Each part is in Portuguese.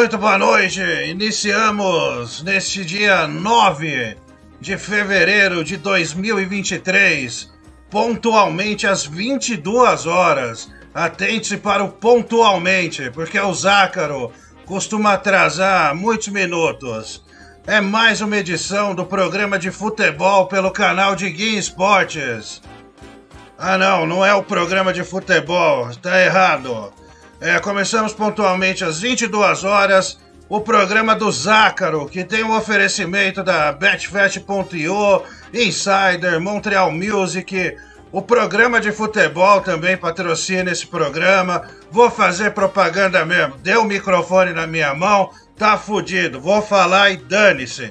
Muito boa noite. Iniciamos neste dia 9 de fevereiro de 2023, pontualmente às 22 horas. Atente-se para o pontualmente, porque o Zácaro costuma atrasar muitos minutos. É mais uma edição do programa de futebol pelo canal de Guin Esportes. Ah, não, não é o programa de futebol, está errado. É, começamos pontualmente às 22 horas. O programa do Zácaro, que tem um oferecimento da BetFest.io, Insider, Montreal Music. O programa de futebol também patrocina esse programa. Vou fazer propaganda mesmo. Deu o microfone na minha mão, tá fudido. Vou falar e dane-se.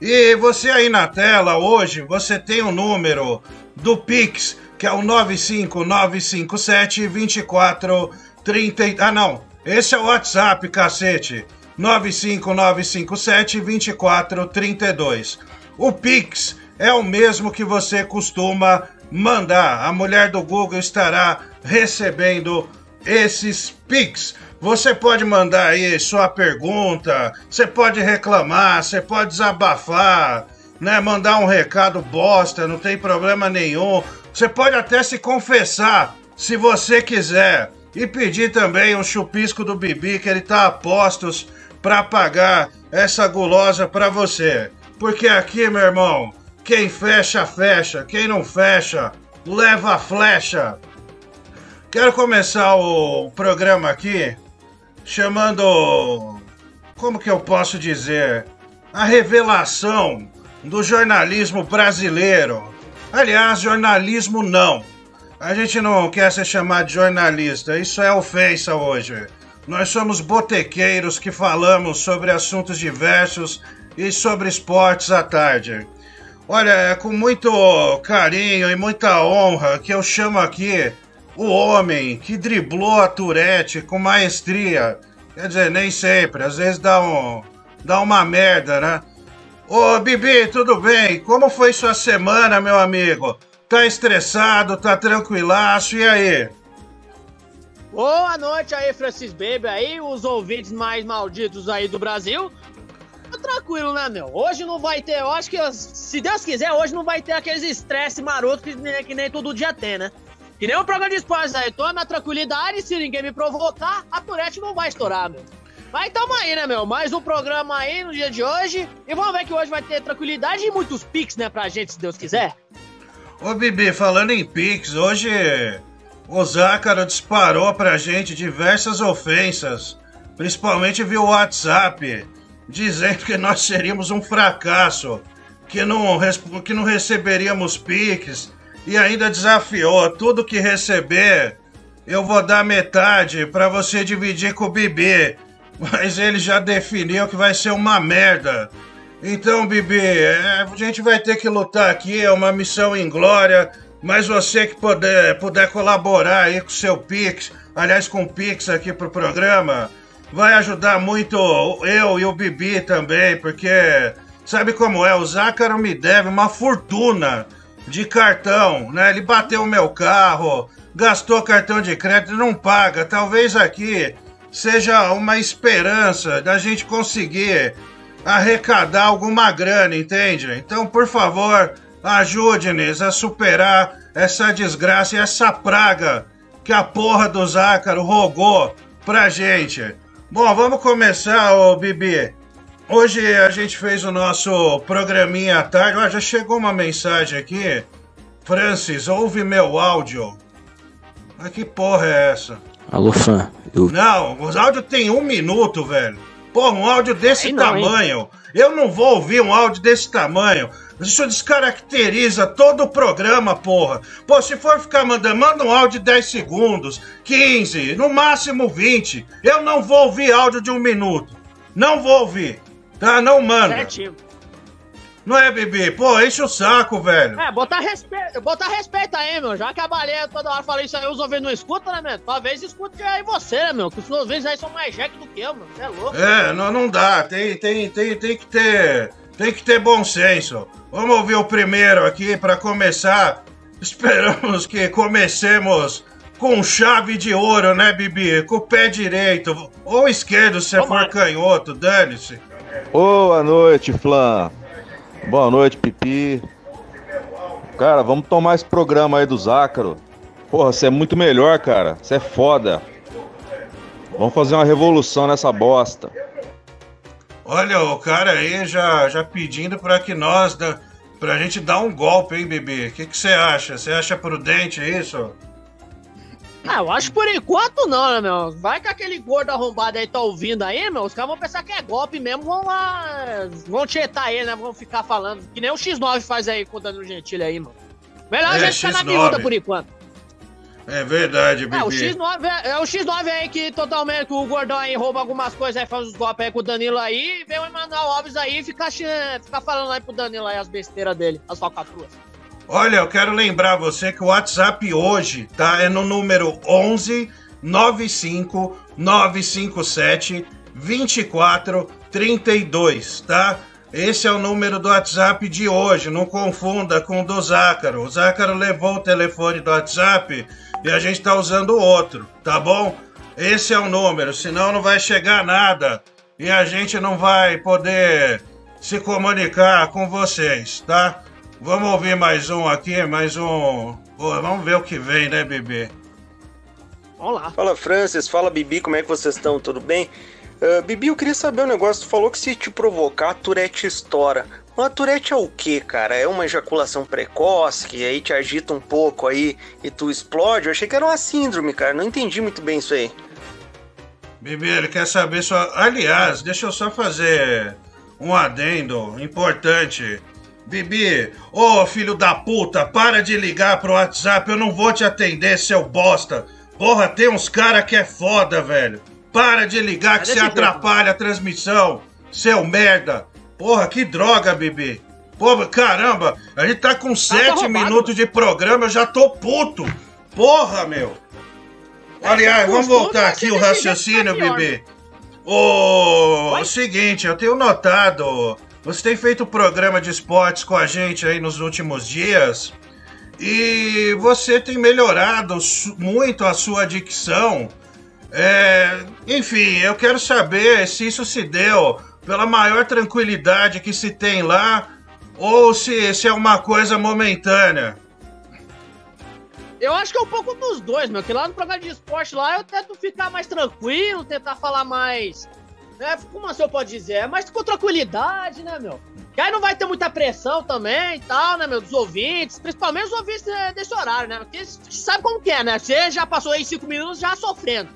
E você aí na tela hoje, você tem o um número do Pix, que é o 95957 24 30. Ah, não. Esse é o WhatsApp, cacete. 95957 2432. O Pix é o mesmo que você costuma mandar. A mulher do Google estará recebendo esses Pix. Você pode mandar aí sua pergunta, você pode reclamar, você pode desabafar, né? Mandar um recado bosta, não tem problema nenhum. Você pode até se confessar, se você quiser. E pedir também um chupisco do Bibi, que ele tá a postos para pagar essa gulosa para você. Porque aqui, meu irmão, quem fecha, fecha. Quem não fecha, leva a flecha. Quero começar o programa aqui chamando. Como que eu posso dizer? A revelação do jornalismo brasileiro. Aliás, jornalismo não a gente não quer ser chamado de jornalista, isso é ofensa hoje. Nós somos botequeiros que falamos sobre assuntos diversos e sobre esportes à tarde. Olha, é com muito carinho e muita honra que eu chamo aqui o homem que driblou a Tourette com maestria. Quer dizer, nem sempre, às vezes dá, um, dá uma merda, né? Ô Bibi, tudo bem? Como foi sua semana, meu amigo? Tá estressado, tá tranquilaço, e aí? Boa noite aí, Francis Baby, aí, os ouvintes mais malditos aí do Brasil. Tá tranquilo, né, meu? Hoje não vai ter, eu acho que, se Deus quiser, hoje não vai ter aqueles estresse maroto que, que nem todo dia tem, né? Que nem o programa de esportes aí, tô na tranquilidade, se ninguém me provocar, a Tourette não vai estourar, meu. Mas tamo aí, né, meu? Mais um programa aí no dia de hoje. E vamos ver que hoje vai ter tranquilidade e muitos pics, né, pra gente, se Deus quiser. Ô Bibi, falando em Pix, hoje o Zácaro disparou pra gente diversas ofensas, principalmente via WhatsApp, dizendo que nós seríamos um fracasso, que não, que não receberíamos Pix, e ainda desafiou tudo que receber. Eu vou dar metade para você dividir com o Bibi, mas ele já definiu que vai ser uma merda. Então, Bibi, é, a gente vai ter que lutar aqui, é uma missão em glória, mas você que puder, puder colaborar aí com o seu Pix, aliás, com o Pix aqui pro programa, vai ajudar muito eu e o Bibi também, porque sabe como é? O Zácaro me deve uma fortuna de cartão, né? Ele bateu o meu carro, gastou cartão de crédito e não paga. Talvez aqui seja uma esperança da gente conseguir arrecadar alguma grana, entende? Então, por favor, ajude-nos a superar essa desgraça e essa praga que a porra do Zácaro rogou pra gente. Bom, vamos começar, ô Bibi. Hoje a gente fez o nosso programinha à tarde. Ó, já chegou uma mensagem aqui. Francis, ouve meu áudio. Mas que porra é essa? Alô, fã. Eu... Não, o áudio tem um minuto, velho. Porra, um áudio desse não, tamanho. Hein? Eu não vou ouvir um áudio desse tamanho. Isso descaracteriza todo o programa, porra. Pô, se for ficar mandando, manda um áudio de 10 segundos, 15, no máximo 20. Eu não vou ouvir áudio de um minuto. Não vou ouvir. Tá? Não manda. Certinho. Não é, bebê? Pô, enche o saco, velho. É, botar respeito, botar respeito aí, meu. Já que a baleia toda hora fala isso aí, os ouvintes não escutam, né, meu? Talvez escute aí você, né, meu? Que os ouvintes aí são mais jack do que eu, meu. Você é louco. É, não, não dá. Tem, tem, tem, tem que ter. Tem que ter bom senso. Vamos ouvir o primeiro aqui para começar. Esperamos que comecemos com chave de ouro, né, Bibi? Com o pé direito. Ou esquerdo, se Tomara. for canhoto, dane-se. Boa noite, Flan. Boa noite, Pipi. Cara, vamos tomar esse programa aí do Zácaro. Porra, você é muito melhor, cara. Você é foda. Vamos fazer uma revolução nessa bosta. Olha, o cara aí já, já pedindo para que nós, pra gente dar um golpe, hein, bebê? O que você acha? Você acha prudente isso? Ah, eu acho que por enquanto não, né, meu? Vai que aquele gordo arrombado aí tá ouvindo aí, meu. Os caras vão pensar que é golpe mesmo, vão lá. Vão tietar ele, né? Vão ficar falando. Que nem o X9 faz aí com o Danilo Gentili aí, mano. Melhor é, a gente ficar na miúda por enquanto. É verdade, Bibi. É, o X9, é, é, o X9 aí que totalmente o Gordão aí rouba algumas coisas aí, faz os golpes aí com o Danilo aí, vem o Emanuel Alves aí e fica, fica falando aí pro Danilo aí as besteiras dele, as falcatruas. Olha, eu quero lembrar você que o WhatsApp hoje tá é no número 11 95 957 24 32, tá? Esse é o número do WhatsApp de hoje, não confunda com o do Zácaro. O Zácaro levou o telefone do WhatsApp e a gente tá usando outro, tá bom? Esse é o número, senão não vai chegar nada e a gente não vai poder se comunicar com vocês, tá? Vamos ouvir mais um aqui, mais um. Vamos ver o que vem, né, Bibi? Vamos lá. Fala, Francis. Fala, Bibi. Como é que vocês estão? Tudo bem? Uh, Bibi, eu queria saber um negócio. Tu falou que se te provocar, a Tourette estoura. Uma Tourette é o que, cara? É uma ejaculação precoce que aí te agita um pouco aí e tu explode? Eu achei que era uma síndrome, cara. Não entendi muito bem isso aí. Bibi, ele quer saber só. Aliás, deixa eu só fazer um adendo importante. Bibi, ô oh, filho da puta, para de ligar pro WhatsApp, eu não vou te atender, seu bosta. Porra, tem uns cara que é foda, velho. Para de ligar que você atrapalha a transmissão, seu merda. Porra, que droga, Bibi. Porra, caramba, a gente tá com tá sete minutos de programa, eu já tô puto. Porra, meu. Aliás, vamos voltar aqui o raciocínio, Bibi. O seguinte, eu tenho notado você tem feito programa de esportes com a gente aí nos últimos dias e você tem melhorado muito a sua dicção. É, enfim, eu quero saber se isso se deu pela maior tranquilidade que se tem lá ou se, se é uma coisa momentânea. Eu acho que é um pouco dos dois, meu. Que lá no programa de esporte lá eu tento ficar mais tranquilo, tentar falar mais né? Como assim eu pode dizer? É mais com tranquilidade, né, meu? Que aí não vai ter muita pressão também e tal, né, meu? Dos ouvintes, principalmente os ouvintes desse horário, né? Porque sabe como que é, né? Você já passou aí cinco minutos já sofrendo.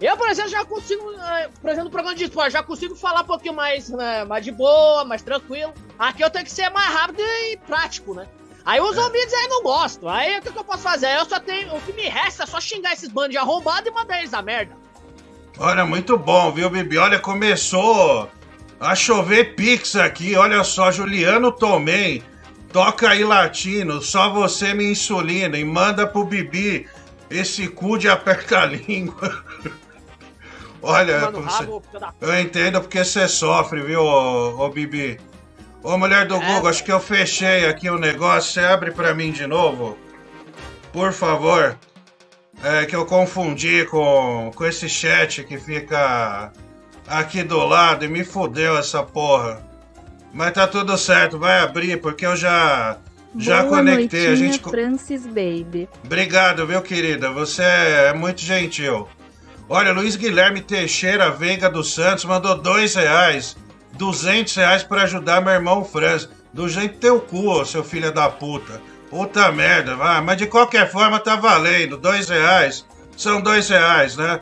Eu, por exemplo, já consigo, eh, por exemplo, no programa de esporte, já consigo falar um pouquinho mais, né, mais de boa, mais tranquilo. Aqui eu tenho que ser mais rápido e prático, né? Aí os é. ouvintes aí não gostam. Aí o que, que, eu posso fazer? Eu só tenho. O que me resta é só xingar esses bandos de arrombado e mandar eles a merda. Olha, muito bom, viu, Bibi? Olha, começou a chover pix aqui. Olha só, Juliano Tomei. Toca aí latino, só você me insulina e manda pro Bibi esse cu de aperta-língua. Olha, você... eu entendo porque você sofre, viu, ô, ô Bibi? Ô, mulher do é, Google, acho que eu fechei aqui o negócio. Você abre pra mim de novo? Por favor. É que eu confundi com, com esse chat que fica aqui do lado e me fudeu essa porra. Mas tá tudo certo, vai abrir, porque eu já. Já Boa conectei. a gente. Francis Baby. Obrigado, viu, querida? Você é muito gentil. Olha, Luiz Guilherme Teixeira Veiga dos Santos mandou dois reais. 200 reais para ajudar meu irmão Franz. Do jeito teu cu, seu filho da puta. Puta merda. Mas de qualquer forma tá valendo. Dois reais. São dois reais, né?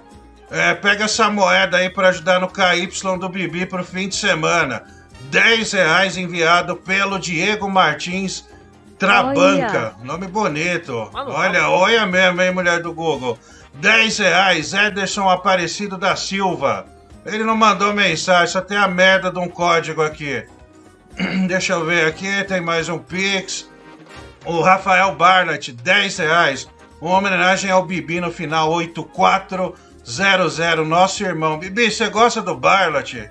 É, pega essa moeda aí para ajudar no KY do Bibi pro fim de semana. Dez reais enviado pelo Diego Martins Trabanca. Olha. Nome bonito. Mano, olha, olha mesmo, hein, mulher do Google. Dez reais, Ederson Aparecido da Silva. Ele não mandou mensagem, só tem a merda de um código aqui. Deixa eu ver aqui, tem mais um Pix. O Rafael Barnett, 10 reais. Uma homenagem ao Bibi no final 8400, nosso irmão. Bibi, você gosta do Barnett?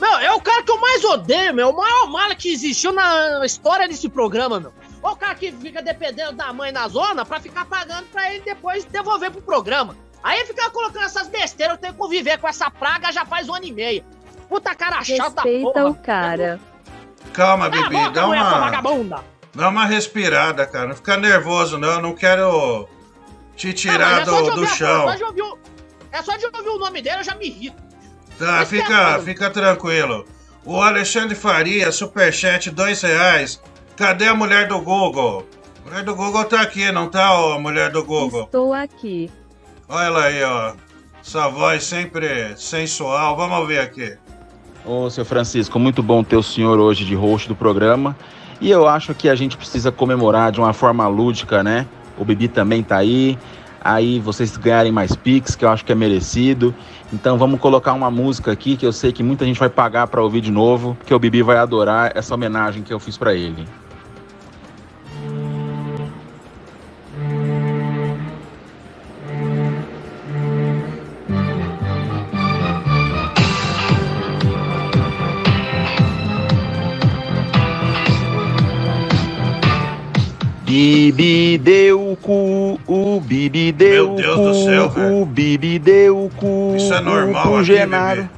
Meu, é o cara que eu mais odeio, meu. O maior mala que existiu na história desse programa, meu. Ou o cara que fica dependendo da mãe na zona pra ficar pagando pra ele depois devolver pro programa. Aí fica colocando essas besteiras, eu tenho que conviver com essa praga já faz um ano e meio. Puta cara chata Respeita porra. o cara. Calma, Bibi, dá sua uma, vagabunda. Dá uma respirada, cara. Não fica nervoso, não. Eu não quero te Não, tirar é do, do ouvir a- chão. só de ouvir o- É só de ouvir o nome dele, eu já me irrito. Tá, Mas fica, quero. fica tranquilo. O Alexandre Faria, superchat, dois reais. Cadê a mulher do Google? A mulher do Google tá aqui, não tá, ó, a mulher do Google? Estou aqui. Olha ela aí, ó. Essa voz sempre sensual. Vamos ver aqui. Ô, seu Francisco, muito bom ter o senhor hoje de host do programa. E eu acho que a gente precisa comemorar de uma forma lúdica, né? O Bibi também tá aí. Aí vocês ganharem mais Pix, que eu acho que é merecido. Então vamos colocar uma música aqui que eu sei que muita gente vai pagar pra ouvir de novo, porque o Bibi vai adorar essa homenagem que eu fiz pra ele. Bibi deu o cu, o Bibi deu Meu Deus o cu, do céu, o Bibi deu o cu Isso é normal pro aqui, Genaro.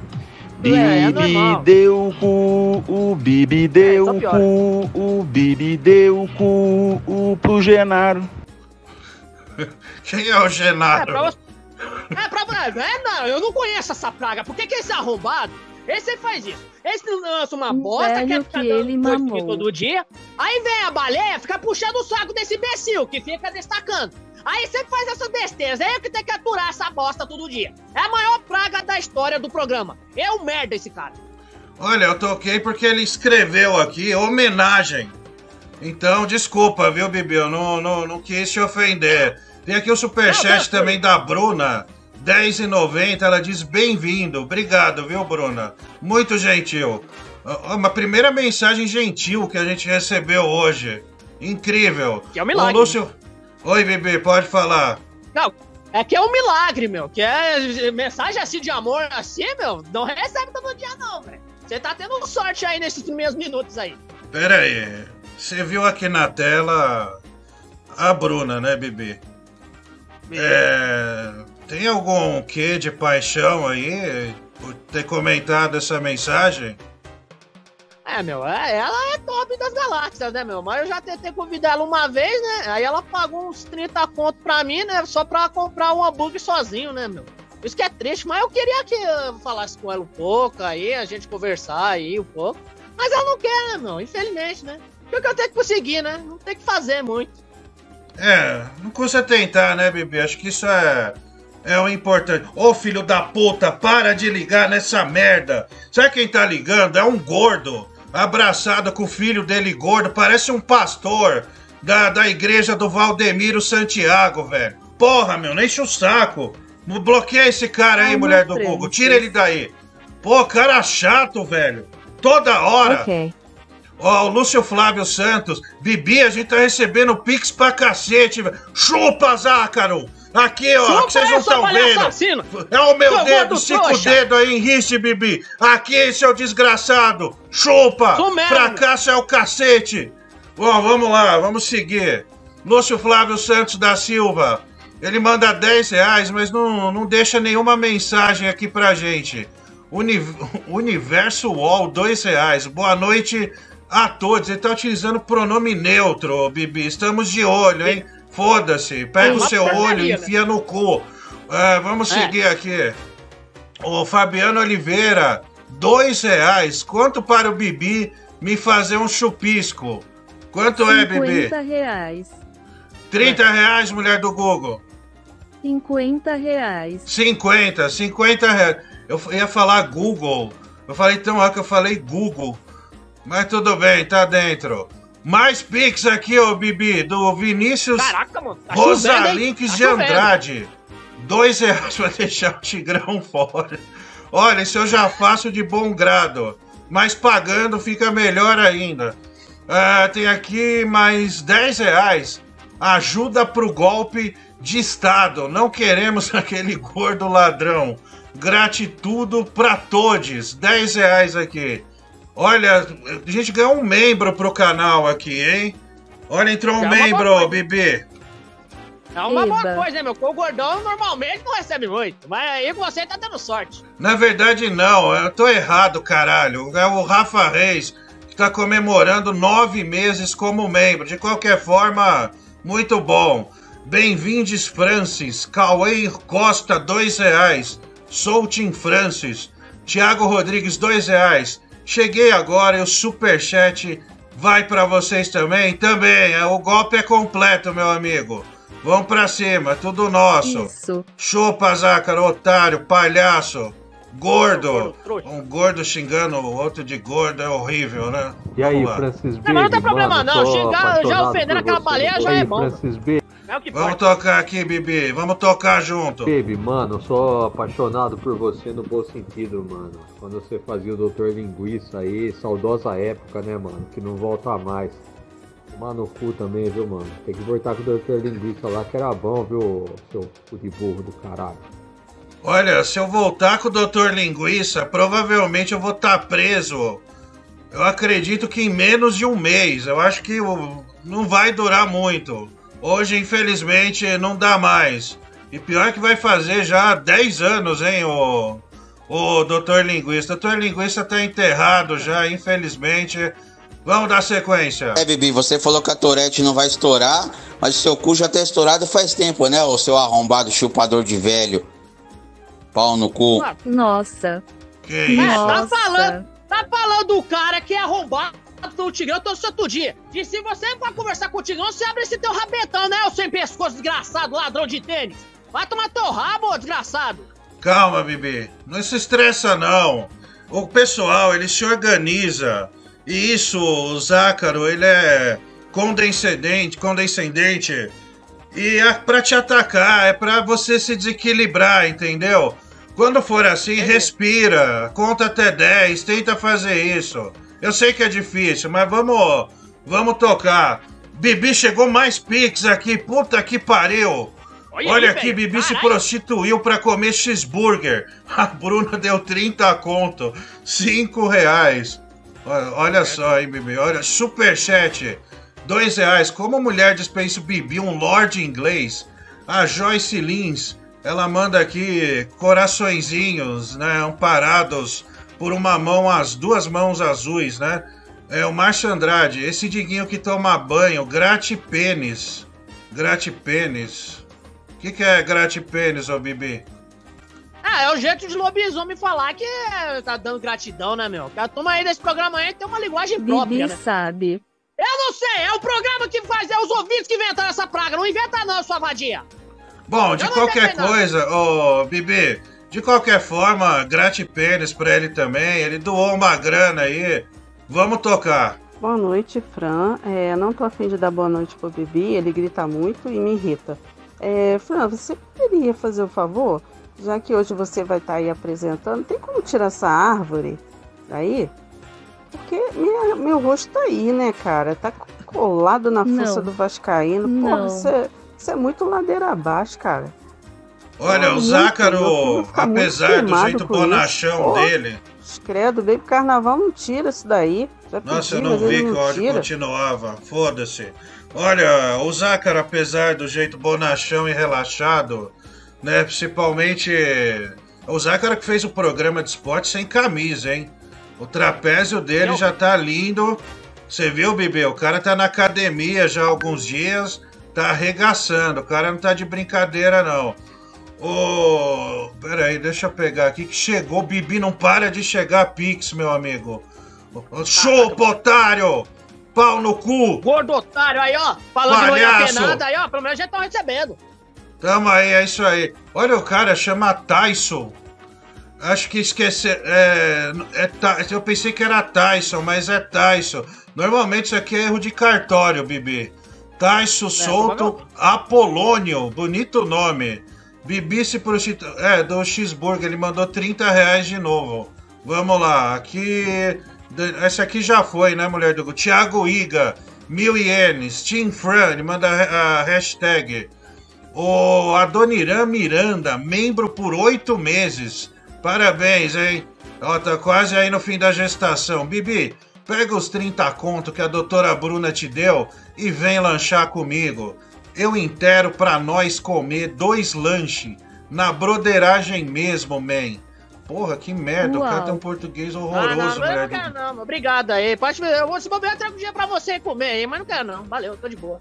Bibi. É, é deu o cu, o Bibi deu o piora. cu, o Bibi deu o cu o pro Genaro. Quem é o É Genaro? pra você. É pra É, não, eu não conheço essa praga. Por que, que esse arrombado? Esse faz isso. Esse lança uma Um bosta, velho quer ficar que ele mamou. todo dia. Aí vem a baleia, fica puxando o saco desse imbecil, que fica destacando. Aí sempre faz essas besteiras. É eu que tenho que aturar essa bosta todo dia. É a maior praga da história do programa. É um merda esse cara. Olha, eu toquei porque ele escreveu aqui homenagem. Então, desculpa, viu, Bibi? Eu não, não, não quis te ofender. Tem aqui o Não, superchat também da Bruna. R$10,90. Ela diz bem-vindo. Obrigado, viu, Bruna? Muito gentil. Uma primeira mensagem gentil que a gente recebeu hoje. Incrível. Que é um milagre. O Lúcio... Oi, Bibi, pode falar. Não, é que é um milagre, meu. Que é mensagem assim de amor assim, meu. Não recebe todo dia, não, velho. Você tá tendo sorte aí nesses primeiros minutos aí. Pera aí. Você viu aqui na tela a Bruna, né, Bibi? É, tem algum quê de paixão aí por ter comentado essa mensagem? É, meu, é- ela é top das galáxias, né, meu? Mas eu já tentei convidar ela uma vez, né? Aí ela pagou uns 30 conto pra mim, né? Só pra comprar um hambúrguer sozinho, né, meu? Isso que é triste, mas eu queria que eu falasse com ela um pouco, aí a gente conversar aí um pouco. Mas ela não quer, né, meu? Infelizmente, né? O que eu tenho que conseguir, né? Não tem que fazer muito. É, não custa tentar, né, Bibi? Acho que isso é. É o importante. Ô filho da puta, para de ligar nessa merda. Sabe quem tá ligando? É um gordo. Abraçado com o filho dele gordo. Parece um pastor da, da igreja do Valdemiro Santiago, velho. Porra, meu, não enche o saco. Bloqueia esse cara aí, Ai, mulher do Google. Tira ele daí. Pô, cara chato, velho. Toda hora. Ok. Ó, o Lúcio Flávio Santos. Bibi, a gente tá recebendo pix pra cacete, velho. Chupa, Zácaro! Aqui, ó, que vocês não estão vendo. assassino! É o meu Seu dedo, cinco trouxa. dedos aí, enriste, Bibi. Aqui, seu desgraçado. Chupa! Fracasso é o cacete. Bom, vamos lá, vamos seguir. Lúcio Flávio Santos da Silva. Ele manda 10 reais, mas não, não deixa nenhuma mensagem aqui pra gente. Uni- Universo UOL, 2 reais. Boa noite a todos. Ele tá utilizando pronome neutro, Bibi. Estamos de olho, hein? Foda-se. Pega É o seu olho porcaria, e né? enfia no cu. É, vamos É. seguir aqui. O Fabiano Oliveira, dois reais. Quanto para o Bibi me fazer um chupisco? Quanto é, Bibi? 50 reais. 30 reais, mulher do Google. 50 reais. 50, 50 reais. Eu ia falar Google. Eu falei tão alto que eu falei Google. Mas tudo bem, tá dentro. Mais Pix aqui, ô Bibi, do Vinícius Caraca, mano. Tá? Rosalinques Tá de. Andrade. Dois reais pra deixar o Tigrão fora. Olha, isso eu já faço de bom grado. Mas pagando fica melhor ainda. Ah, tem aqui mais 10 reais. Ajuda pro golpe de Estado. Não queremos aquele gordo ladrão. Gratitudo pra todos. 10 reais aqui. Olha, a gente ganhou um membro pro canal aqui, hein? Olha, entrou um Já é membro, boa. Bibi. É uma boa Eba. coisa, né, meu? O gordão normalmente não recebe muito. Mas aí com você tá dando sorte. Na verdade, não. Eu tô errado, caralho. É o Rafa Reis que tá comemorando nove meses como membro. De qualquer forma, muito bom. Bem-vindes, Francis. Cauê Costa, dois reais. Sou Tim Francis. Tiago Rodrigues, dois reais. Cheguei agora e o superchat vai pra vocês também? Também. é, O golpe é completo, meu amigo. Vamos pra cima, tudo nosso. Isso. Chupa, Zácaro, otário, palhaço, gordo. Um gordo xingando o outro de gordo é horrível, né? E aí. Francis B? Não, mas não tem problema não, xingar- já ofender aquela baleia já é bom. Francis B, É o que Vamos importa. tocar aqui, Bibi. Vamos tocar junto. Baby, mano, eu sou apaixonado por você no bom sentido, mano. Quando você fazia o Doutor Linguiça aí, saudosa época, né, mano? Que não volta mais. Tomar no cu também, viu, mano? Tem que voltar com o Doutor Linguiça lá, que era bom, viu, seu cu de burro do caralho. Olha, se eu voltar com o Dr. Linguiça, provavelmente eu vou estar preso. Eu acredito que em menos de um mês. Eu acho que não vai durar muito. Hoje, infelizmente, não dá mais. E pior que vai fazer já 10 anos, hein, o, o Dr. Linguiça. Dr. Linguiça tá enterrado já, infelizmente. Vamos dar sequência. É, Bibi, você falou que a Torete não vai estourar, mas o seu cu já tá estourado faz tempo, né? O seu arrombado chupador de velho. Pau no cu. Nossa. Que isso? tá Nossa. falando, tá falando do cara que é arrombado do Tigrão todo santo dia. E se você for conversar com o Tigrão, você abre esse teu rabetão, né, o sem pescoço desgraçado, ladrão de tênis. Vai tomar teu rabo, ô desgraçado. Calma, Bibi. Não se estressa, não. O pessoal, ele se organiza. E isso, o Zácaro, ele é condescendente, condescendente. E é pra te atacar, é pra você se desequilibrar, entendeu? Quando for assim, respira, conta até 10, tenta fazer isso. Eu sei que é difícil, mas vamos, vamos tocar. Bibi chegou mais pix aqui, puta que pariu. Olha aí, aqui. Bibi se Caralho. prostituiu pra comer cheeseburger. A Bruna deu 30 conto, 5 reais. Olha, olha só, hein, Bibi. Olha, superchat, 2 reais. Como mulher dispensa o Bibi, um lord inglês? A Joyce Lins, ela manda aqui coraçõezinhos, né, amparados por uma mão, as duas mãos azuis, né? É o Márcio Andrade, esse diguinho que toma banho, grate-pênis. Grate-pênis. O que, que é grate-pênis, ô Bibi? Ah, é o jeito de lobisomem falar que é, tá dando gratidão, né, meu? A turma aí desse programa aí tem uma linguagem própria, Bibi né? sabe. Eu não sei, é o programa que faz, é os ouvintes que inventaram essa praga. Não inventa não, sua vadia. Bom, de qualquer coisa, ô Bibi, de qualquer forma, grate-pênis pra ele também. Ele doou uma grana aí. Vamos tocar. Boa noite, Fran. É, não tô afim de dar boa noite pro Bibi, ele grita muito e me irrita. É, Fran, você poderia fazer o favor? Já que hoje você vai estar aí apresentando, tem como tirar essa árvore daí? Porque minha- meu rosto tá aí, né, cara? Tá colado na força do Vascaíno. Isso é, isso é muito ladeira abaixo, cara. Olha, o Zácaro, eu apesar do jeito bonachão dele. Credo, Baby Carnaval não tira isso daí. Já Nossa, eu pedi, não mas vi que o não áudio tira. continuava. Foda-se. Olha, o Zácaro, apesar do jeito bonachão e relaxado, né? Principalmente. O Zácaro que fez o programa de esporte sem camisa, hein? O trapézio dele Eu- já tá lindo. Você viu, Bibi? O cara tá na academia já há alguns dias, tá arregaçando. O cara não tá de brincadeira, não. Ô. Pera aí, deixa eu pegar aqui que chegou. Bibi não para de chegar Pix, meu amigo. Chupa, otário! Pau no cu! Gordo otário aí, ó. Falando que não ia ter Palhaço. nada aí, ó. Pelo menos já estão recebendo. Tamo aí, é isso aí. Olha o cara, chama Tyson. Acho que esqueci. É, é, eu pensei que era Tyson, mas é Tyson. Normalmente isso aqui é erro de cartório, Bibi. Tyson Solto Apolônio. Bonito nome. Bibi se prostitu... É, do Cheeseburger. Ele mandou 30 reais de novo. Vamos lá. Aqui. Essa aqui já foi, né, mulher do Gu? Thiago Iga. Mil ienes. Tim Fran. Ele manda a hashtag. O Adoniran Miranda, membro por oito meses. Parabéns, hein? Ó, tá quase aí no fim da gestação. Bibi, Pega os 30 conto que a doutora Bruna te deu e vem lanchar comigo. Eu intero pra nós comer dois lanches na broderagem mesmo, man. Porra, que merda, o cara Uau. tem um português Ah, não, horroroso, não, eu não quero não, obrigado aí. Pode, eu vou se bobear, trago um dia pra você comer aí, mas não quero não. Valeu, tô de boa.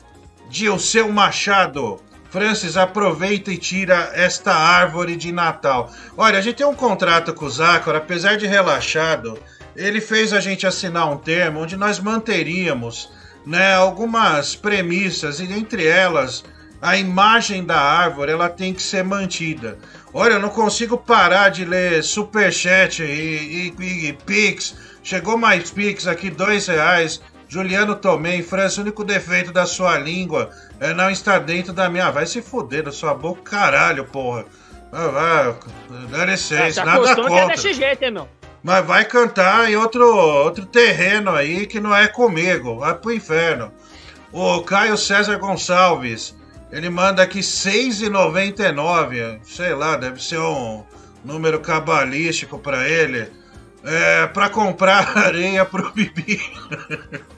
Dilceu Machado. Francis, aproveita e tira esta árvore de Natal. Olha, a gente tem um contrato com o Zácaro, apesar de relaxado, ele fez a gente assinar um termo onde nós manteríamos né, algumas premissas, e entre elas, a imagem da árvore ela tem que ser mantida. Olha, eu não consigo parar de ler Superchat e, e, e Pix. Chegou mais Pix aqui, dois reais. Juliano Tomei, França, o único defeito da sua língua é não estar dentro da minha. Vai se fuder da sua boca, caralho, porra. Vai, vai, dá É, licença, se nada acostuma que é contra. desse jeito, hein, meu. Mas vai cantar em outro, outro terreno aí que não é comigo. Vai pro inferno. O Caio César Gonçalves, ele manda aqui 6,99. Sei lá, deve ser um número cabalístico pra ele. É, pra comprar areia pro Bibi.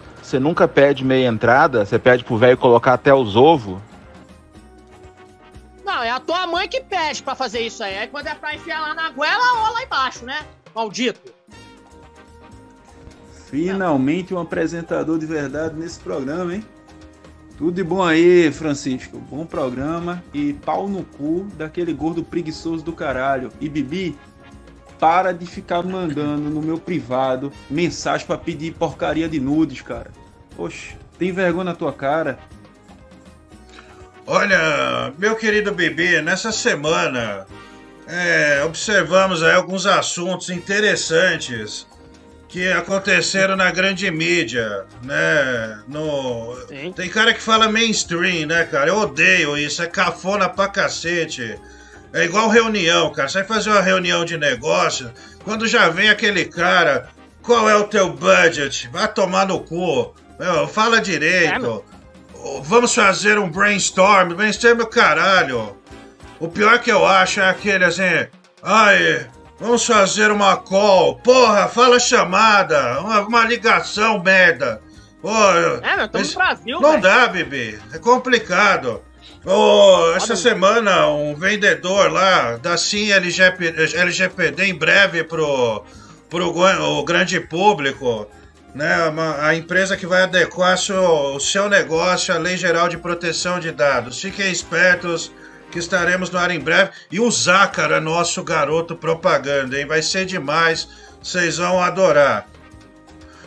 você nunca pede meia entrada, você pede pro velho colocar até os ovos. Não, é a tua mãe que pede pra fazer isso aí. Aí quando é pra enfiar lá na goela ou lá embaixo, né? Maldito. Finalmente um apresentador de verdade nesse programa, hein? Tudo de bom aí, Francisco. Bom programa e pau no cu daquele gordo preguiçoso do caralho. E Bibi, para de ficar mandando no meu privado mensagem pra pedir porcaria de nudes, cara. Oxe, tem vergonha na tua cara. Olha, meu querido bebê, nessa semana é, observamos aí alguns assuntos interessantes que aconteceram na grande mídia, né? No... Tem cara que fala mainstream, né, cara? Eu odeio isso, é cafona pra cacete. É igual reunião, cara. Você vai fazer uma reunião de negócio, quando já vem aquele cara, qual é o teu budget? Vai tomar no cu. Meu, fala direito. Vamos fazer um brainstorm. Brainstorm é o caralho. O pior que eu acho é aquele assim. Ai, vamos fazer uma call. Porra, fala chamada. Uma, uma ligação, merda. Pô, É, meu, estamos no Brasil, Não velho. dá, bebê. É complicado. Ô, essa semana, um vendedor lá da Sim LGP, LGPD em breve pro, pro o grande público, né? uma- a empresa que vai adequar seu- o seu negócio à Lei Geral de Proteção de Dados. Fiquem espertos que estaremos no ar em breve. E o Zácaro é nosso garoto propaganda, hein? Vai ser demais. Vocês vão adorar.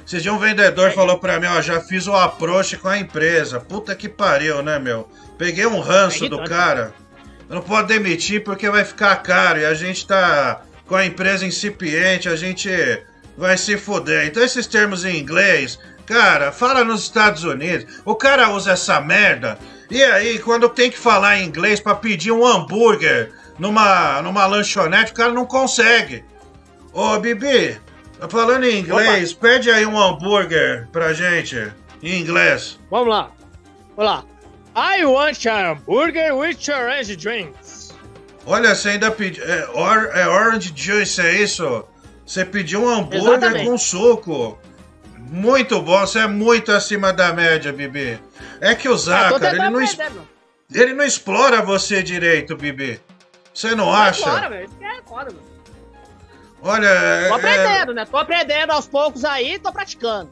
Esse dia um vendedor falou pra mim, ó, já fiz o approach com a empresa. Puta que pariu, né, meu? Peguei um ranço do cara. Eu não posso demitir porque vai ficar caro e a gente tá com a empresa incipiente, a gente vai se fuder. Então esses termos em inglês, cara, fala nos Estados Unidos. O cara usa essa merda. E aí, quando tem que falar em inglês pra pedir um hambúrguer numa, numa lanchonete, o cara não consegue. Ô, Bibi, falando em inglês, pede aí um hambúrguer pra gente, em inglês. Vamos lá. Vamos lá. I want a hambúrguer with orange drinks. Olha, você ainda pediu. É, or- é orange juice, é isso? Você pediu um hambúrguer Exatamente. com suco. Muito bom, você é muito acima da média, Bibi. É que o Ah, tô Zácaro, ele não, es- ele não explora você direito, Bibi. Você não Vai acha? embora, meu. Isso que é foda, meu. Olha, é, Tô é, aprendendo, né? Tô aprendendo aos poucos aí, tô praticando.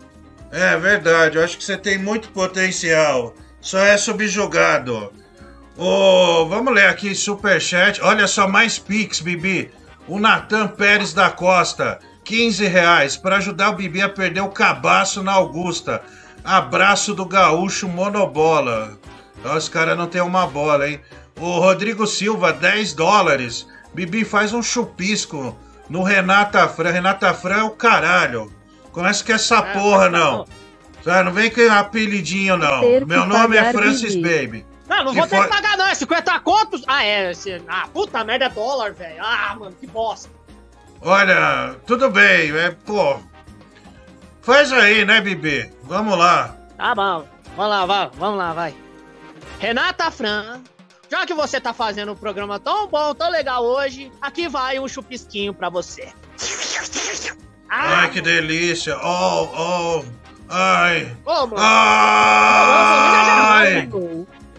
é verdade, eu acho que você tem muito potencial. Só é subjugado. Ô, vamos ler aqui superchat. Olha só, mais Pix, Bibi. O Natan Pérez da Costa, 15 reais, para ajudar o Bibi a perder o cabaço na Augusta. Abraço do gaúcho Monobola. Ó, Os caras não tem uma bola, hein? O Rodrigo Silva, 10 dólares. Bibi faz um chupisco no Renata Fran. Renata Fran é o caralho. Começa com essa porra, tá não. Não vem com apelidinho, não. Meu nome é pagar Francis Bibi. Baby. Não, não vou ter que pagar não, é 50 contos. Ah, é, esse... ah, puta merda, é dólar, velho. Ah, mano, que bosta. Olha, tudo bem, é, pô. Faz aí, né, Bibi? Vamos lá. Tá bom, vamos lá, vai, vamos lá, vai. Renata Fran, já que você tá fazendo um programa tão bom, tão legal hoje, aqui vai um chupisquinho pra você. Ai, que delícia. Oh, oh. Ai. Ô, mano. Ai.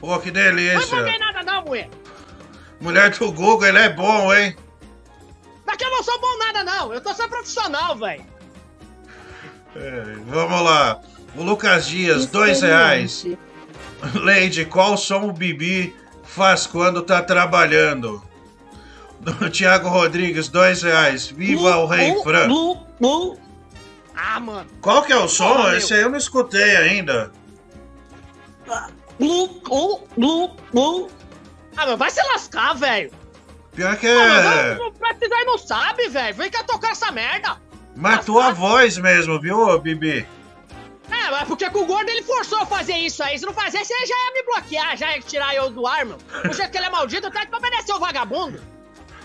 Não Pô, que não paguei delícia. nada não, mulher. Mulher do Google, ele é bom, hein? Daqui eu não sou bom nada não, eu tô sendo profissional, velho. É, vamos lá. O Lucas Dias, dois reais. Leide, qual som o Bibi faz quando tá trabalhando? Do Thiago Rodrigues, dois reais. Viva o Rei Fran. Ah, mano. Qual que é o som? Porra. Esse aí eu não escutei ainda. Ah, mas vai se lascar, velho. Pior que Ah, é. não- não aí não sabe, velho. Vem cá tocar essa merda. Mas tua voz mesmo, viu, Bibi? É, mas porque que o gordo ele forçou a fazer isso aí. Se não fizesse, ele já ia me bloquear, já ia tirar eu do ar, meu. Do jeito que ele é maldito, até que obedecer o vagabundo.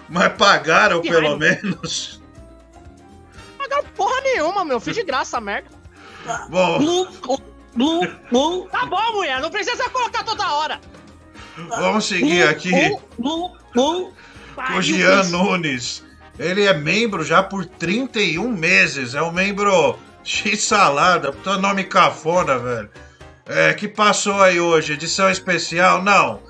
Mas pagaram Que pelo raiva. menos. Não porra nenhuma, meu. Fiz de graça essa merda. Bom, Tá bom, mulher. Não precisa colocar toda hora. vamos seguir aqui. O Gian Nunes. Ele é membro já por 31 meses. É um membro X-salada. Puta nome cafona, velho. É, que passou aí hoje? Edição especial? Não.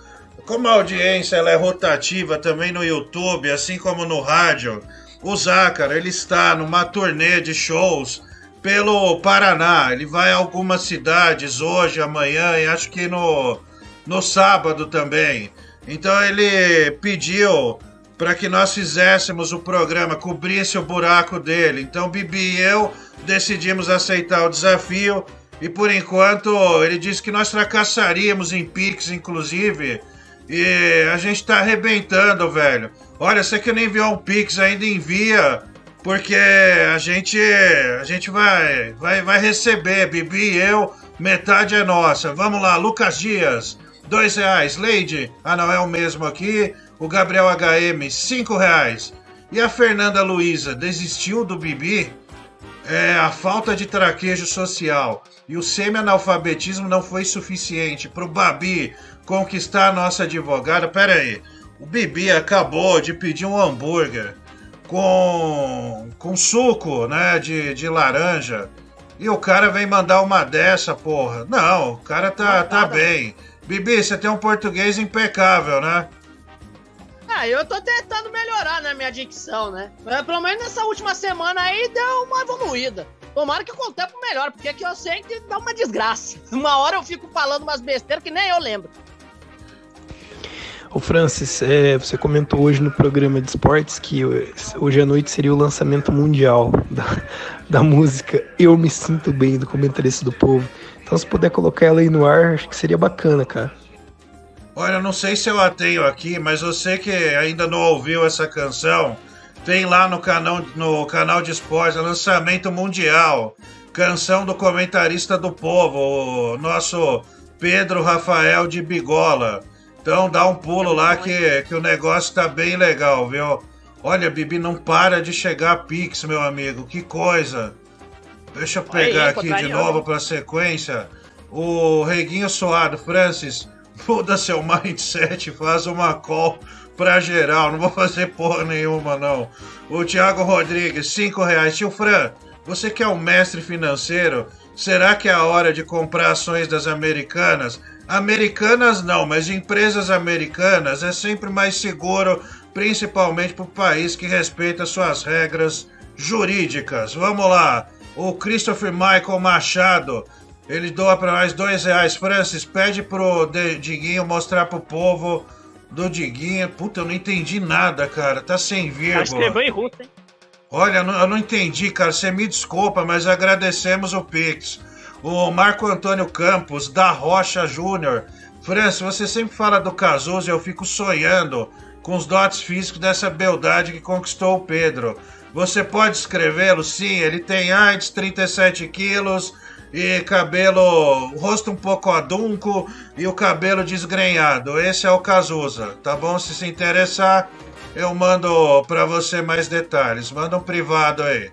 Como a audiência ela é rotativa também no YouTube, assim como no rádio, o Zácaro ele está numa turnê de shows pelo Paraná. Ele vai a algumas cidades hoje, amanhã e acho que no, no sábado também. Então ele pediu para que nós fizéssemos o programa, cobrisse o buraco dele. Então Bibi e eu decidimos aceitar o desafio e por enquanto ele disse que nós fracassaríamos em Pix, inclusive. E a gente tá arrebentando, velho. Olha, você que não enviou um Pix ainda envia, porque a gente a gente vai vai vai receber, Bibi e eu, metade é nossa. Vamos lá, Lucas Dias, dois reais. Leide, ah não, é o mesmo aqui. O Gabriel HM, cinco reais. E a Fernanda Luiza, desistiu do Bibi? É, a falta de traquejo social e o semi-analfabetismo não foi suficiente para o Babi conquistar a nossa advogada. Pera aí, o Bibi acabou de pedir um hambúrguer com, com suco né, de, de laranja e o cara vem mandar uma dessa, porra. Não, o cara tá, tá bem. Bibi, você tem um português impecável, né? Ah, eu tô tentando melhorar, né, minha dicção, né? Mas, pelo menos nessa última semana aí deu uma evoluída. Tomara que com o tempo melhore, porque aqui eu sei que dá uma desgraça. Uma hora eu fico falando umas besteiras que nem eu lembro. Ô Francis, é, você comentou hoje no programa de esportes que hoje à noite seria o lançamento mundial da, da música Eu Me Sinto Bem, do comentarista do povo. Então se puder colocar ela aí no ar, acho que seria bacana, cara. Olha, não sei se eu a tenho aqui, mas você que ainda não ouviu essa canção, tem lá no canal, no canal de esportes, lançamento mundial. Canção do comentarista do povo, o nosso Pedro Rafael de Bigola. Então dá um pulo lá que, que o negócio tá bem legal, viu? Olha, Bibi, não para de chegar Pix, meu amigo. Que coisa. Deixa eu Olha aí, pegar aqui de contrariando. novo pra sequência. O Reguinho Suado, Francis, muda seu mindset, faz uma call pra geral. Não vou fazer porra nenhuma, não. O Thiago Rodrigues, 5 reais. Tio Fran, você que é um mestre financeiro, será que é a hora de comprar ações das americanas? Americanas não, mas empresas americanas é sempre mais seguro, principalmente para o país que respeita suas regras jurídicas. Vamos lá, o Christopher Michael Machado, ele doa para nós dois reais. Francis, pede pro Diguinho mostrar pro povo do Diguinho. Puta, eu não entendi nada, cara. Tá sem vírgula. escreveu em russo, hein? Olha, eu não- eu não entendi, cara. Você me desculpa, mas agradecemos o Pix. O Marco Antônio Campos, da Rocha Júnior. França, você sempre fala do Cazuza e eu fico sonhando com os dotes físicos dessa beldade que conquistou o Pedro. Você pode escrevê-lo? Sim, ele tem AIDS, 37 quilos, e cabelo, rosto um pouco adunco e o cabelo desgrenhado. Esse é o Cazuza, tá bom? Se se interessar, eu mando pra você mais detalhes. Manda um privado aí.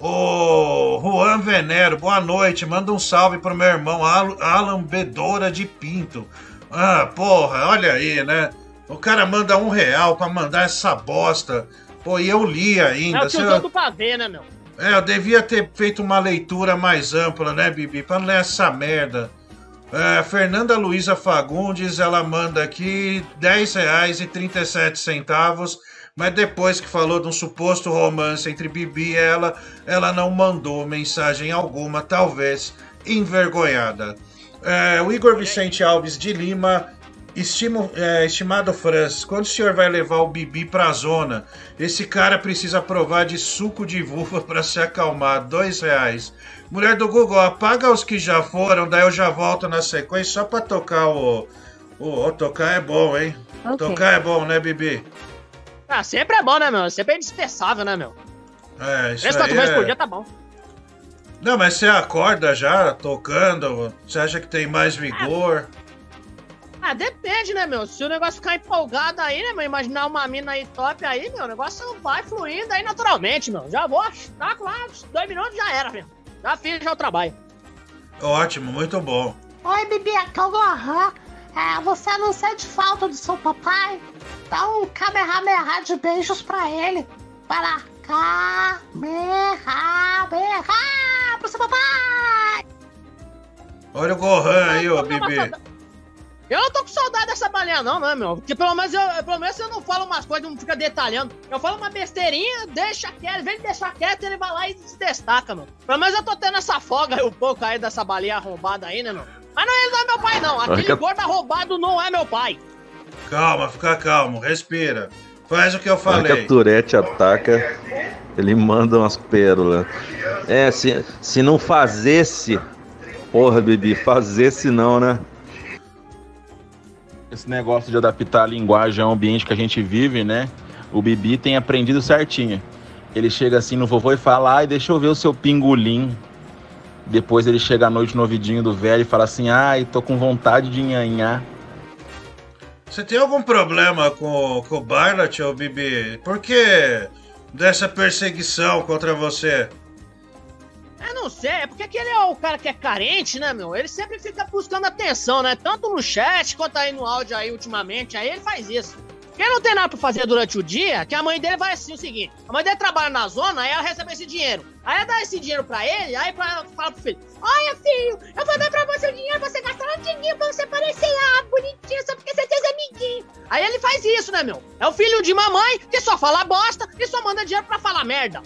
Ô, Juan Venero, boa noite. Manda um salve pro meu irmão Al- Alan Bedora de Pinto. Ah, porra, olha aí, né? O cara manda um real pra mandar essa bosta. Pô, e eu li É ainda. o que Se eu pra ver, né, meu? é, eu devia ter feito uma leitura mais ampla, né, Bibi? Pra não ler essa merda. É, Fernanda Luiza Fagundes, ela manda aqui R$10,37, mas depois que falou de um suposto romance entre Bibi e ela, ela não mandou mensagem alguma, talvez envergonhada. É, o Igor Vicente Alves de Lima, estimo, é, estimado Francis, quando o senhor vai levar o Bibi pra zona? Esse cara precisa provar de suco de vulva para se acalmar. Dois reais. Mulher do Google, apaga os que já foram, daí eu já volto na sequência só pra tocar o. O, o tocar é bom, hein? Ok. Tocar é bom, né, Bibi? Ah, sempre é bom, né, meu? Sempre é indispensável, né, meu? É, isso Três, quatro aí vezes é- por dia tá bom. Não, mas você acorda já tocando? Você acha que tem mais vigor? Ah, depende, né, meu? Se o negócio ficar empolgado aí, né, meu? Imaginar uma mina aí top aí, meu, o negócio vai fluindo aí naturalmente, meu. Já vou, tá lá, dois minutos já era, meu. Já fiz já o trabalho. Ótimo, muito bom. Oi, Bibi, aqui é você não sente falta do seu papai? Dá um Kamehameha de beijos pra ele. Vai lá. Kamehameha pro seu papai! Olha o Gohan aí, ô Bibi. Eu não tô com saudade dessa balinha, não, né, meu? Porque pelo menos eu, pelo menos eu não falo umas coisas, não fica detalhando. Eu falo uma besteirinha, deixa quieto, vem deixar quieto, ele vai lá e se destaca, meu. Pelo menos eu tô tendo essa folga aí um pouco aí dessa balinha arrombada aí, né, meu? Mas não, ele não é meu pai, não. Aquele Fica- gordo arrombado não é meu pai. Calma, fica calmo, respira. Faz o que eu que falei. a Tourette ataca, ele manda umas pérolas. É, se, se não fazesse. Porra, Bibi, fazesse não, né? Esse negócio de adaptar a linguagem ao ambiente que a gente vive, né? O Bibi tem aprendido certinho. Ele chega assim no vovô e fala, ai, deixa eu ver o seu pingolim. Depois ele chega à noite no ouvidinho do velho e fala assim, ai, tô com vontade de nhanhar. Você tem algum problema com, com o Barlat, ô Bibi? Por que dessa perseguição contra você? Eu não sei, é porque aquele é o cara que é carente, né, meu? Ele sempre fica buscando atenção, né? Tanto no chat quanto aí no áudio aí ultimamente, aí ele faz isso. Quem não tem nada pra fazer durante o dia, que a mãe dele vai assim o seguinte: a mãe dele trabalha na zona, aí ela recebe esse dinheiro. Aí ela dá esse dinheiro pra ele, aí pra, fala pro filho: Olha, filho, eu vou dar pra você o dinheiro, você gastar um dinheiro pra você parecer lá, bonitinho, só porque você tem seus amiguinhos. Aí ele faz isso, né, meu? É o filho de mamãe que só fala bosta e só manda dinheiro pra falar merda.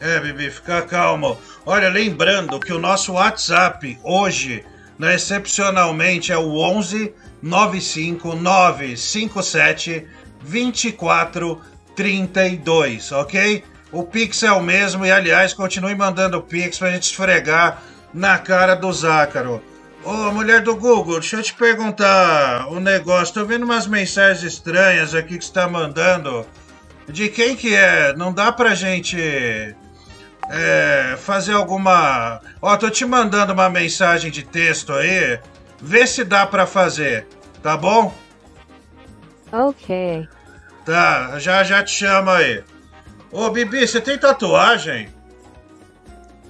É, Bibi, fica calmo. Olha, lembrando que o nosso WhatsApp hoje, né, excepcionalmente, é o 11 95 957 24 32, ok? O Pix é o mesmo e, aliás, continue mandando o Pix pra gente esfregar na cara do Zácaro. Ô, mulher do Google, deixa eu te perguntar um negócio. Tô vendo umas mensagens estranhas aqui que você tá mandando. De quem que é? Não dá pra gente é, fazer alguma. Ó, tô te mandando uma mensagem de texto aí. Vê se dá pra fazer, tá bom? Ok. Tá, já já te chamo aí. Ô, Bibi, você tem tatuagem?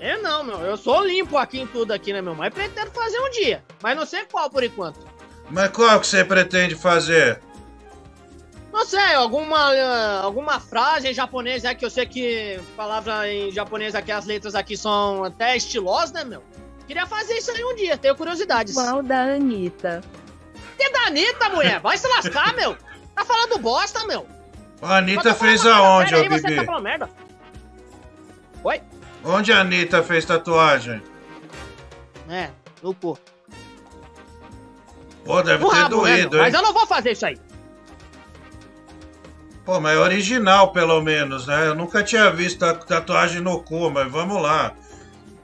Eu não, meu. Eu sou limpo aqui em tudo aqui, né, meu? Mas pretendo fazer um dia. Mas não sei qual por enquanto. Mas qual que você pretende fazer? Não sei, alguma, eh, alguma frase em japonês é que eu sei que palavra em japonês aqui, as letras aqui são até estilosas, né, meu? Queria fazer isso aí um dia, tenho curiosidades. Qual da Anitta? Que da Anitta, mulher? Vai se lascar, meu! Tá falando bosta, meu! A Anitta falando fez aonde, ô você Bibi? tá falando merda? Oi? Onde a Anitta fez tatuagem? É, no cu. Pô, deve No ter rabo, né, doído? Mas hein? eu não vou fazer isso aí. Pô, mas é original, pelo menos, né? Eu nunca tinha visto ta- tatuagem no cu, mas vamos lá.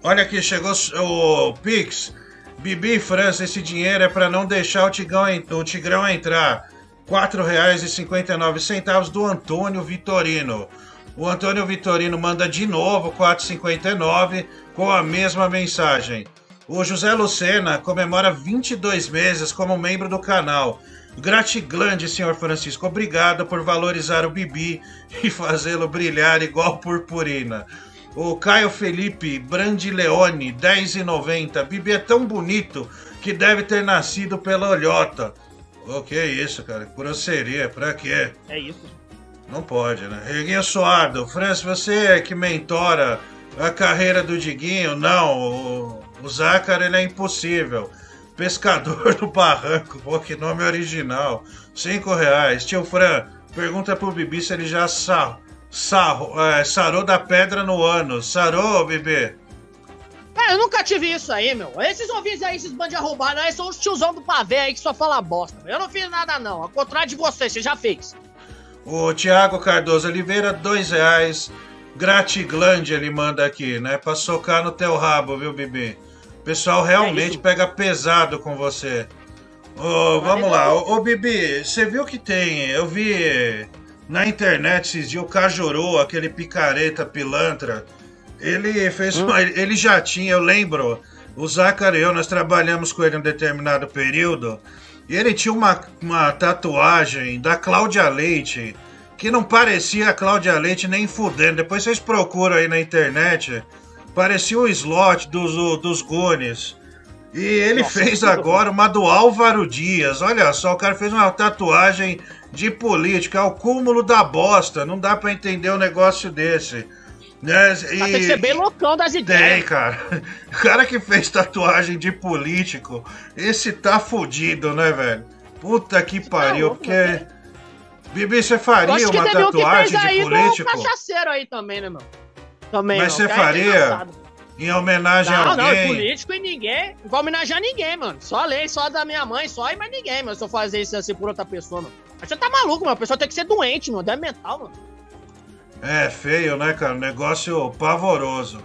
Olha aqui, chegou o Pix. Bibi França, esse dinheiro é pra não deixar o Tigrão, en- o Tigrão entrar. R$ 4,59 do Antônio Vitorino. O Antônio Vitorino manda de novo 4,59. com a mesma mensagem. O José Lucena comemora 22 meses como membro do canal. Gratiglande, senhor Francisco. Obrigado por valorizar o Bibi e fazê-lo brilhar igual purpurina. O Caio Felipe Brandileone, 10,90. Bibi é tão bonito que deve ter nascido pela olhota. O que é isso, cara? Grosseria, pra quê? É isso. Não pode, né? Reguinho Suado, Francis, você é que mentora a carreira do Diguinho? Não, o, o Zácaro ele é impossível. Pescador do Barranco, pô, que nome original. Cinco reais. Tio Fran, pergunta pro Bibi se ele já sa, sa, é, sarou da pedra no ano. Sarou, Bibi? É, eu nunca tive isso aí, meu. Esses ouvintes aí, esses bandos arrombados aí, são os tiozão do pavê aí que só fala bosta. Eu não fiz nada, não. Ao contrário de você, você já fez. O Tiago Cardoso Oliveira, dois reais. Gratiglândia ele manda aqui, né? Pra socar no teu rabo, viu, Bibi? O pessoal realmente pega pesado com você. Ô, vamos lá, ô, ô, Bibi, você viu que tem? Eu vi na internet esses dias o Cajuru, aquele picareta pilantra. Ele fez uma, Ele já tinha, eu lembro. O Zácaro e eu, nós trabalhamos com ele em um determinado período. E ele tinha uma, uma tatuagem da Cláudia Leite, que não parecia a Cláudia Leite nem fudendo. Depois vocês procuram aí na internet. Parecia o slot dos, dos Gones. E ele Nossa, fez agora uma do Álvaro Dias. Olha só, o cara fez uma tatuagem de política. É o cúmulo da bosta. Não dá pra entender um negócio desse. Né? Mas tem que ser bem loucão das Tem, ideias. cara. O cara que fez tatuagem de político, esse tá fudido, né, velho? Puta que pariu, porque. Bibi, você Eu faria acho que uma teve um que fez tatuagem aí de do político? cachaceiro aí também, né, meu? Também, Mas não, você que é faria engraçado. Em homenagem a Não, não, e alguém? político e ninguém. Não vou homenagear ninguém, mano. Só a lei, só a da minha mãe, só e mais ninguém, mano. Se eu fazer isso assim por outra pessoa, mano. Mas você tá maluco, mano. A pessoa tem que ser doente, mano. É mental, mano. É feio, né, cara? Negócio pavoroso.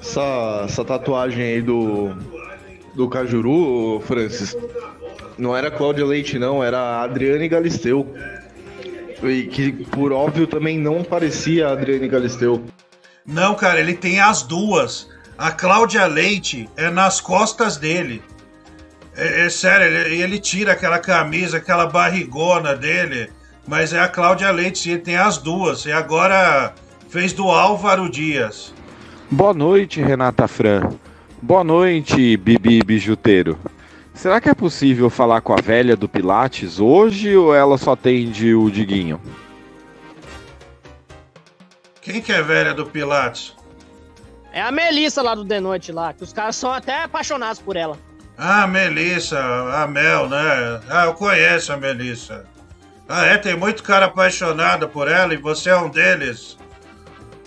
Essa, essa tatuagem aí do. Do Cajuru, Francis. Não era Cláudia Leite, não, era a Adriane Galisteu. E que, por óbvio, também não parecia a Adriane Galisteu. Não, cara, ele tem as duas. A Cláudia Leite é nas costas dele. É, é sério, ele, ele tira aquela camisa, aquela barrigona dele. Mas é a Cláudia Leite, ele tem as duas. E agora fez do Álvaro Dias. Boa noite, Renata Fran. Boa noite, Bibi Bijuteiro. Será que é possível falar com a velha do Pilates hoje ou ela só atende o Diguinho? Quem que é velha do Pilates? É a Melissa lá do The Noite lá, que os caras são até apaixonados por ela. Ah, Melissa, a Mel, né? Ah, eu conheço a Melissa. Ah, é? Tem muito cara apaixonado por ela e você é um deles.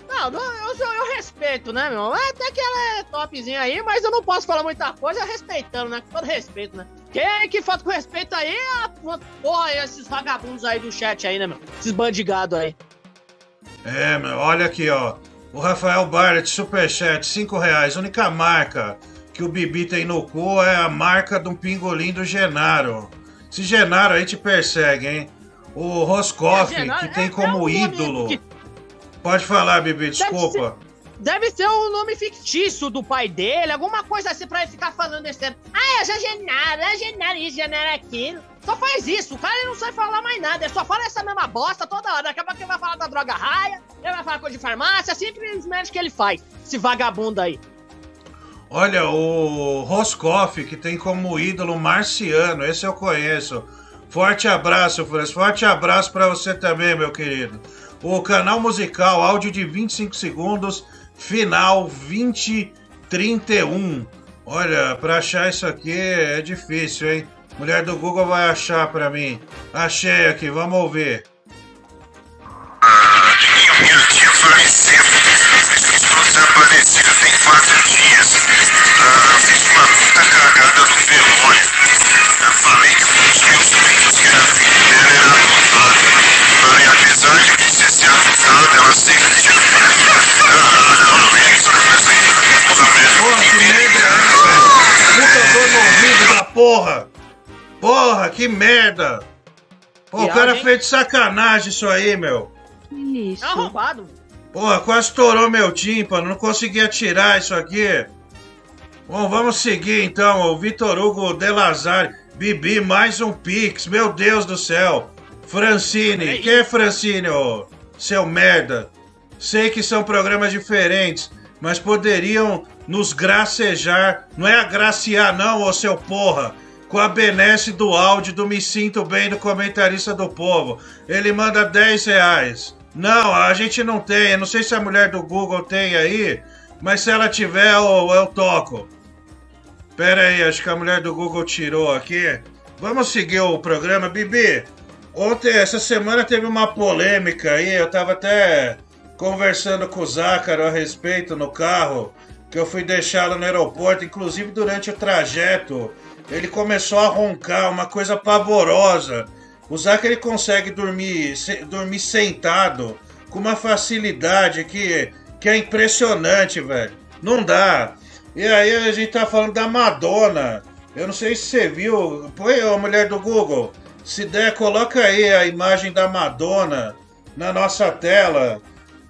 Não, não, eu, eu, eu respeito, né, meu? Até que ela é topzinha aí, mas eu não posso falar muita coisa respeitando, né? Com todo respeito, né? Quem que falta com respeito aí é a porra, esses vagabundos aí do chat aí, né, meu? Esses bandigados aí. É, meu, olha aqui, ó. O Rafael Barrett, Superchat, 5 reais. A única marca que o Bibi tem no cu é a marca do pingolim do Genaro. Esse Genaro aí te persegue, hein? O Roscoff, É, Genaro que tem é- como é um ídolo. que- Pode falar, Bibi, desculpa. Deve ser o nome fictício do pai dele, alguma coisa assim pra ele ficar falando esse tempo. Ah, eu Genaro, é Genaro isso, Genaro aquilo. Só faz isso, o cara não sabe falar mais nada, ele só fala essa mesma bosta toda hora. Daqui a pouco ele vai falar da droga raia, ele vai falar coisa de farmácia, simplesmente que ele faz. Esse vagabundo aí. Olha, o Roscoff, que tem como ídolo Marciano, esse eu conheço. Forte abraço, Francis. Forte abraço pra você também, meu querido. O canal musical, áudio de 25 segundos, final 2031. Olha, pra achar isso aqui é difícil, hein? Mulher do Google vai achar pra mim. Achei aqui, vamos ouvir. Desaparecido tem quatro dias. Ah, fiz uma puta cagada no velório. Eu falei que um dos meus primos, que era filho dela, era adotado. Ah, e apesar de que se ser adotado, ela sempre tinha Porra, que merda é? Puta dor no ouvido da porra! Porra, que merda! Pô, o cara fez de sacanagem isso aí, meu. Que lixo. É arrombado. Porra, quase estourou meu tímpano, não conseguia tirar isso aqui. Bom, vamos seguir então. O Vitor Hugo De Lazare. Bibi, mais um Pix. Meu Deus do céu. Francine. Quem é Francine, ô? Seu merda. Sei que são programas diferentes, mas poderiam nos gracejar. Não é agraciar, não, ô seu porra. Com a benesse do áudio do Me Sinto Bem do comentarista do povo. Ele manda 10 reais. Não, a gente não tem. Eu não sei se a mulher do Google tem aí, mas se ela tiver, eu, eu toco. Pera aí, acho que a mulher do Google tirou aqui. Vamos seguir o programa. Bibi, ontem, essa semana teve uma polêmica aí. Eu tava até conversando com o Zácaro a respeito no carro, que eu fui deixá-lo no aeroporto, inclusive durante o trajeto. Ele começou a roncar, uma coisa pavorosa. O Zácaro ele consegue dormir, se- dormir sentado com uma facilidade que, que é impressionante, velho. Não dá. E aí a gente tá falando da Madonna. Eu não sei se você viu. Põe a mulher do Google. Se der, coloca aí a imagem da Madonna na nossa tela.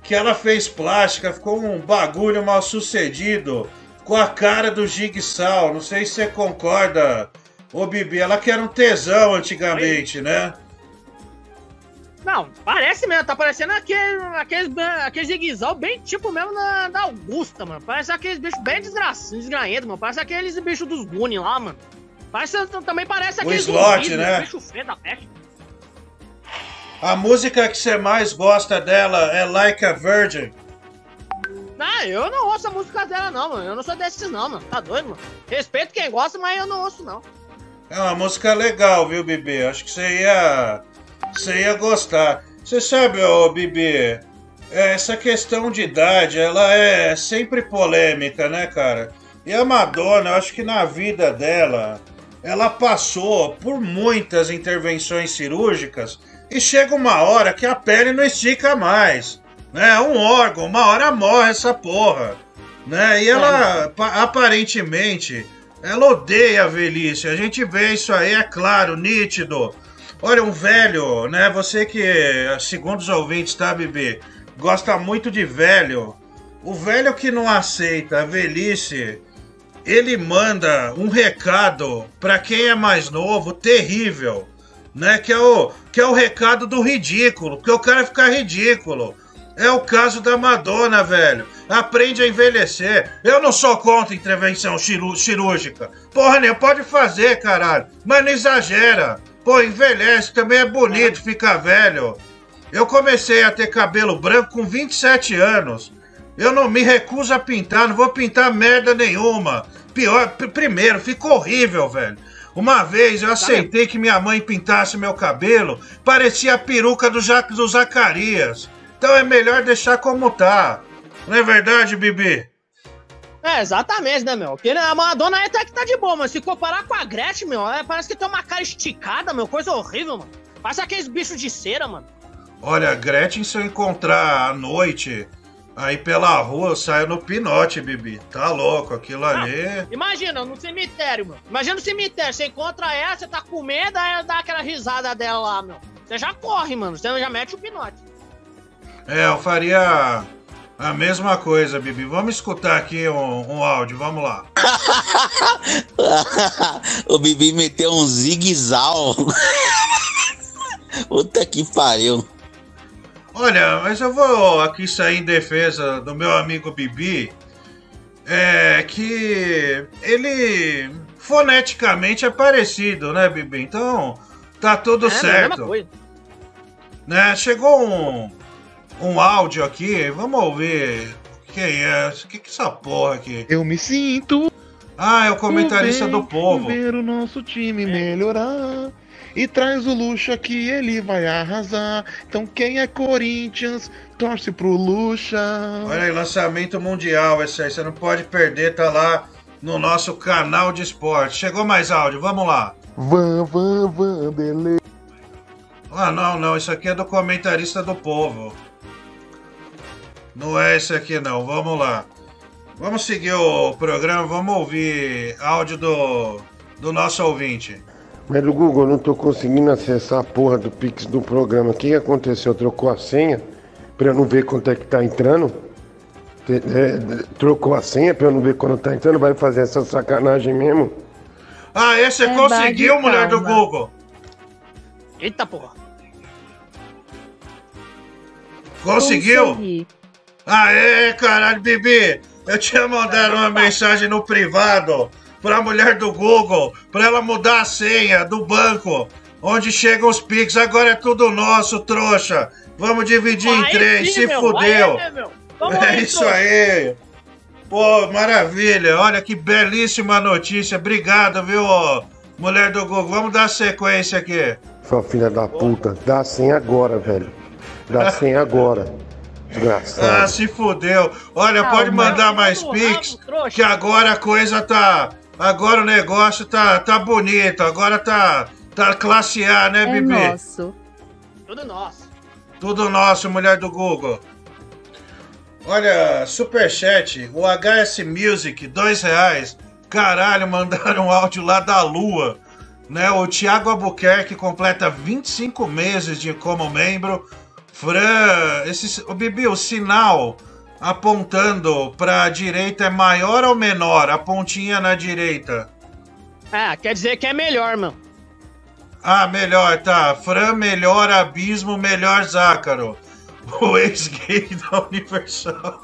Que ela fez plástica, ficou um bagulho mal sucedido. Com a cara do Jigsaw. Não sei se você concorda, ô Bibi. Ela que era um tesão antigamente, né? Não, parece mesmo, tá parecendo aquele, aqueles, aqueles zigue-zague bem tipo mesmo da, da Augusta, mano. Parece aqueles bichos bem desgraçados, mano. Parece aqueles bichos dos Goonies lá, mano. Parece, também parece O aqueles slot, zumbis, né? bicho feio da peste. A música que você mais gosta dela é Like a Virgin. Ah, eu não ouço a música dela, não, mano. Eu não sou desses, não, mano. Tá doido, mano. Respeito quem gosta, mas eu não ouço, não. É uma música legal, viu, Bibi? Acho que você ia. Você ia gostar. Você sabe, ô Bibi, é, essa questão de idade, ela é sempre polêmica, né, cara? E a Madonna, eu acho que na vida dela, ela passou por muitas intervenções cirúrgicas e chega uma hora que a pele não estica mais. Né? Um órgão, uma hora morre essa porra. Né? E ela, pa- aparentemente, ela odeia a velhice. A gente vê isso aí, é claro, nítido. Olha, um velho, né? Você que, segundo os ouvintes, tá, Bibi? Gosta muito de velho. O velho que não aceita a velhice, ele manda um recado pra quem é mais novo, terrível, né? Que é o, que é o recado do ridículo, porque o cara fica ridículo. É o caso da Madonna, velho. Aprende a envelhecer. Eu não sou contra intervenção cirúrgica. Porra, nem pode fazer, caralho. Mas não exagera. Pô, envelhece, também é bonito ficar velho. Eu comecei a ter cabelo branco com 27 anos. Eu não me recuso a pintar, não vou pintar merda nenhuma. Pior, pr- primeiro, ficou horrível, velho. Uma vez eu aceitei que minha mãe pintasse meu cabelo, parecia a peruca do, Ja- do Zacarias. Então é melhor deixar como tá. Não é verdade, Bibi? É, exatamente, né, meu? Porque a Madonna aí até que tá de boa, mas se comparar com a Gretchen, meu, é, parece que tem uma cara esticada, meu, coisa horrível, mano. Parece aqueles bichos de cera, mano. Olha, Gretchen, se eu encontrar à noite aí pela rua, eu saio no pinote, Bibi. Tá louco, aquilo ali. Imagina, no cemitério, meu. Imagina no cemitério, você encontra ela, você tá com medo, aí ela dá aquela risada dela lá, meu. Você já corre, mano, você já mete o pinote. É, eu faria a mesma coisa, Bibi. Vamos escutar aqui um, um áudio, vamos lá. o Bibi meteu um zigue-zague. Puta que pariu. Olha, mas eu vou aqui sair em defesa do meu amigo Bibi. É que ele foneticamente é parecido, né, Bibi? Então tá tudo é, mesma certo. Né? Chegou um, um áudio aqui, vamos ouvir. Quem é? O que, que é essa porra aqui? Eu me sinto. Ah, é o comentarista bem do povo. Ver o nosso time melhorar. E traz o Luxa que ele vai arrasar. Então quem é Corinthians, torce pro Luxa. Olha aí, lançamento mundial esse aí, você não pode perder, tá lá no nosso canal de esporte. Chegou mais áudio, vamos lá. Van, van, Vanderlei. Ah, não, não, isso aqui é do comentarista do povo. Não é esse aqui não, vamos lá. Vamos seguir o programa, vamos ouvir áudio do, do nosso ouvinte. Mas do Google, eu não tô conseguindo acessar a porra do Pix do programa. O que que aconteceu? Trocou a senha? pra eu não ver quanto é que tá entrando. É, trocou a senha pra eu não ver quando tá entrando, vai fazer essa sacanagem mesmo? Ah, esse É conseguiu, mulher do. Google. Eita porra. Conseguiu? Consegui. Aê, caralho, Bibi! Eu tinha mandado uma mensagem no privado pra mulher do Google pra ela mudar a senha do banco onde chegam os Pix. Agora é tudo nosso, trouxa. Vamos dividir em Aí três, sim, se meu, fudeu. Vamos É aí, isso trouxa. aí. Pô, maravilha. Olha que belíssima notícia. Obrigado, viu, mulher do Google. Vamos dar sequência aqui. Sua filha da puta, dá a senha agora, velho. Dá a senha agora. Ah, Desgraçado. se fudeu. Olha, pode mandar mais Pix, que agora a coisa tá. Agora o negócio tá, tá bonito. Agora tá, tá classe A, né, É Bibi? nosso. Tudo nosso. Tudo nosso, mulher do Google. Olha, superchat, o HS Music, dois reais. Caralho, mandaram um áudio lá da Lua. Né? O Thiago Albuquerque completa 25 meses de como membro. Fran, esse, o Bibi, o sinal apontando pra direita é maior ou menor? A pontinha na direita. Ah, quer dizer que é melhor, mano. Ah, melhor, tá. Fran, melhor Abismo, melhor Zácaro. O ex-gay da Universal.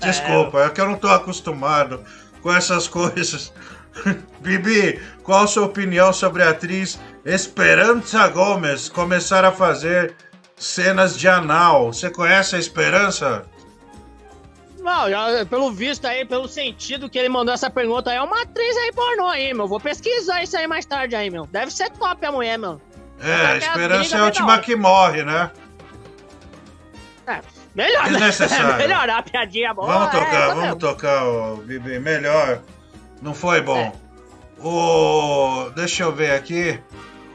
Desculpa, é que eu não tô acostumado com essas coisas. Bibi, qual a sua opinião sobre a atriz Esperança Gomes começar a fazer cenas de anal? Você conhece a Esperança? Não, já, pelo visto aí, pelo sentido que ele mandou essa pergunta aí, é uma atriz aí pornô aí, meu. Vou pesquisar isso aí mais tarde aí, meu. Deve ser top a mulher, meu. É, a Esperança é a última que morre, né? É, melhor, né? Melhorar a piadinha boa. Vamos é, tocar, tá vamos mesmo. tocar, Bibi. Melhor. Não foi bom. É. O. Deixa eu ver aqui.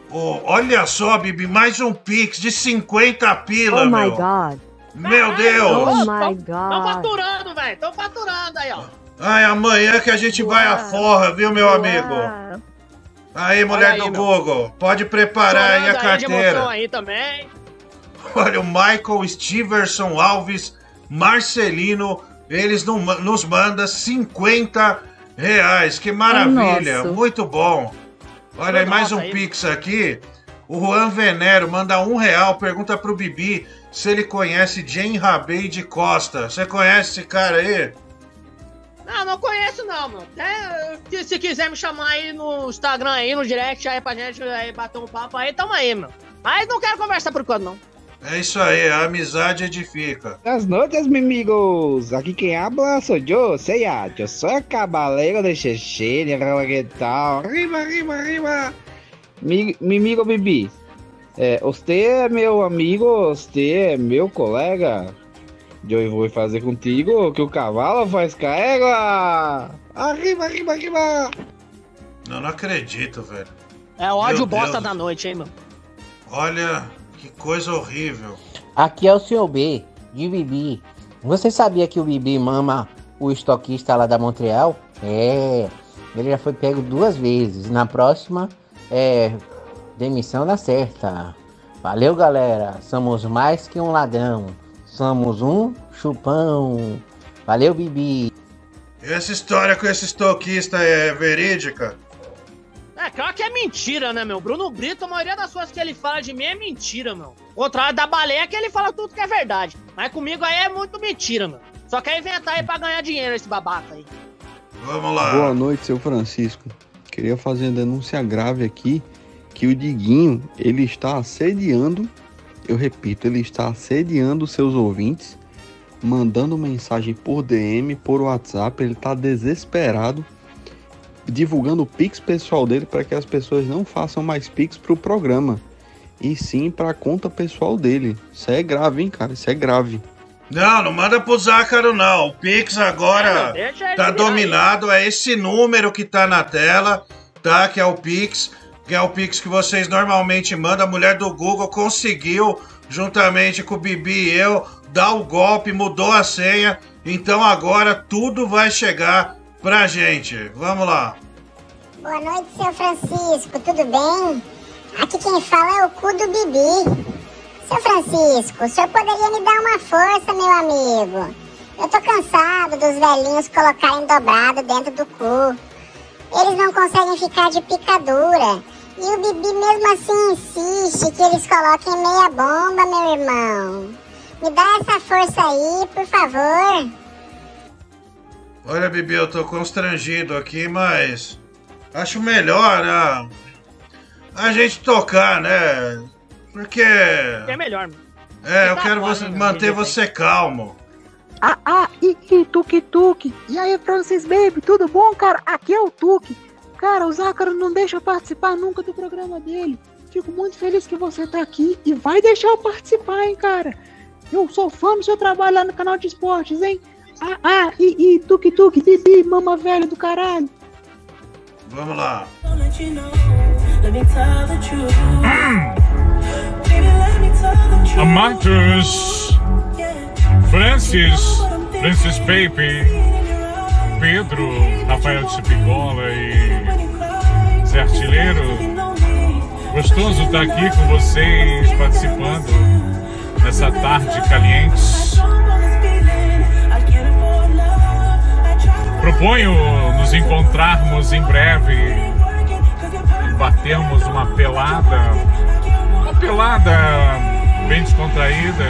O... Olha só, Bibi, mais um Pix de 50 pila, Oh my meu. god. Meu Deus! Oh my Tão god. faturando, velho. Tão faturando aí, ó. Ai, amanhã que a gente vai à forra, viu, meu amigo? Aí, mulher aí, do meu. Google, pode preparar aí a carteira. aí também. Olha, o Michael Steverson Alves Marcelino, eles não nos mandam 50 reais. Que maravilha, muito bom. Olha aí, mais um aí. Pix aqui. O Juan Venero manda um real, pergunta pro Bibi se ele conhece Jane Rabei de Costa. Você conhece esse cara aí? Não, não conheço não, mano. É, que- se quiser me chamar aí no Instagram aí, no direct aí pra gente aí bater um papo aí, tamo aí, mano. Mas não quero conversar por enquanto, não. É isso aí, a amizade edifica. Noches, mis amigos. Aquí quien habla soy yo, Seiya. Yo soy el caballero de que tal? Arriba, arriba, arriba. Mi, mi amigo Bibi, é, você é meu amigo, você é meu colega. Eu vou fazer contigo o que o cavalo faz carrega. Arriba, arriba, arriba. Não, não acredito, velho. É ódio Meu bosta Deus. da noite, hein, mano. Olha, que coisa horrível. Aqui é o Sr. B, de Bibi. Você sabia que o Bibi mama o estoquista lá da Montreal? É, ele já foi pego duas vezes. Na próxima, é demissão na certa. Valeu, galera. Somos mais que um ladrão. Somos um chupão. Valeu, Bibi. Essa história com esse estoquista é verídica? É, claro que é mentira, né, meu? Bruno Brito, a maioria das coisas que ele fala de mim é mentira, meu. O contrário da baleia é que ele fala tudo que é verdade. Mas comigo aí é muito mentira, meu. Só quer inventar aí pra ganhar dinheiro esse babaca aí. Vamos Boa noite, seu Francisco. Queria fazer uma denúncia grave aqui que o Diguinho, ele está assediando, eu repito, ele está assediando seus ouvintes, mandando mensagem por DM, por WhatsApp, ele está desesperado, divulgando o Pix pessoal dele para que as pessoas não façam mais Pix pro programa, e sim para a conta pessoal dele. Isso é grave, hein, cara? Isso é grave. Não, não manda pro Zácaro, não. O Pix agora não, tá dominado. É esse número que tá na tela, tá? Que é o Pix. Que é o Pix que vocês normalmente mandam. A mulher do Google conseguiu, juntamente com o Bibi e eu, dar o golpe, mudou a senha. Então agora tudo vai chegar pra gente. Vamos lá. Boa noite, seu Francisco, tudo bem? Aqui quem fala é o cu do Bibi. Seu Francisco, o senhor poderia me dar uma força, meu amigo? Eu tô cansado dos velhinhos colocarem dobrado dentro do cu. Eles não conseguem ficar de picadura. E o Bibi mesmo assim insiste que eles coloquem meia bomba, meu irmão. Me dá essa força aí, por favor. Olha, Bibi, eu tô constrangido aqui, mas acho melhor a, a gente tocar, né? Porque. É melhor, mano. É, eu Tá quero você, né, manter você calmo. Ah, ah, e, e Tuque Tuque. E aí, Francis Baby, tudo bom, cara? Aqui é o Tuque. Cara, o Zácaro não deixa eu participar nunca do programa dele. Fico muito feliz que você tá aqui e vai deixar eu participar, hein, cara. Eu sou fã do seu trabalho lá no canal de esportes, hein? Ah, ah, e, e Tuque Tuque, Bibi, mama velha do caralho. Vamos lá. Amatos, Francis, Francis Pepe, Pedro, Rafael de Cipicola e Zé Artilheiro. Gostoso estar aqui com vocês, participando nessa tarde caliente. Proponho nos encontrarmos em breve e batermos uma pelada, uma pelada bem descontraída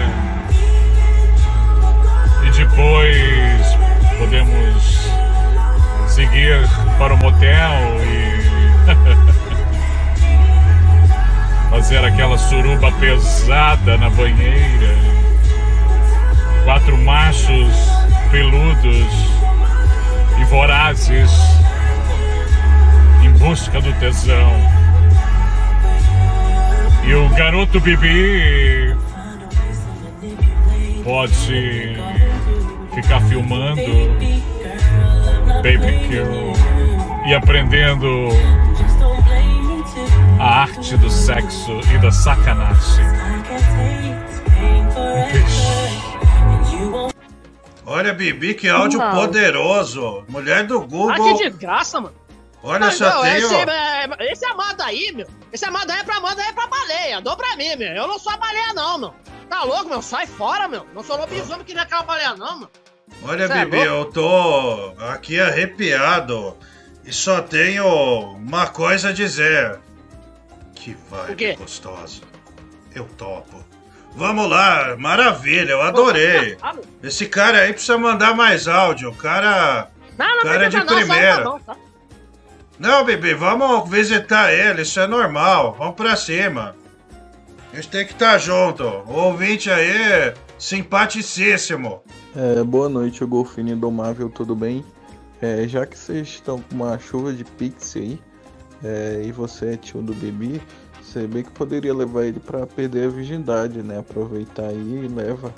e depois podemos seguir para o motel e fazer aquela suruba pesada na banheira. Quatro machos peludos e vorazes em busca do tesão. E o garoto Bibi pode ficar filmando Baby Kill e aprendendo a arte do sexo e da sacanagem. Um beijo. Olha, Bibi, que áudio Não. poderoso. Mulher do Ah, Google. que desgraça, mano. Olha, Mas, só não, tem, esse, ó. é, esse amado aí, meu. Esse amado aí é pra amado aí é pra baleia. Dou pra mim, meu. Eu não sou a baleia, não, meu. Tá louco, meu? Sai fora, meu. Não sou lobisomem que nem aquela baleia, não, meu. Olha, Cê é Bibi, louco? eu tô aqui arrepiado e só tenho uma coisa a dizer. Que vibe gostosa. Eu topo. Vamos lá, maravilha, eu adorei. Esse cara aí precisa mandar mais áudio. O cara. Não, não cara é de não, primeira. tá? Não, Bibi, vamos visitar ele, isso é normal. Vamos pra cima. A gente tem que estar junto. O ouvinte aí, simpaticíssimo. É, boa noite, o Golfinho Indomável, tudo bem? É, já que vocês estão com uma chuva de pix aí, é, e você é tio do bebê, você bem que poderia levar ele pra perder a virgindade, né? Aproveitar aí e leva,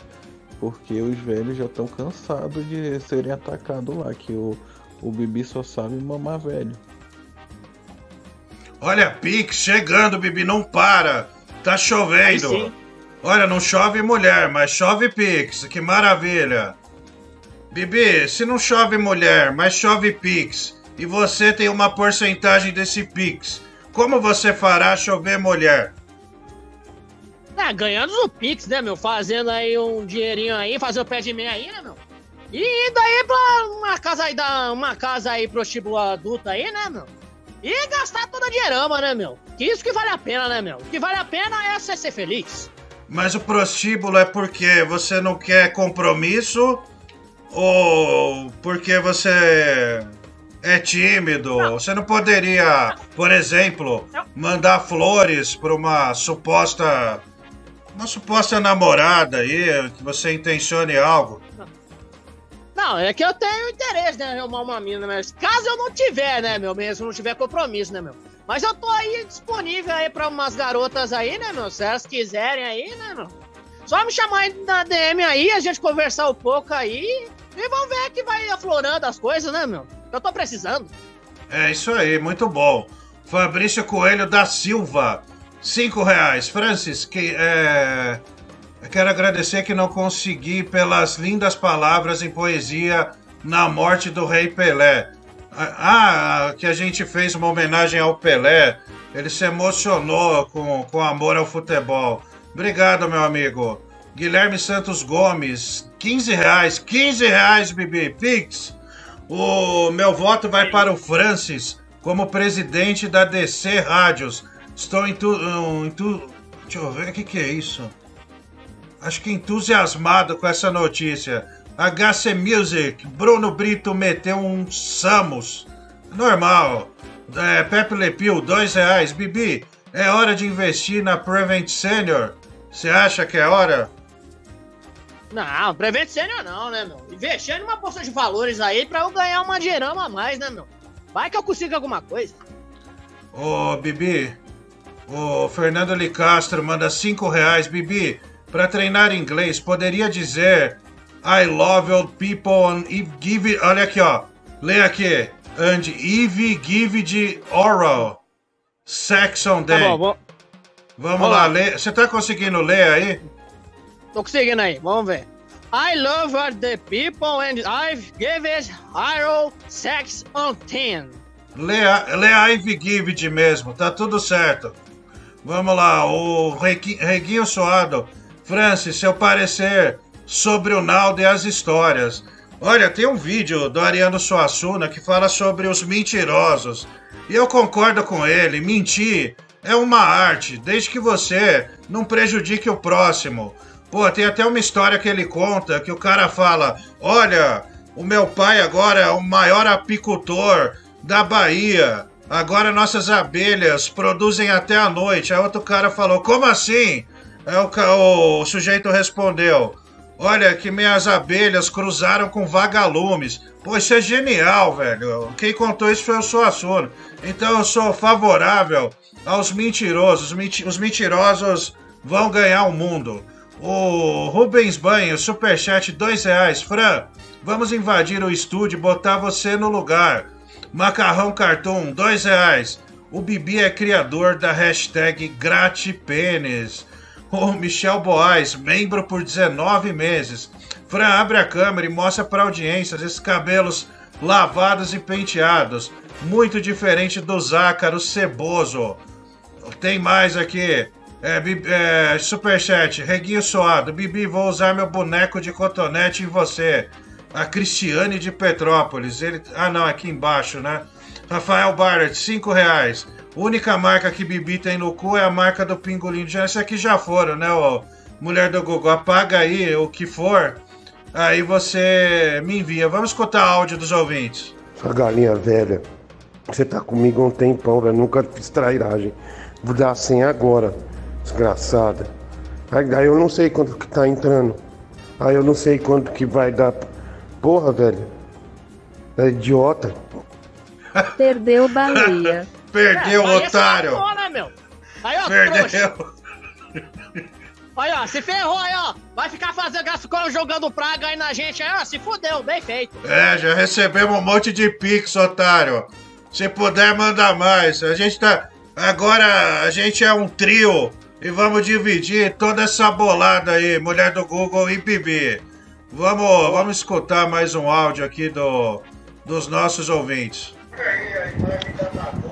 porque os velhos já estão cansados de serem atacados lá, que o, o bebê só sabe mamar velho. Olha, Pix chegando, Bibi, não para. Tá Aí chovendo. Olha, não chove mulher, mas chove Pix. Que maravilha. Bibi, se não chove mulher, mas chove Pix, e você tem uma porcentagem desse Pix, como você fará chover mulher? É, ganhando no Pix, né, meu? Fazendo aí um dinheirinho aí, fazer o pé de meia aí, né, meu? E daí pra uma casa aí, da, uma casa aí prostíbulo adulta aí, né, meu? E gastar toda a dinheirama, né, meu? Que isso que vale a pena, né, meu? O que vale a pena é você ser feliz. Mas o prostíbulo é porque você não quer compromisso ou porque você é tímido? Você não poderia, por exemplo, mandar flores para uma suposta uma suposta namorada aí, que você intencione algo? Não, é que eu tenho interesse, né, em arrumar uma mina, mas caso eu não tiver, né, meu, mesmo não tiver compromisso, né, meu. Mas eu tô aí disponível aí pra umas garotas aí, né, meu, se elas quiserem aí, né, meu. Só me chamar na DM aí, a gente conversar um pouco aí e vamos ver que vai aflorando as coisas, né, meu. Eu tô precisando. É isso aí, muito bom. Fabrício Coelho da Silva, cinco reais. Francis, que é, quero agradecer que não consegui pelas lindas palavras em poesia na morte do Rei Pelé. Ah, que a gente fez uma homenagem ao Pelé. Ele se emocionou com, com amor ao futebol. Obrigado, meu amigo. Guilherme Santos Gomes, 15 reais. 15 reais, Bibi. Pix. O meu voto vai para o Francis como presidente da DC Rádios. Estou entu... um, entu... Deixa eu ver o que, que é isso. Acho que entusiasmado com essa notícia. HC Music, Bruno Brito meteu um Samus. Normal. É, Pepe Lepil, dois reais. Bibi, é hora de investir na Prevent Senior. Você acha que é hora? Não, Prevent Senior não, né, meu? Investir numa bolsa de valores aí pra eu ganhar uma dinheirama a mais, né, meu? Vai que eu consigo alguma coisa. Ô, Bibi, o Fernando Licastro manda cinco reais. Bibi, para treinar inglês, poderia dizer I love old people and if give it... Olha aqui, ó. Lê aqui. And if give it oral. Sex on Tá day. bom. Vamos Vamos lá, lê. Você tá conseguindo ler aí? Tô conseguindo aí, vamos ver. I love all the people and I've given Hyrule sex on 10. Lê, a- lê a Ivy Givid mesmo, tá tudo certo. Vamos lá, o Reguinho Suado. Francis, seu parecer sobre o Naldo e as histórias. Olha, tem um vídeo do Ariano Suassuna que fala sobre os mentirosos. E eu concordo com ele, mentir é uma arte, desde que você não prejudique o próximo. Pô, tem até uma história que ele conta que o cara fala: Olha, o meu pai agora é o maior apicultor da Bahia. Agora nossas abelhas produzem até a noite. Aí outro cara falou: Como assim? Aí o, o sujeito respondeu: Olha, que minhas abelhas cruzaram com vagalumes. Pô, isso é genial, velho. Quem contou isso foi o Suassuna. Então eu sou favorável aos mentirosos. Menti- Os mentirosos vão ganhar o mundo. O Rubens Banho, superchat, dois reais. Fran, vamos invadir o estúdio e botar você no lugar. Macarrão Cartoon, dois reais. O Bibi é criador da hashtag Gratipênis. O Michel Boaz, membro por 19 meses. Fran, abre a câmera e mostra para audiência esses cabelos lavados e penteados. Muito diferente do Zácaro Ceboso. Tem mais aqui. É, é, superchat, Reguinho Suado. Bibi, vou usar meu boneco de cotonete em você. A Cristiane de Petrópolis. Ele... Ah, não, aqui embaixo, né? Rafael Barrett, 5 reais. Única marca que Bibi tem no cu é a marca do Pingolim. Já, esse aqui já foram, né, ô? Mulher do Google. Apaga aí o que for. Aí você me envia. Vamos escutar áudio dos ouvintes. Sua galinha velha, você tá comigo há um tempão, velho. Nunca fiz trairagem. Vou dar a senha agora, desgraçada. Aí, aí eu não sei quanto que tá entrando. Aí eu não sei quanto que vai dar. Porra, velho. É idiota. Perdeu baleia. Perdeu, É, aí otário. meu? Aí, ó, Perdeu. trouxa. Olha, ó, se ferrou aí, ó. Vai ficar fazendo gascolo jogando praga aí na gente aí, ó. Se fudeu, bem feito. É, já recebemos um monte de pix, otário. Se puder, manda mais. A gente tá. Agora a gente é um trio e vamos dividir toda essa bolada aí, mulher do Google e Bibi. Vamos, vamos escutar mais um áudio aqui do, dos nossos ouvintes.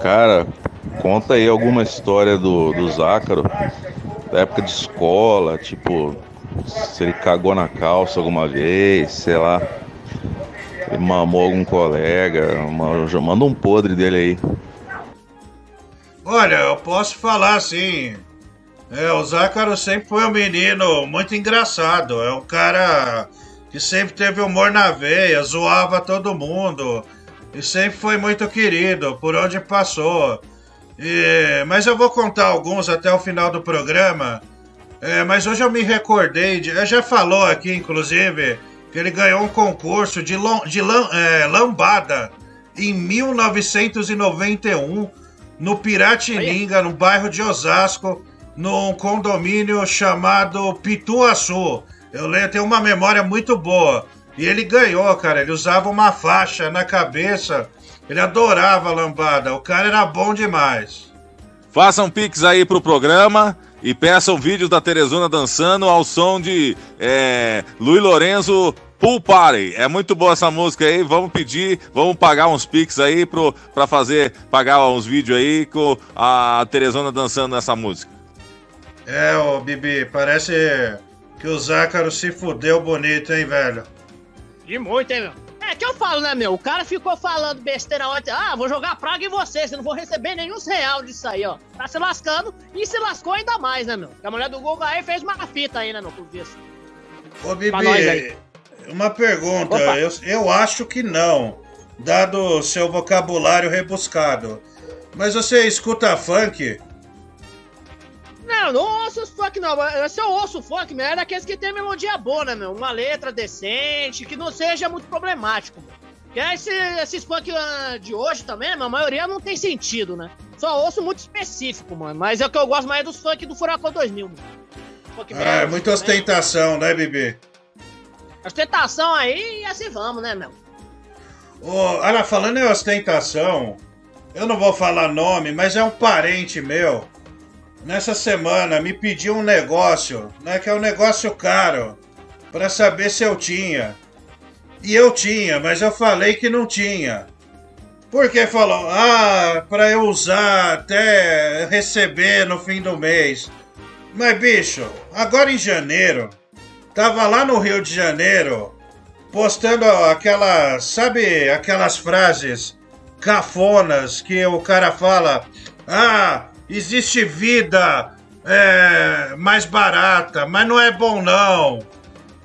Cara, conta aí alguma história do, do Zácaro, da época de escola, tipo, se ele cagou na calça alguma vez, sei lá. Ele mamou algum colega, ma- já manda um podre dele aí. Olha, eu posso falar assim. É, o Zácaro sempre foi um menino muito engraçado. É um cara que sempre teve humor na veia, zoava todo mundo. E sempre foi muito querido por onde passou. E- mas eu vou contar alguns até o final do programa. É, mas hoje eu me recordei, de, eu já falou aqui, inclusive, que ele ganhou um concurso de, lom- de lam- é, lambada em 1991 no Piratininga, no bairro de Osasco, num condomínio chamado Pituaçu. Eu lembro, tenho uma memória muito boa. E ele ganhou, cara. Ele usava uma faixa na cabeça. Ele adorava a lambada. O cara era bom demais. Façam pix aí pro programa e peçam vídeos da Teresona dançando ao som de é, Luiz Lorenzo Pool Party. É muito boa essa música aí. Vamos pedir, vamos pagar uns pix aí pro, pra fazer, pagar uns vídeos aí com a Teresona dançando nessa música. É, ô Bibi, parece que o Zácaro se fudeu bonito, hein, velho? De muito, hein, meu? É que eu falo, né, meu? O cara ficou falando besteira ontem. Ah, vou jogar praga em você, você não vou receber nenhum real disso aí, ó. Tá se lascando e se lascou ainda mais, né, meu? A mulher do Google aí fez uma fita aí, né, meu? Por isso. Ô, Bibi, uma pergunta. Opa. Eu, eu acho que não, dado o seu vocabulário rebuscado. Mas você escuta funk? Não, não ouço os funk, não. Se eu ouço funk, meu, é daqueles que tem melodia boa, né, meu? Uma letra decente, que não seja muito problemático, meu. Porque esse, esses funk ah, de hoje também, meu, a maioria não tem sentido, né? Só ouço muito específico, mano. Mas é o que eu gosto mais é dos funk do Furacão 2000, mano. Funk Ah, é muita ostentação, né, Bibi? Ostentação aí e assim vamos, né, meu? Ô, olha, falando em ostentação, eu não vou falar nome, mas é um parente meu. Nessa semana me pediu um negócio, né? Que é um negócio caro, pra saber se eu tinha. E eu tinha, mas eu falei que não tinha. Porque falou, ah, pra eu usar até receber no fim do mês. Mas, bicho, agora em janeiro, tava lá no Rio de Janeiro, postando aquelas, sabe, aquelas frases cafonas que o cara fala: "Ah, existe vida é, mais barata, mas não é bom não".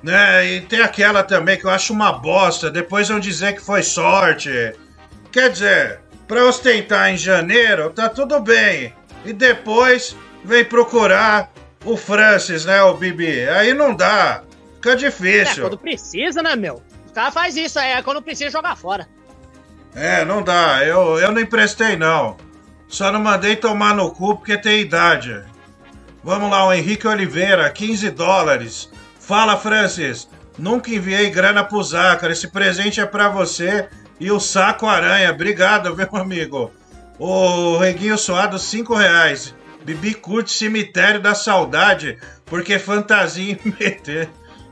Né? E tem aquela também que eu acho uma bosta, depois vão dizer que foi sorte. Quer dizer, pra ostentar em janeiro, tá tudo bem. E depois vem procurar o Francis, né, o Bibi? Aí não dá. Fica É, difícil. quando precisa, né, meu? Os caras fazem isso é quando precisa jogar fora. É, não dá. Eu, eu não emprestei, não. Só não mandei tomar no cu porque tem idade. Vamos lá, o Henrique Oliveira, 15 dólares. Fala, Francis. Nunca enviei grana pro Zácaro. Esse presente é pra você e o Saco Aranha. Obrigado, meu amigo. O Reguinho Suado, 5 reais. Bibi curte Cemitério da Saudade, porque fantasia em meter.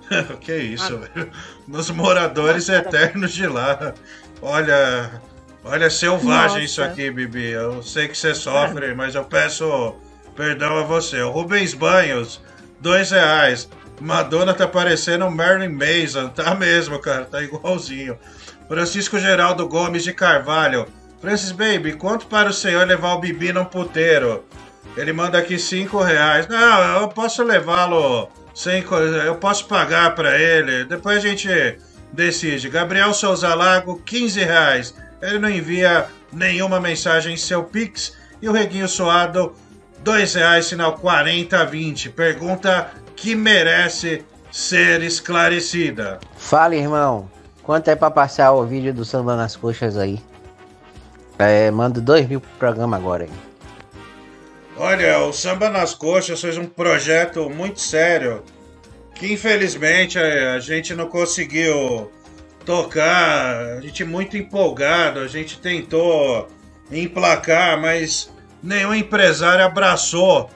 que isso, velho. Nos moradores eternos de lá. Olha, olha, selvagem Nossa. isso aqui, Bibi. Eu sei que você sofre, mas eu peço perdão a você. O Rubens Banhos, dois reais. Madonna tá parecendo Marilyn Mason. Tá mesmo, cara. Tá igualzinho. Francisco Geraldo Gomes de Carvalho. Francis Baby, quanto para o senhor levar o Bibi num puteiro? Ele manda aqui cinco reais. Não, eu posso levá-lo sem... Eu posso pagar para ele. Depois a gente decide. Gabriel Souza Lago, 15 reais. Ele não envia nenhuma mensagem em seu Pix. E o Reguinho Suado, dois reais, sinal 4020. Pergunta que merece ser esclarecida. Fala, irmão. Quanto é pra passar o vídeo do samba nas coxas aí? É, mando dois mil pro programa agora aí. Olha, o Samba nas Coxas fez um projeto muito sério que infelizmente a gente não conseguiu tocar. A gente muito empolgado, a gente tentou emplacar, mas nenhum empresário abraçou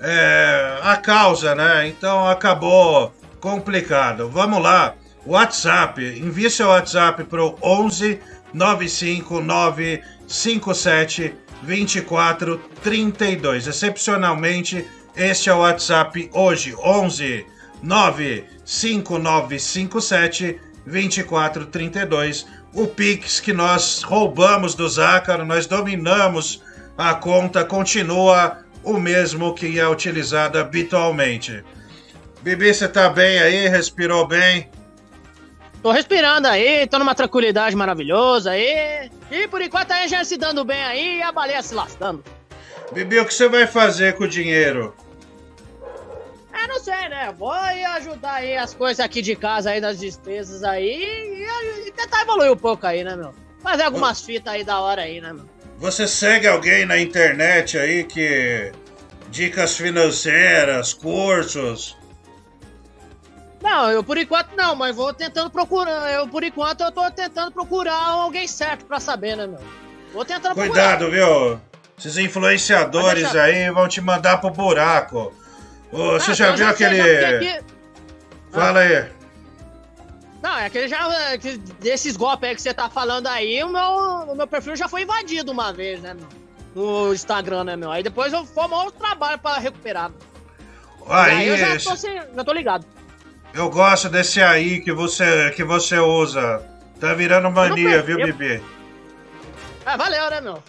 é, a causa, né? Então acabou complicado. Vamos lá, WhatsApp, envie seu WhatsApp para o 11 959 57 24 32. Excepcionalmente, este é o WhatsApp hoje, 11 95957 24 32. O Pix que nós roubamos do Zácaro, nós dominamos a conta, continua o mesmo que é utilizado habitualmente. Bibi, você tá bem aí? Respirou bem? Tô respirando aí, tô numa tranquilidade maravilhosa aí. E por enquanto a gente se dando bem aí e a baleia se lascando. Bibi, o que você vai fazer com o dinheiro? É, não sei, né? Vou ajudar aí as coisas aqui de casa aí, nas despesas aí e, tentar evoluir um pouco aí, né, meu? Fazer algumas fitas aí da hora aí, né, meu? Você segue alguém na internet aí que. Dicas financeiras, cursos. Não, eu por enquanto não, mas vou tentando procurar. Eu por enquanto eu tô tentando procurar alguém certo pra saber, né, meu? Vou tentando Cuidado, procurar. viu? Esses influenciadores aí vão te mandar pro buraco. Ô, você Ah, já viu aquele. já fiquei aqui- Fala aí. Não, é aquele já. que Desses golpes aí que você tá falando aí, o meu, o meu perfil já foi invadido uma vez, né, meu? No Instagram, né, meu? Aí depois eu um outro trabalho pra recuperar. Aí, eu já tô, sem, já tô ligado. eu gosto desse aí que você, que você usa. Tá virando mania, viu. Bibi? Ah, valeu, né, meu?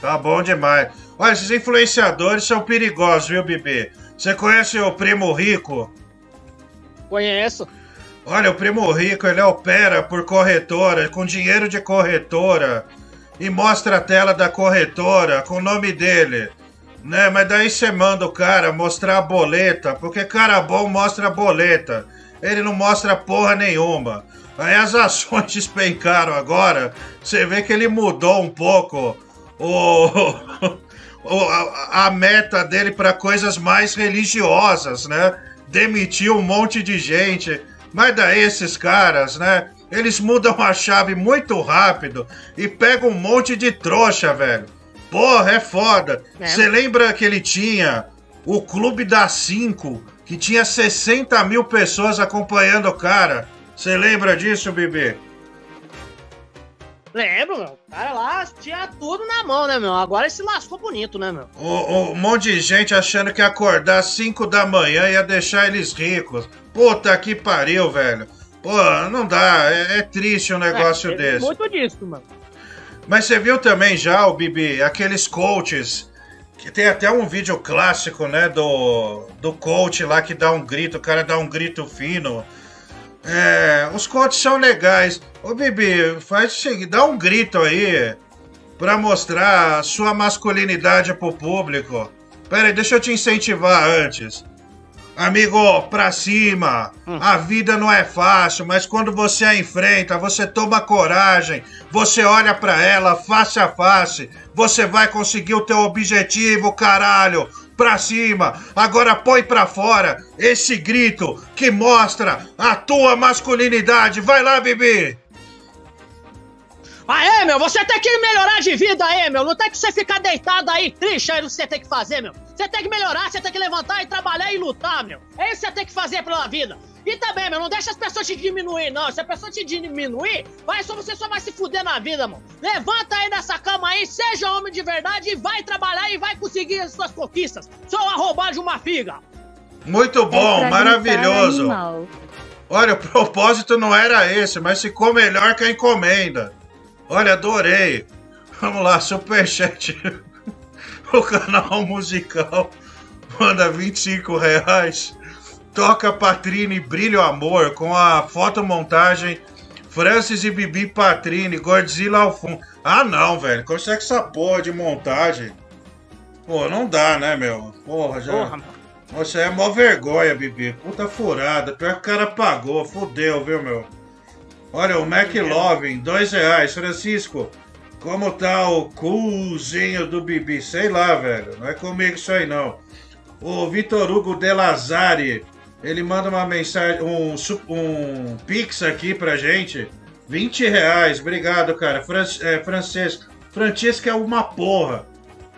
Tá bom demais. Olha, esses influenciadores são perigosos, viu, Bibi? Você conhece o Primo Rico? Conheço. Olha, o Primo Rico, ele opera por corretora, com dinheiro de corretora, e mostra a tela da corretora com o nome dele. Né? Mas daí você manda o cara mostrar a boleta, porque cara bom mostra a boleta. Ele não mostra porra nenhuma. Aí as ações despencaram agora. Você vê que ele mudou um pouco o, o- a, a meta dele para coisas mais religiosas, né? Demitiu um monte de gente. Mas daí esses caras, né? Eles mudam a chave muito rápido e pegam um monte de trouxa, velho. Porra, é foda. É. Você lembra que ele tinha o Clube das Cinco, que tinha 60 mil pessoas acompanhando o cara? Você lembra disso, Bibi? Lembro, meu. O cara lá tinha tudo na mão, né, meu? Agora ele se lascou bonito, né, meu? O- Um monte de gente achando que acordar às 5 da manhã ia deixar eles ricos. Puta que pariu, velho. Pô, não dá. É, é triste um negócio É, teve desse. Muito disso, mano. Mas você viu também já, o Bibi, aqueles coaches. Que tem até um vídeo clássico, né? Do, do coach lá que dá um grito, o cara dá um grito fino. É, os coaches são legais. Ô Bibi, faz o seguinte, dá um grito aí pra mostrar a sua masculinidade pro público. Pera aí, deixa eu te incentivar antes. Amigo, pra cima. A vida não é fácil, mas quando você a enfrenta, você toma coragem, você olha pra ela face a face, você vai conseguir o teu objetivo, caralho. Pra cima. Agora põe pra fora esse grito que mostra a tua masculinidade. Vai lá, Bibi. Aê, meu, você tem que melhorar de vida aí, meu. Não tem que você ficar deitado aí, triste aí, o que você tem que fazer, meu. Você tem que melhorar, você tem que levantar e trabalhar e lutar, meu. É isso que você tem que fazer pela vida. E também, meu, não deixa as pessoas te diminuir, não. Se a pessoa te diminuir, vai só você só vai se fuder na vida, mano. Levanta aí dessa cama aí, seja homem de verdade e vai trabalhar e vai conseguir as suas conquistas. Seu arrombado de uma figa. Muito bom, pra maravilhoso. Olha, o propósito não era esse, mas ficou melhor que a encomenda. Olha, adorei. Vamos lá, superchat. O canal musical manda 25 reais. Toca Patrini Brilho Amor com a fotomontagem Francis e Bibi Patrini, Godzilla ao fundo. Ah, não, velho. Consegue essa porra de montagem? Pô, não dá, né, meu? Porra, já. Porra, Você é mó vergonha, Bibi. Puta furada. Pior que o cara pagou. Fudeu, viu, meu? Olha, o McLovin, dois reais. Francisco, como tá o coolzinho do Bibi? Sei lá, velho. Não é comigo isso aí, não. O Vitor Hugo De Lazari, ele manda uma mensagem, um, um pix aqui pra gente. 20 reais. Obrigado, cara. Fran é, Francesco. Francesco é uma porra.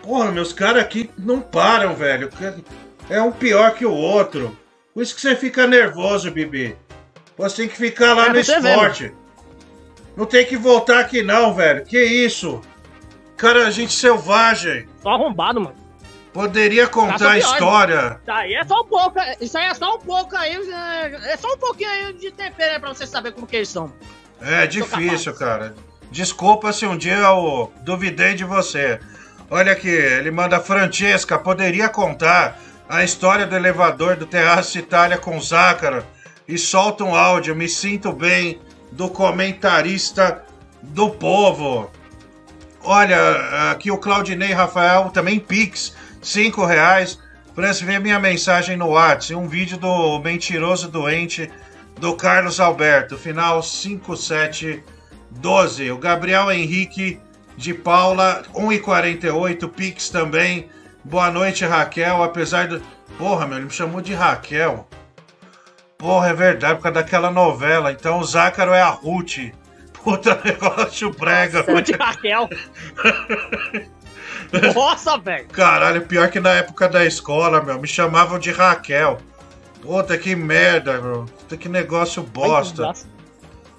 Porra, meus caras aqui não param, velho. É um pior que o outro. Por isso que você fica nervoso, Bibi. Você tem que ficar lá É, no esporte. Não tem que voltar aqui não, velho. Que isso? Cara, gente selvagem. Só arrombado, mano. Poderia contar a Tá história. Isso aí é só um pouco. Isso aí é só um pouco aí. É só um pouquinho aí de tempero aí pra você saber como que eles são. É difícil, cara. Desculpa se um dia eu duvidei de você. Olha aqui, ele manda Francesca, poderia contar a história do elevador do Terraço Itália com Zácaro e solta um áudio, me sinto bem, do comentarista do povo. Olha, aqui o Claudinei Rafael, também Pix, 5 reais. Francis, vê minha mensagem no WhatsApp, um vídeo do mentiroso doente do Carlos Alberto, final 5712. O Gabriel Henrique de Paula, 1,48. Pix também. Boa noite, Raquel. Apesar do. Porra, meu, ele me chamou de Raquel. Porra, é verdade, por causa daquela novela. Então o Zácaro é a Ruth. Puta negócio brega. Cu de Raquel. Nossa, velho. Caralho, pior que na época da escola, meu, me chamavam de Raquel. Puta que merda, meu. Puta que negócio bosta.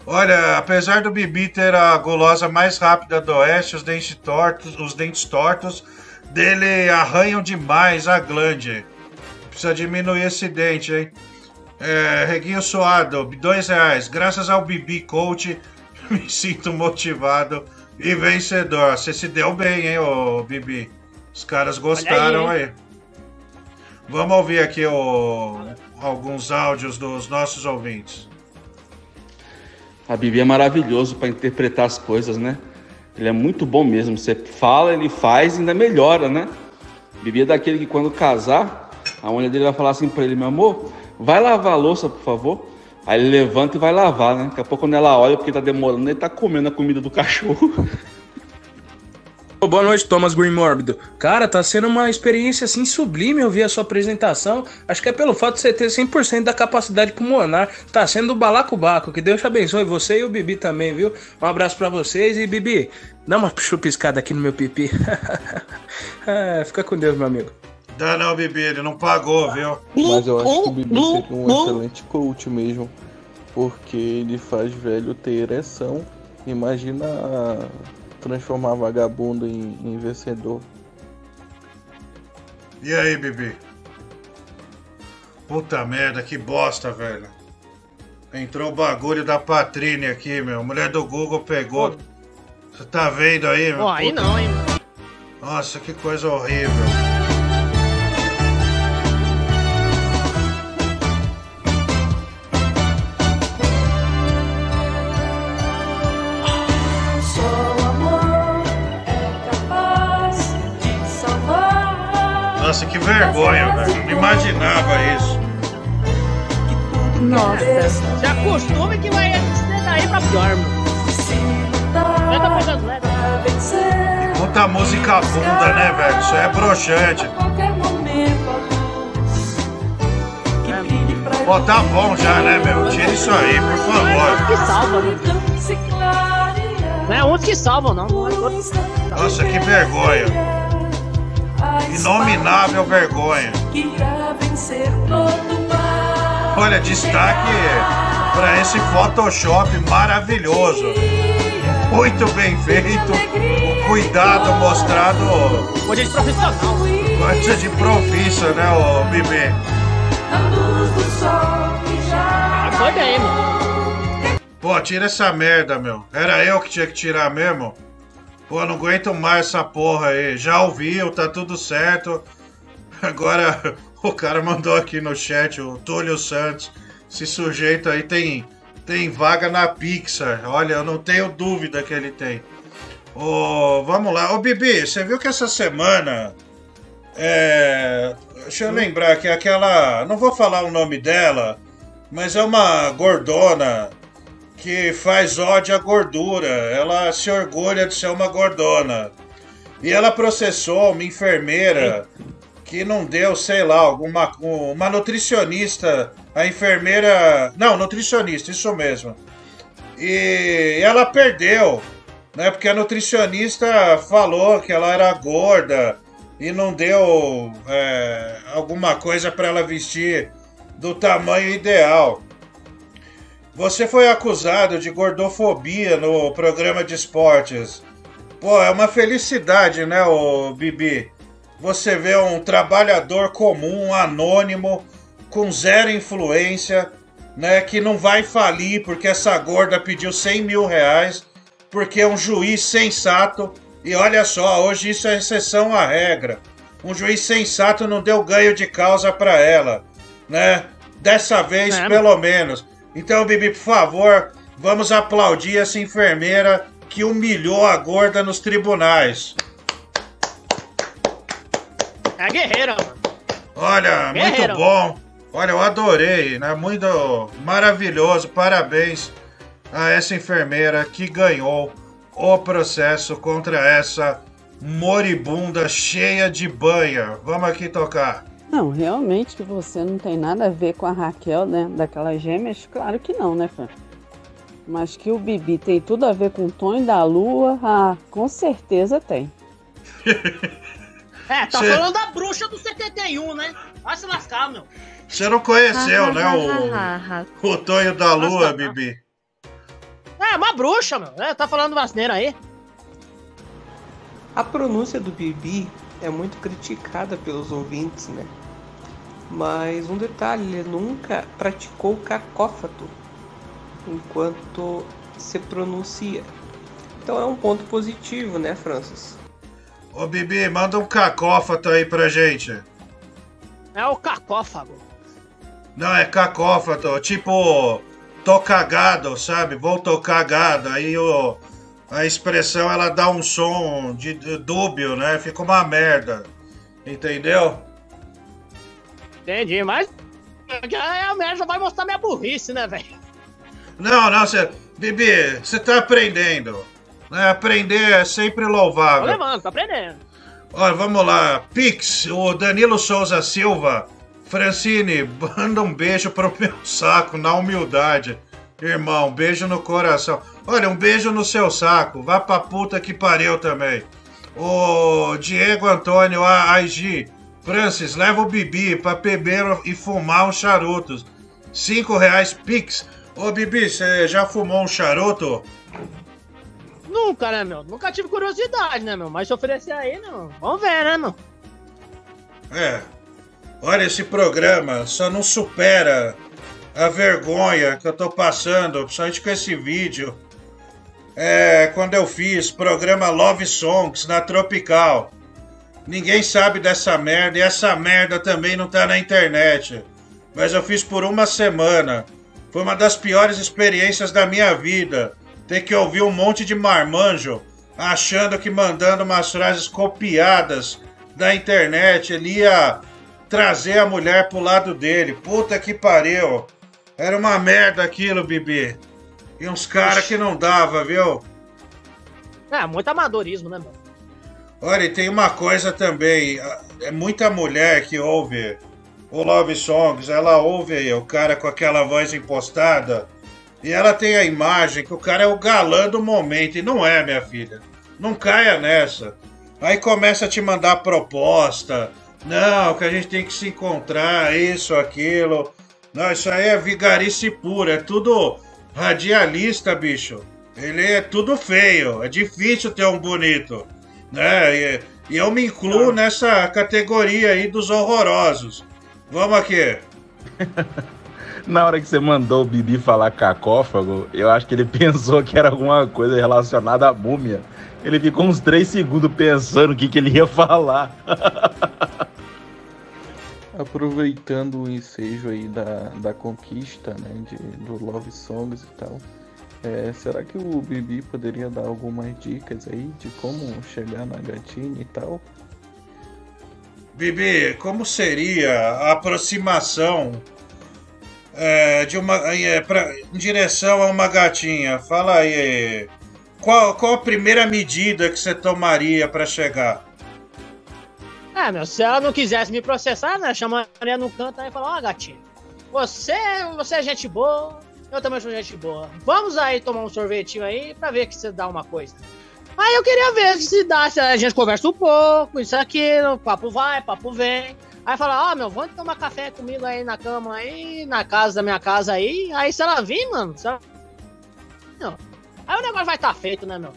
Olha, apesar do Bibi ter a gulosa mais rápida do oeste, os dentes tortos, os dentes tortos dele arranham demais a glande. Precisa diminuir esse dente, hein? É, Reguinho Suado, dois reais. Graças ao Bibi Coach, me sinto motivado e vencedor. Você se deu bem, hein, ô Bibi? Os caras gostaram aí, aí. Vamos ouvir aqui o- alguns áudios dos nossos ouvintes. A Bibi é maravilhoso para interpretar as coisas, né? Ele é muito bom mesmo. Você fala, ele faz e ainda melhora, né? Bibi é daquele que quando casar, a mulher dele vai falar assim pra ele, meu amor, vai lavar a louça, por favor. Aí ele levanta e vai lavar, né? Daqui a pouco quando ela olha porque tá demorando, ele tá comendo a comida do cachorro. Boa noite, Thomas Green Mórbido. Cara, tá sendo uma experiência assim sublime ouvir a sua apresentação. Acho que é pelo fato de você ter 100% da capacidade pulmonar. Tá sendo balacobaco. Que Deus te abençoe, você e o Bibi também, viu? Um abraço pra vocês e Bibi, dá uma chupiscada aqui no meu pipi. Ah, Fica com Deus, meu amigo. Dá não, Bibi, ele não pagou, viu? Mas eu acho que o Bibi seria um excelente coach mesmo. Porque ele faz velho ter ereção. Imagina transformar vagabundo em, em vencedor. E aí, Bibi? Puta merda, que bosta, velho. Entrou o bagulho da Patrine aqui, meu. Mulher do Google pegou. Você tá vendo aí, meu? Pô, aí não, hein? Nossa, que coisa horrível. Vergonha, velho. Não imaginava isso. Nossa. Se acostume que vai ser daí pra pior, mano. Letras. Puta música bunda, né, velho? Isso é broxante. Pô, tá bom já, né, meu? Tira isso aí, por favor. Que salva, né? Não é uns que salvam, não. É. Nossa, que vergonha. Inominável vergonha. Olha, destaque para esse Photoshop maravilhoso. Muito bem feito. O cuidado mostrado. Coisa de profissional. Coisa de profissa, né, ô Bibi? Foi bem, mano. Pô, tira essa merda, meu. Era eu que tinha que tirar mesmo. Pô, não aguento mais essa porra aí. Já ouviu, tá tudo certo. Agora, o cara mandou aqui no chat, o Túlio Santos. Esse sujeito aí tem, tem vaga na Pixar. Olha, eu não tenho dúvida que ele tem. Ô, vamos lá. Ô, Bibi, você viu que essa semana. É. Deixa eu lembrar que aquela. Não vou falar o nome dela, mas é uma gordona que faz ódio à gordura. Ela se orgulha de ser uma gordona. E ela processou uma enfermeira que não deu, sei lá, alguma uma nutricionista, a enfermeira, não, nutricionista, isso mesmo. E ela perdeu, né? Porque a nutricionista falou que ela era gorda e não deu é, alguma coisa para ela vestir do tamanho ideal. Você foi acusado de gordofobia no programa de esportes. Pô, é uma felicidade, né, ô Bibi? Você vê um trabalhador comum, anônimo, com zero influência, né, que não vai falir porque essa gorda pediu 100 mil reais, porque é um juiz sensato. E olha só, hoje isso é exceção à regra. Um juiz sensato não deu ganho de causa para ela, né? Dessa vez, É. pelo menos. Então, Bibi, por favor, vamos aplaudir essa enfermeira que humilhou a gorda nos tribunais. É a guerreira, mano. Olha, muito Guerreiro. bom. Olha, eu adorei, né? Muito maravilhoso. Parabéns a essa enfermeira que ganhou o processo contra essa moribunda cheia de banha. Vamos aqui tocar. Não, realmente que você não tem nada a ver com a Raquel, né? Daquelas gêmeas, claro que não, né, Fran? Mas que o Bibi tem tudo a ver com o Tonho da Lua, ah, com certeza tem. É, tá Cê- falando da bruxa do 71, né? Vai se lascar, meu. Você não conheceu, né, o, o Tonho da Lua, Bibi? É, uma bruxa, meu. É, tá falando vacineira aí. A pronúncia do Bibi é muito criticada pelos ouvintes, né? Mas um detalhe, ele nunca praticou cacófato enquanto se pronuncia. Então é um ponto positivo, né, Francis? Ô Bibi, manda um cacófato aí pra gente. É o cacófago. Não, é cacófato, tipo, tô cagado, sabe? Vou tô cagado. Aí o, a expressão ela dá um som de, de dúbio, né? Fica uma merda. Entendeu? Entendi, mas. Aí a merda vai mostrar minha burrice, né, velho? Não, não, você. Bibi, você tá aprendendo. Né? Aprender é sempre Tô louvável. levando, tô aprendendo. Olha, vamos lá. Pix, o Danilo Souza Silva. Francine, manda um beijo pro meu saco, na humildade. Irmão, beijo no coração. Olha, um beijo no seu saco. Vá pra puta que pariu também. O Diego Antônio AIG. Francis, leva o Bibi pra beber e fumar uns charutos. Cinco reais Pix. Ô Bibi, você já fumou um charuto? Nunca, né, meu? Nunca tive curiosidade, né, meu? Mas se oferecer aí, né, meu? Vamos ver, né, meu? É. Olha, esse programa só não supera a vergonha que eu tô passando, principalmente com esse vídeo. É, quando eu fiz programa Love Songs na Tropical. Ninguém sabe dessa merda e essa merda também não tá na internet. Mas eu fiz por uma semana. Foi uma das piores experiências da minha vida. Ter que ouvir um monte de marmanjo achando que mandando umas frases copiadas da internet ele ia trazer a mulher pro lado dele. Puta que pariu. Era uma merda aquilo, Bibi. E uns caras que não dava, viu? É, muito amadorismo, né, meu? Olha, e tem uma coisa também. É muita mulher que ouve o Love Songs. Ela ouve o cara com aquela voz impostada. E ela tem a imagem que o cara é o galã do momento. E não é, minha filha. Não caia nessa. Aí começa a te mandar proposta. Não, que a gente tem que se encontrar, isso, aquilo. Não, isso aí é vigarice pura. É tudo radialista, bicho. Ele é tudo feio. É difícil ter um bonito. Né? E, e eu me incluo nessa categoria aí dos horrorosos. Vamos aqui. Na hora que você mandou o Bibi falar cacófago, eu acho que ele pensou que era alguma coisa relacionada à múmia. Ele ficou uns três segundos pensando o que, que ele ia falar. Aproveitando o ensejo aí da, da conquista, né, de, do Love Songs e tal, é, será que o Bibi poderia dar algumas dicas aí de como chegar na gatinha e tal? Bibi, como seria a aproximação é, de uma é, pra, em direção a uma gatinha? Fala aí. Qual, qual a primeira medida que você tomaria para chegar? É, meu, se ela não quisesse me processar, né? Chamaria no canto aí e falar, ó, gatinho, você, você é gente boa, eu também sou gente boa. Vamos aí tomar um sorvetinho aí pra ver que você dá uma coisa. Aí eu queria ver se dá, se a gente conversa um pouco, isso aqui, papo vai, papo vem. Aí fala, ó, meu, vamos tomar café comigo aí na cama aí, na casa da minha casa aí. Aí se ela vir, mano, se ela... Não. Aí o negócio vai estar feito, né, meu?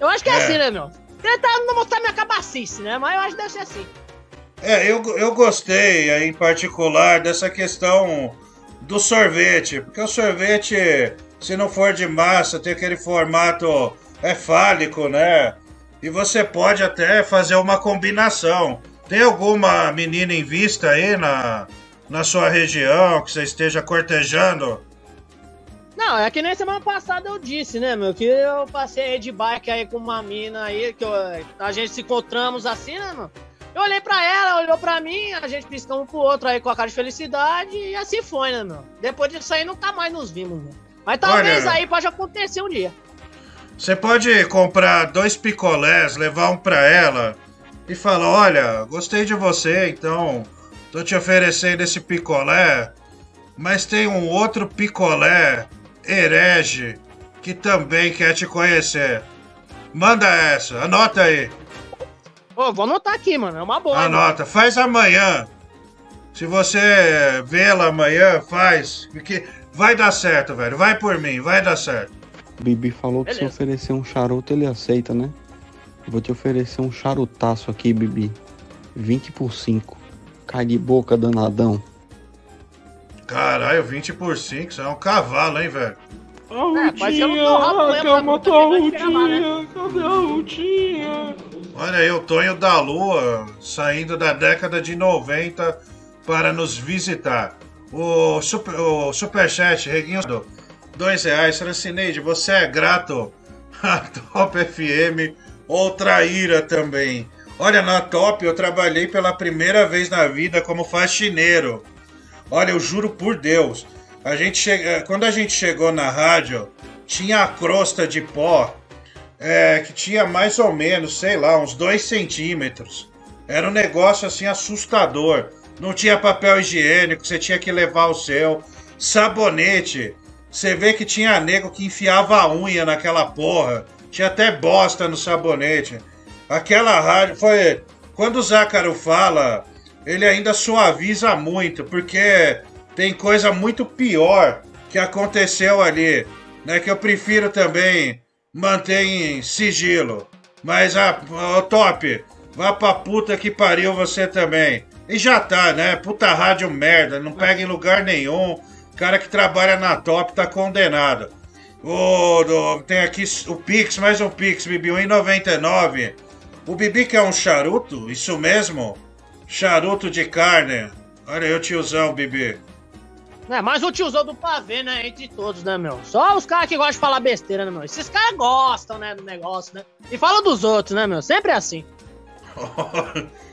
Eu acho que é, É. assim, né, meu? Tentar não mostrar minha cabacice, né? Mas eu acho que deve ser assim. É, eu, eu gostei aí, em particular dessa questão do sorvete, porque o sorvete, se não for de massa, tem aquele formato é fálico, né? E você pode até fazer uma combinação. Tem alguma menina em vista aí na, na sua região que você esteja cortejando? Não, é que nem semana passada eu disse, né, meu? Que eu passei de bike aí com uma mina aí, que eu- a gente se encontramos assim, né, meu? Eu olhei pra ela, olhou pra mim, a gente piscou um pro outro aí com a cara de felicidade e assim foi, né, meu? Depois disso aí nunca mais nos vimos, meu. Mas talvez Olha- aí pode acontecer um dia. Você pode comprar dois picolés, levar um pra ela e falar: Olha, gostei de você, então tô te oferecendo esse picolé, mas tem um outro picolé herege que também quer te conhecer. Manda essa, anota aí. Ô, vou anotar aqui, mano. É uma boa. Anota, faz amanhã. Se você vê-la amanhã, faz. Porque vai dar certo, velho. Vai por mim, vai dar certo. Bibi falou que se Beleza. oferecer um charuto, ele aceita, né? Vou te oferecer um charutaço aqui, Bibi. 20 por 5. Cai de boca, danadão. Caralho, 20 por 5, isso é um cavalo, hein, velho? É, pode ser um torrado mesmo, né? matar Também o vai ferrar, né? dia, cadê a Rutinha? Olha aí, o Tonho da Lua saindo da década de 90 para nos visitar. O, super, o Superchat, Reguinho, do dois reais. Francineide, você é grato a Top FM ou traíra também? Olha, na Top eu trabalhei pela primeira vez na vida como faxineiro. Olha, eu juro por Deus. A gente chega, quando a gente chegou na rádio, tinha a crosta de pó é, que tinha mais ou menos, sei lá, uns 2 centímetros. Era um negócio assim assustador. Não tinha papel higiênico, você tinha que levar o seu. Sabonete. Você vê que tinha nego que enfiava a unha naquela porra. Tinha até bosta no sabonete. Aquela rádio foi. Quando o Zácaro fala, ele ainda suaviza muito, porque tem coisa muito pior que aconteceu ali, né? Que eu prefiro também manter em sigilo. Mas, ah, Top, vá pra puta que pariu você também. E já tá, né? Puta rádio merda, não pega em lugar nenhum. Cara que trabalha na Top tá condenado. Do- tem aqui o Pix, mais um Pix, Bibi, 1,99. O Bibi quer um charuto? Isso mesmo? Charuto de carne. Olha aí o tiozão, Bibi. É, mas o tiozão do pavê, né? Entre todos, né, meu? Só os caras que gostam de falar besteira, né, meu? Esses caras gostam, né, do negócio, né? E falam dos outros, né, meu? Sempre é assim.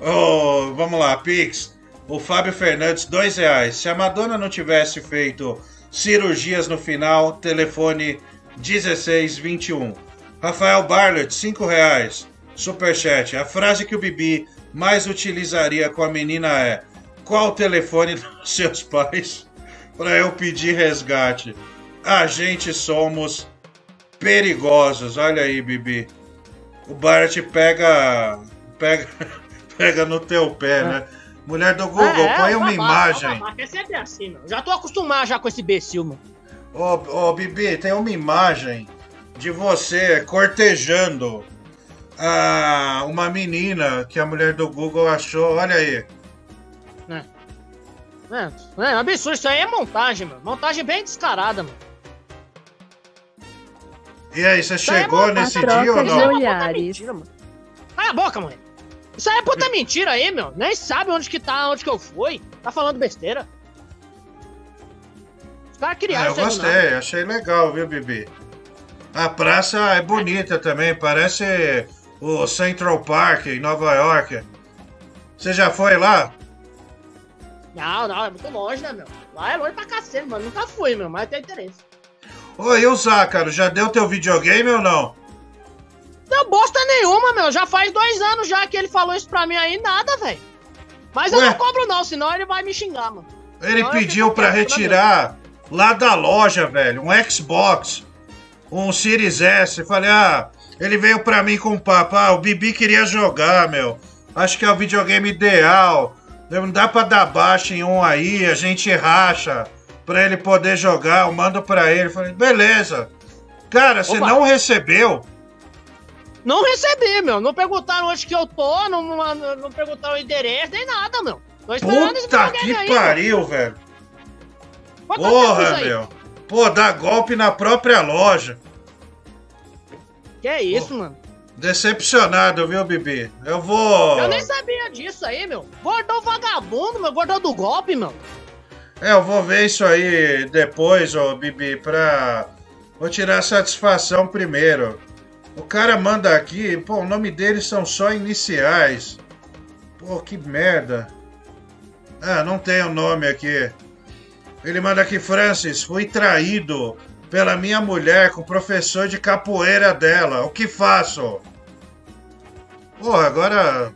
Ô, vamos lá, Pix. O Fábio Fernandes, dois reais. Se a Madonna não tivesse feito cirurgias no final, telefone 1621. Rafael Barlett, cinco reais. Superchat. A frase que o Bibi mais utilizaria com a menina é: Qual o telefone dos seus pais para eu pedir resgate? A gente somos perigosos. Olha aí, Bibi. O Barrett pega. Pega, pega no teu pé, né? Mulher do Google, É, põe é, uma babaca, imagem. babaca, É sempre assim, meu. Já tô acostumado já com esse imbecil, meu. Ô, ô, Bibi, tem uma imagem de você cortejando a, uma menina que a mulher do Google achou. Olha aí. É. É, é absurdo, isso aí é montagem, meu. Montagem bem descarada, mano. E aí, você Isso é chegou montagem. nesse dia ou não? olhares. Mentira, mano. Cala a boca, mãe. Isso aí é puta mentira aí, meu. Nem sabe onde que tá, onde que eu fui. Tá falando besteira. Os caras Ah, criaram eu do nada. gostei, achei legal, viu, Bibi? A praça é bonita também, parece o Central Park em Nova York. Você já foi lá? Não, não, é muito longe, né, meu? Lá é longe pra cacete, mano. Nunca fui, meu, mas tem interesse. Oi, e o Zácaro, já deu teu videogame ou não? Não bosta nenhuma, meu. Já faz dois anos já que ele falou isso pra mim aí, nada, velho. Mas eu Ué? não cobro não, senão ele vai me xingar, mano. Ele Senão eu pediu pra né, retirar lá da loja, velho, um Xbox, um Series S. Falei, ah, ele veio pra mim com um papo. Ah, o Bibi queria jogar, meu. Acho que é o videogame ideal. Não dá pra dar baixa em um aí, a gente racha pra ele poder jogar. Eu mando pra ele. Falei, beleza. Cara, você não recebeu? Não recebi, meu. Não perguntaram onde que eu tô, não, não, não perguntaram o endereço, nem nada, meu. Tô esperando Puta que aí, meu. pariu, velho. Quanto Porra, meu. Pô, dá golpe na própria loja. Que é isso, mano? Decepcionado, viu, Bibi? Eu vou. Eu nem sabia disso aí, meu. Gordão vagabundo, meu. Gordão do golpe, meu. É, eu vou ver isso aí depois, ô Bibi, pra. Vou tirar a satisfação primeiro. O cara manda aqui, pô, o nome deles são só iniciais. Pô, que merda. Ah, não tem o nome aqui. Ele manda aqui, Francis, fui traído pela minha mulher com o professor de capoeira dela. O que faço? Porra, agora.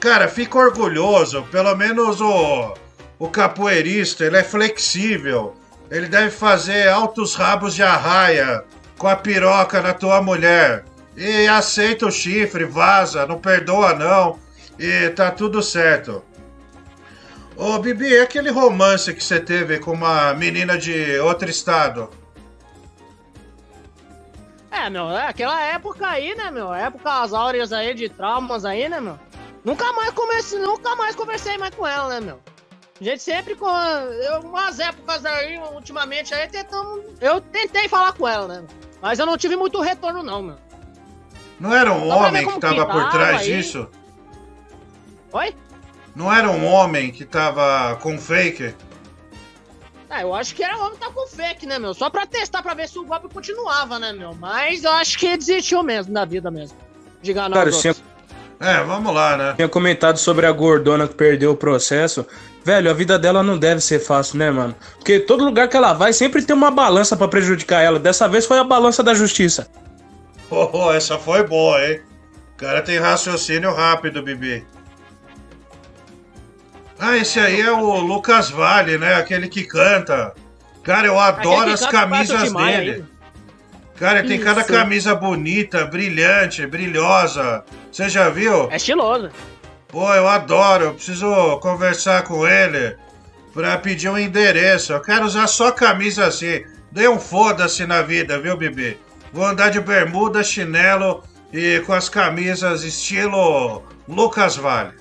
Cara, fica orgulhoso. Pelo menos o, o capoeirista, ele é flexível. Ele deve fazer altos rabos de arraia com a piroca na tua mulher. E aceita o chifre, vaza, não perdoa não. E tá tudo certo. Ô, Bibi, e aquele romance que você teve com uma menina de outro estado? É, meu, é aquela época aí, né, meu? Época as áureas aí de traumas aí, né, meu? Nunca mais comecei, nunca mais conversei mais com ela, né, meu? A gente sempre com. Eu, umas épocas aí, ultimamente, aí tentamos. Eu tentei falar com ela, né? Mas eu não tive muito retorno, não, meu. Não era um Só homem que tava que por trás aí. disso? Oi? Não era um homem que tava com fake? Ah, eu acho que era homem que tá com fake, né, meu? Só pra testar, pra ver se o golpe continuava, né, meu? Mas eu acho que desistiu mesmo da vida mesmo. De enganar Cara, tinha. É, vamos lá, né? tinha comentado sobre a gordona que perdeu o processo. Velho, a vida dela não deve ser fácil, né, mano? Porque todo lugar que ela vai sempre tem uma balança pra prejudicar ela. Dessa vez foi a balança da justiça. Oh, oh, essa foi boa, hein? O cara tem raciocínio rápido, Bibi. Ah, esse aí é o Lucas Vale, né? Aquele que canta. Cara, eu adoro as camisas dele. ainda. Cara, ele tem cada Isso. camisa bonita, brilhante, brilhosa. Você já viu? É estiloso. Pô, eu adoro. Eu preciso conversar com ele pra pedir um endereço. Eu quero usar só camisa assim. Dê um foda-se na vida, viu, Bibi? Vou andar de bermuda, chinelo e com as camisas estilo Lucas Vale.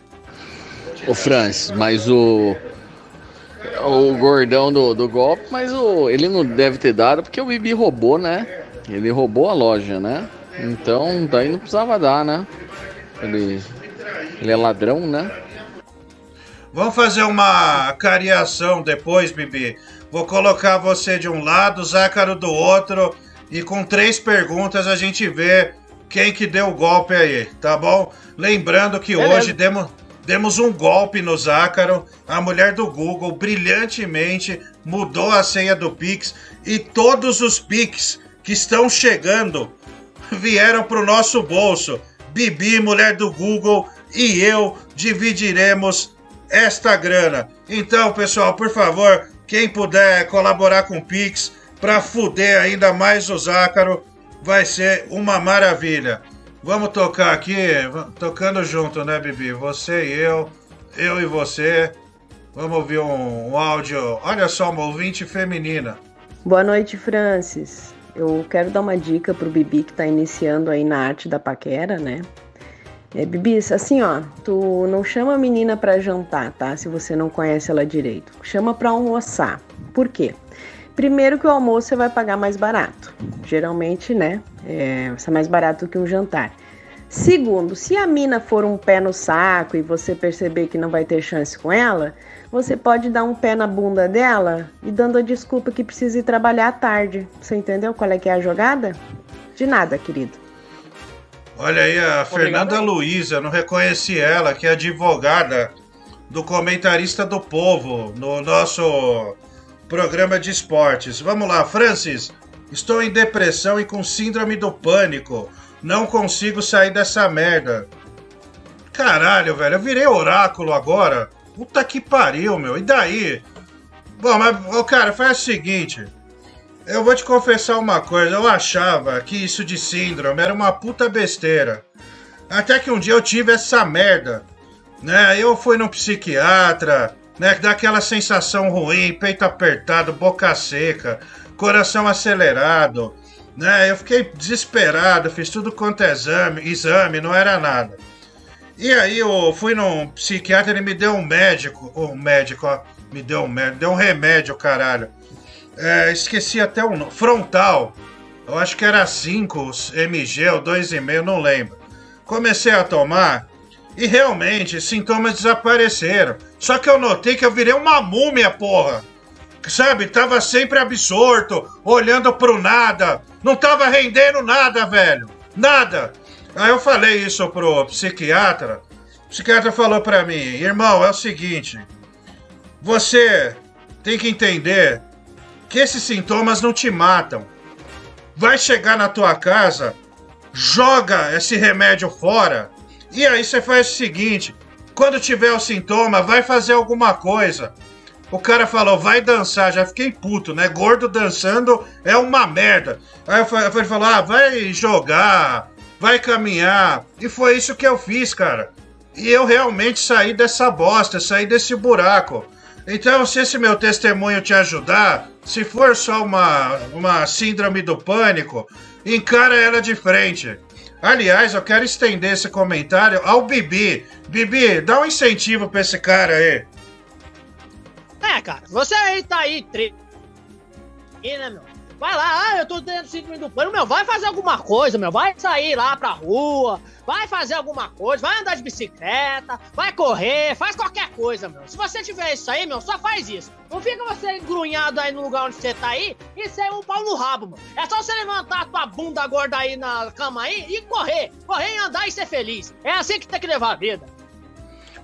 Ô Francis, mas o. O gordão do, do golpe, mas o, ele não deve ter dado porque o Bibi roubou, né? Ele roubou a loja, né? Então daí não precisava dar, né? Ele, ele é ladrão, né? Vamos fazer uma cariação depois, Bibi. Vou colocar você de um lado, Zácaro do outro, e com três perguntas a gente vê quem que deu o golpe aí, tá bom? Lembrando que Beleza. hoje demos, demos um golpe no Zácaro, a mulher do Google brilhantemente mudou a senha do Pix e todos os Pix que estão chegando vieram para o nosso bolso. Bibi, mulher do Google, e eu dividiremos esta grana. Então, pessoal, por favor, quem puder colaborar com o Pix para fuder ainda mais o Zácaro, vai ser uma maravilha. Vamos tocar aqui, tocando junto, né, Bibi? Você e eu, eu e você. Vamos ouvir um, um áudio. Olha só, uma ouvinte feminina. Boa noite, Francis. Eu quero dar uma dica pro Bibi que tá iniciando aí na arte da paquera, né? É, Bibi, assim, ó, tu não chama a menina pra jantar, tá? Se você não conhece ela direito. Chama pra almoçar. Por quê? Primeiro que o almoço você vai pagar mais barato. Geralmente, né? É, ser mais barato que um jantar. Segundo, se a mina for um pé no saco e você perceber que não vai ter chance com ela, você pode dar um pé na bunda dela e dando a desculpa que precisa ir trabalhar à tarde. Você entendeu qual é que é a jogada? De nada, querido. Olha aí, a Fernanda Luiza, não reconheci ela, que é advogada do comentarista do povo no nosso programa de esportes. Vamos lá, Francis. Estou em depressão e com síndrome do pânico. Não consigo sair dessa merda. Caralho, velho, eu virei oráculo agora. Puta que pariu, meu. E daí? Bom, mas, ô, cara, faz o seguinte. Eu vou te confessar uma coisa, eu achava que isso de síndrome era uma puta besteira. Até que um dia eu tive essa merda, né? Eu fui num psiquiatra, né? Dá aquela sensação ruim, peito apertado, boca seca, coração acelerado, né? Eu fiquei desesperado, fiz tudo quanto é exame, exame, não era nada. E aí eu fui num psiquiatra, ele me deu um médico, um médico, ó, me deu um médico, deu um remédio, caralho. É, esqueci até o nome. Frontal. Eu acho que era 5 mg ou 2,5, não lembro. Comecei a tomar e realmente sintomas desapareceram. Só que eu notei que eu virei uma múmia, porra. Sabe, tava sempre absorto, olhando pro nada. Não tava rendendo nada, velho. Nada. Aí eu falei isso pro psiquiatra. O psiquiatra falou pra mim: irmão, é o seguinte. Você tem que entender que esses sintomas não te matam. Vai chegar na tua casa, joga esse remédio fora, e aí você faz o seguinte: quando tiver o sintoma, vai fazer alguma coisa. O cara falou, vai dançar, já fiquei puto, né? Gordo dançando é uma merda. Aí ele falou, ah, vai jogar, vai caminhar. E foi isso que eu fiz, cara. E eu realmente saí dessa bosta, saí desse buraco. Então, se esse meu testemunho te ajudar, se for só uma, uma síndrome do pânico, encara ela de frente. Aliás, eu quero estender esse comentário ao Bibi. Bibi, dá um incentivo pra esse cara aí. É, cara, você aí tá aí, tre... E, né, meu? Vai lá, ah, eu tô dentro síndrome do pânico, meu, vai fazer alguma coisa, meu, vai sair lá pra rua, vai fazer alguma coisa, vai andar de bicicleta, vai correr, faz qualquer coisa, meu. Se você tiver isso aí, meu, só faz isso. Não fica você engrunhado aí no lugar onde você tá aí e ser um pau no rabo, meu. É só você levantar a tua bunda gorda aí na cama aí e correr. Correr e andar e ser feliz. É assim que tem que levar a vida.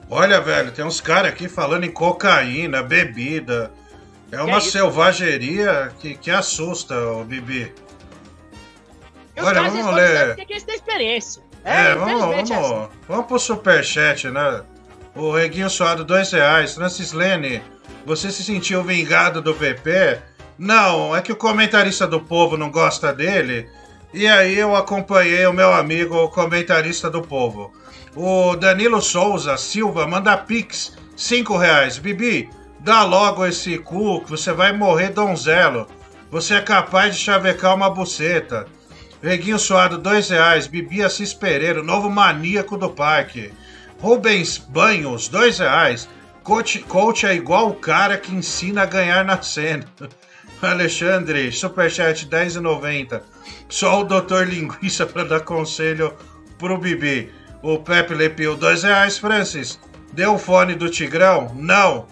Olha, velho, tem uns caras aqui falando em cocaína, bebida. É uma isso? selvageria que, que assusta, o Bibi. E Olha, vamos ler. porque eles têm experiência. É, vamos, infelizmente é vamos, vamos pro superchat, né? O Reguinho Suado, dois reais. Francis Lene, você se sentiu vingado do VP? Não, é que o comentarista do povo não gosta dele. E aí eu acompanhei o meu amigo, o comentarista do povo. O Danilo Souza Silva manda pix, cinco reais. Bibi, dá logo esse cu que você vai morrer donzelo. Você é capaz de chavecar uma buceta. Reguinho Suado, dois reais. Bibi Assis Pereira, novo maníaco do parque. Rubens Banhos, dois reais. Coach, coach é igual o cara que ensina a ganhar na cena. Alexandre, superchat 10,90. Só o doutor Linguiça para dar conselho pro Bibi. O Pepe Lepil, dois reais. Francis, deu o fone do Tigrão? Não.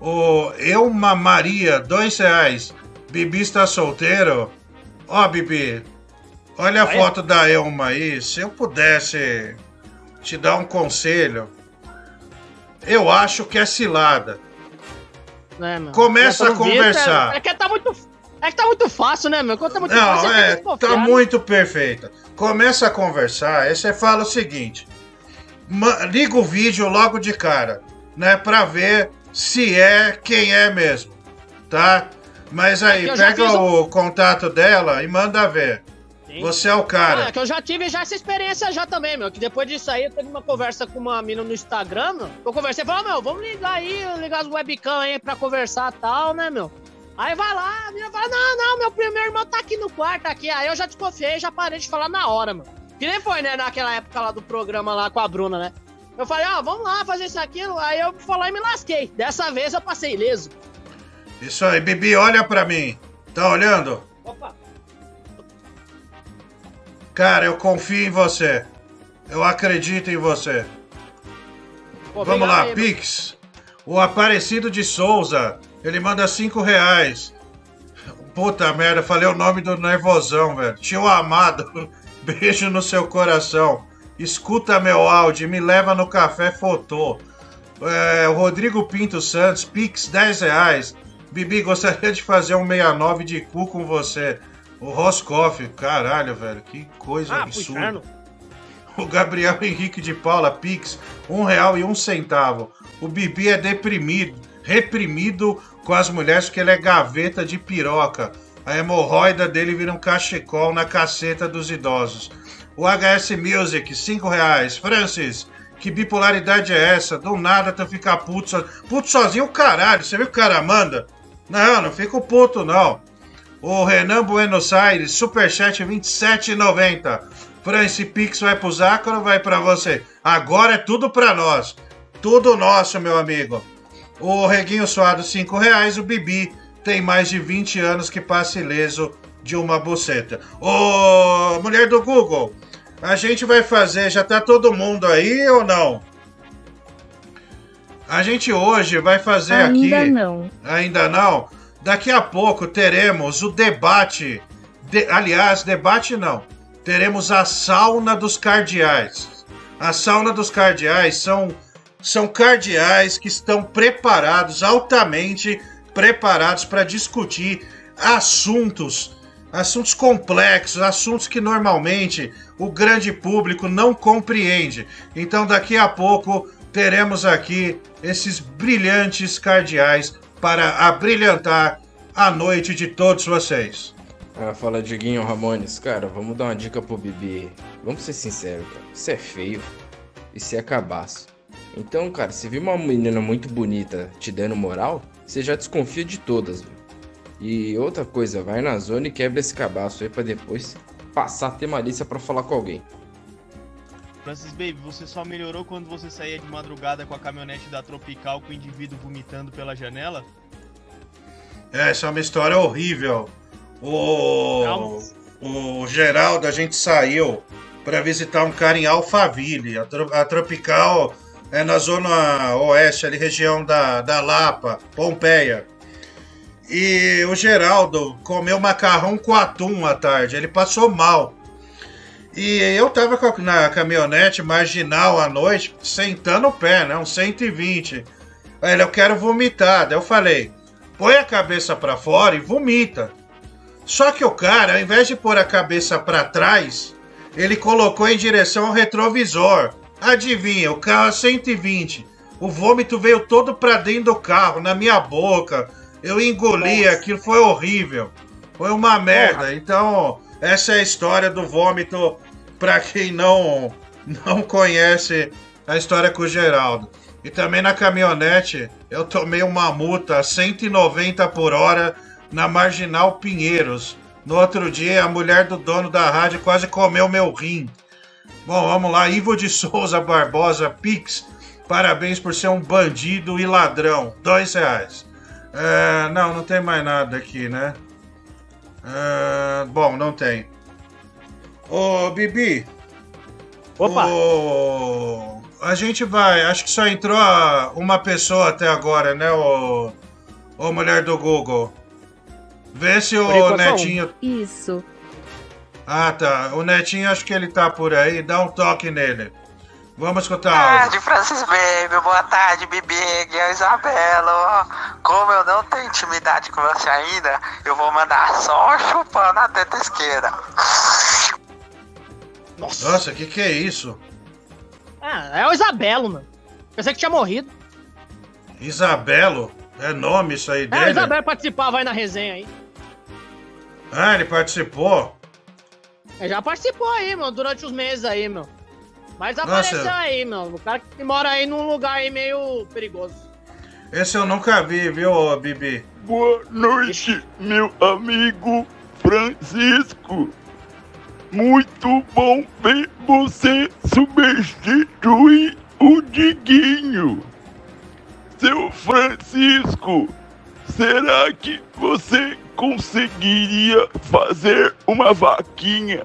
O Elma Maria, dois reais. Bibi está solteiro? Ó, Bibi, olha a Olha. foto da Elma aí. Se eu pudesse te dar um conselho, eu acho que é cilada. Né, meu? Começa a conversar. É, é que tá muito. É que tá muito fácil, né, meu? Quando tá muito fácil, Não, que é, desconfiar, tá né? muito perfeita. Começa a conversar, aí você fala o seguinte: liga o vídeo logo de cara, né? Pra ver se é quem é mesmo, tá? Mas aí, É pega um- o contato dela e manda ver. Você é o cara. é que eu já tive já essa experiência já também, meu. Que depois disso aí eu teve uma conversa com uma mina no Instagram, meu. Eu conversei e falei, meu, vamos ligar aí, ligar as webcam aí pra conversar e tal, né, meu? Aí vai lá, a menina fala, não, não, meu primo, meu irmão tá aqui no quarto aqui. Aí eu já desconfiei, já parei de falar na hora, meu. Que nem foi, né, naquela época lá do programa lá com a Bruna, né? Eu falei, ó, vamos lá fazer isso aquilo. Aí eu fui lá e me lasquei. Dessa vez eu passei ileso. Isso aí, Bibi, olha pra mim. Tá olhando? Opa. Cara, eu confio em você. Eu acredito em você. Pô, Vamos lá, aí. Pix. O Aparecido de Souza, ele manda cinco reais. Puta merda, falei o nome do nervosão, velho. Tio Amado, beijo no seu coração. Escuta meu áudio, me leva no café fotô. É, o Rodrigo Pinto Santos, Pix 10 reais. Bibi, gostaria de fazer um 69 de cu com você. O Roscoff, caralho, velho, que coisa Ah, absurda. O Gabriel Henrique de Paula, Pix, um real e um centavo. O Bibi é deprimido, reprimido com as mulheres porque ele é gaveta de piroca. A hemorroida dele vira um cachecol na caceta dos idosos. O HS Music, cinco reais. Francis, que bipolaridade é essa? Do nada tu fica puto sozinho. Puto sozinho, caralho. Você viu que o cara manda? Não, não fico puto, não. O Renan Buenos Aires, Superchat 27,90. Franci Pix vai pro Zácaro vai pra você? Agora é tudo pra nós. Tudo nosso, meu amigo. O Reguinho Suado, 5 reais. O Bibi tem mais de 20 anos que passa ileso de uma buceta. Ô, mulher do Google, a gente vai fazer, já tá todo mundo aí ou não? A gente hoje vai fazer Ainda aqui. não. Ainda não? Daqui a pouco teremos o debate. de- aliás, debate não. Teremos a sauna dos cardeais. A sauna dos cardeais são, são cardeais que estão preparados, altamente preparados para discutir assuntos, assuntos complexos, assuntos que normalmente o grande público não compreende. Então, daqui a pouco teremos aqui esses brilhantes cardeais para abrilhantar a noite de todos vocês. Ah, fala Diguinho Ramones, cara, vamos dar uma dica pro Bibi. Vamos ser sinceros, cara. Isso é feio. Isso é cabaço. Então, cara, se vir uma menina muito bonita te dando moral, você já desconfia de todas, viu? E outra coisa, vai na zona e quebra esse cabaço aí pra depois passar a ter malícia pra falar com alguém. Francis Baby, você só melhorou quando você saía de madrugada com a caminhonete da Tropical com o indivíduo vomitando pela janela? É, essa é uma história horrível. O, o Geraldo, a gente saiu para visitar um cara em Alphaville. A, tro- a Tropical é na zona oeste, ali, região da, da Lapa, Pompeia. E o Geraldo comeu macarrão com atum à tarde. Ele passou mal. E eu tava na caminhonete marginal à noite, sentando o pé, né? Uns 120. Aí ele, eu quero vomitar. Daí eu falei, põe a cabeça pra fora e vomita. Só que o cara, ao invés de pôr a cabeça pra trás, ele colocou em direção ao retrovisor. Adivinha, o carro a 120. O vômito veio todo pra dentro do carro, na minha boca. Eu engoli, aquilo foi horrível. Foi uma merda. Então, essa é a história do vômito pra quem não não conhece a história com o Geraldo. E também na caminhonete, eu tomei uma multa a 190 por hora na Marginal Pinheiros. No outro dia, a mulher do dono da rádio quase comeu meu rim. Bom, vamos lá. Ivo de Souza Barbosa, Pix. Parabéns por ser um bandido e ladrão. Dois reais. É, não, não tem mais nada aqui, né? É, bom, não tem. Ô, Bibi. Opa. ô, a gente vai. Acho que só entrou uma pessoa até agora, né, ô, ô mulher do Google? Vê se o Netinho. Isso. Ah, tá. O Netinho, acho que ele tá por aí. Dá um toque nele. Vamos escutar áudio. tarde, Francis Baby. Boa tarde, Bibi. Aqui é a Isabela. Como eu não tenho intimidade com você ainda, eu vou mandar só chupando a teta esquerda. Nossa, o que, que é isso? Ah, é o Isabelo, mano. Pensei que tinha morrido. Isabelo? É nome isso aí É, o dele? Isabelo participava aí na resenha aí. Ah, ele participou? Ele já participou aí, mano, durante os meses aí, meu. Mas Nossa. apareceu aí, meu. O cara que mora aí num lugar aí meio perigoso. Esse eu nunca vi, viu, Bibi? Boa noite, meu amigo Francisco. Muito bom ver você substituir o Diguinho. Seu Francisco, será que você conseguiria fazer uma vaquinha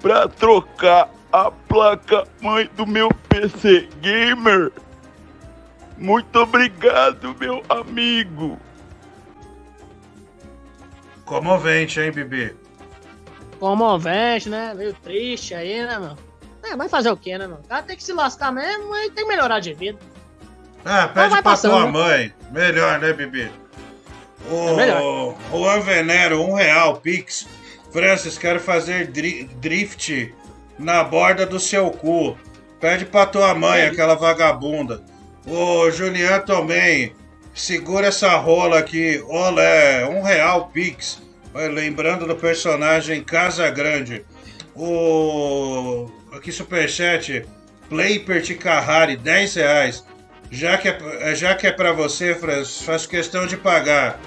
para trocar a placa mãe do meu PC Gamer? Muito obrigado, meu amigo. Comovente, hein, Bibi? Comovente, né? Meio triste aí, né, meu? É, vai fazer o quê, né, meu? O cara tem que se lascar mesmo e tem que melhorar de vida. Ah, pede pra passando, tua né? mãe. Melhor, né, Bibi? O É. Juan Venero, um real, Pix. Francis, quero fazer dri- drift na borda do seu cu. Pede pra tua mãe, aquela vagabunda. Ô, Julian também. Segura essa rola aqui. Olé, um real, Pix. Lembrando do personagem Casa Grande. O. Aqui, Superchat. Playper Carrari, 10 reais. Já que é, já que é pra você, Francis, faço questão de pagar.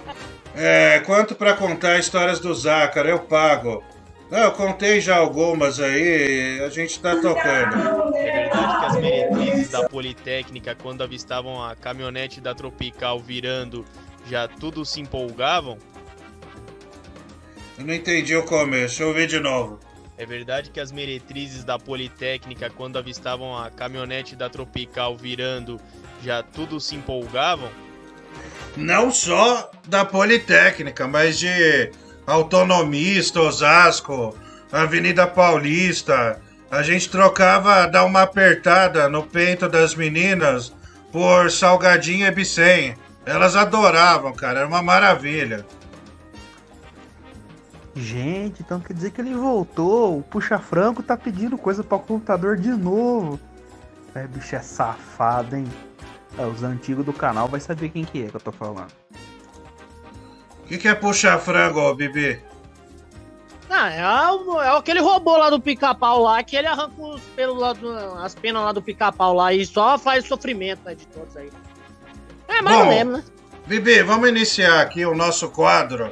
É, quanto pra contar histórias do Zácaro? Eu pago. Não, eu contei já algumas aí, a gente tá tocando. É verdade que as meretrizes da Politécnica, quando avistavam a caminhonete da Tropical virando, já tudo se empolgavam? Eu não entendi o começo, eu ouvi de novo. É verdade que as meretrizes da Politécnica, quando avistavam a caminhonete da Tropical virando, já tudo se empolgavam? Não só da Politécnica, mas de Autonomista, Osasco, Avenida Paulista. A gente trocava, dar uma apertada no peito das meninas por salgadinho e bicem. Elas adoravam, cara, era uma maravilha. Gente, então quer dizer que ele voltou. O Puxa Franco tá pedindo coisa para o computador de novo. É, bicho é safado, hein? É, os antigos do canal vai saber quem que é que eu tô falando. O que, que é puxar frango, ô, Bibi? Ah, é, é aquele robô lá do pica-pau lá que ele arranca os pelos lá do- as penas lá do pica-pau lá e só faz sofrimento né, de todos aí. É mais ou Bom, menos, né? Bibi, vamos iniciar aqui o nosso quadro,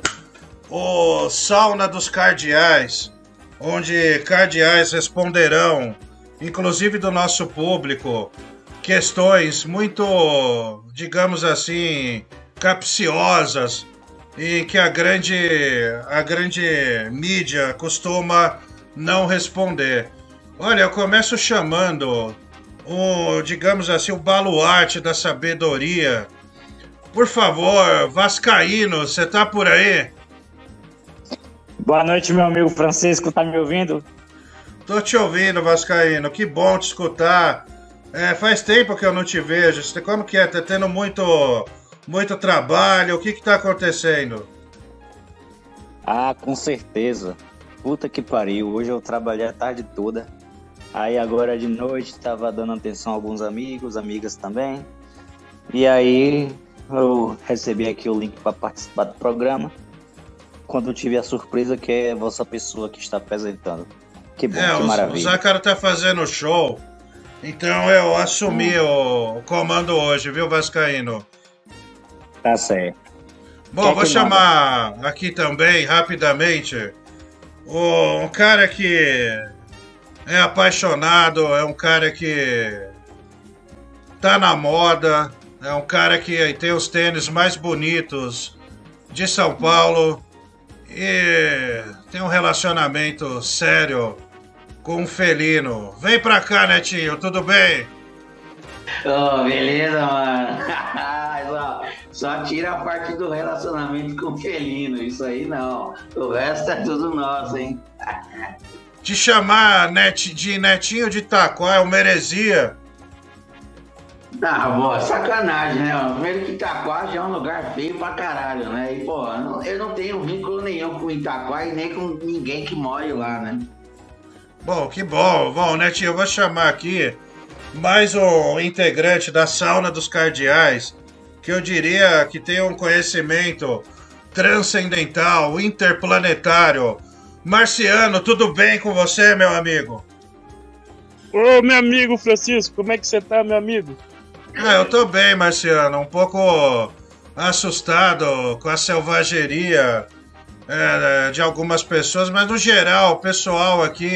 o Sauna dos Cardeais, onde cardeais responderão, inclusive do nosso público, questões muito, digamos assim, capciosas e que a grande, a grande mídia costuma não responder. Olha, eu começo chamando o, digamos assim, o baluarte da sabedoria. Por favor, Vascaíno, você tá por aí? Boa noite, meu amigo Francisco, tá me ouvindo? Tô te ouvindo, Vascaíno. Que bom te escutar. É, faz tempo que eu não te vejo. Você- Como que é? Tá tendo muito, muito trabalho? O que que tá acontecendo? Ah, com certeza. Puta que pariu, hoje eu trabalhei a tarde toda. Aí agora de noite tava dando atenção a alguns amigos, amigas também. E aí eu recebi aqui o link para participar do programa. Quando eu tive a surpresa que é a vossa pessoa que está apresentando. Que bom, É, que o, o maravilha. Zácaro tá fazendo show. Então eu assumi o, o comando hoje, viu, Vascaíno? Tá certo. Bom, Quer vou chamar aqui também, rapidamente, o- um cara que é apaixonado, é um cara que tá na moda, é um cara que tem os tênis mais bonitos de São Paulo e tem um relacionamento sério com um felino. Vem pra cá, Netinho, tudo bem? Ô, beleza, mano. só, só tira a parte do relacionamento com o felino. Isso aí não. O resto é tudo nosso, hein? Te chamar net, de Netinho de Taquá é uma heresia. Ah, boa, sacanagem, né? mano? Primeiro que Itaquá já é um lugar feio pra caralho, né? E, pô, eu não, eu não tenho vínculo nenhum com Itaquá e nem com ninguém que more lá, né? Bom, que bom. Bom, Netinho, eu vou chamar aqui mais um integrante da sauna dos cardeais, que eu diria que tem um conhecimento transcendental, interplanetário. Marciano, tudo bem com você, meu amigo? Ô, meu amigo Francisco, como é que você tá, meu amigo? Ah, eu tô bem, Marciano. Um pouco assustado com a selvageria é, de algumas pessoas, mas no geral, o pessoal aqui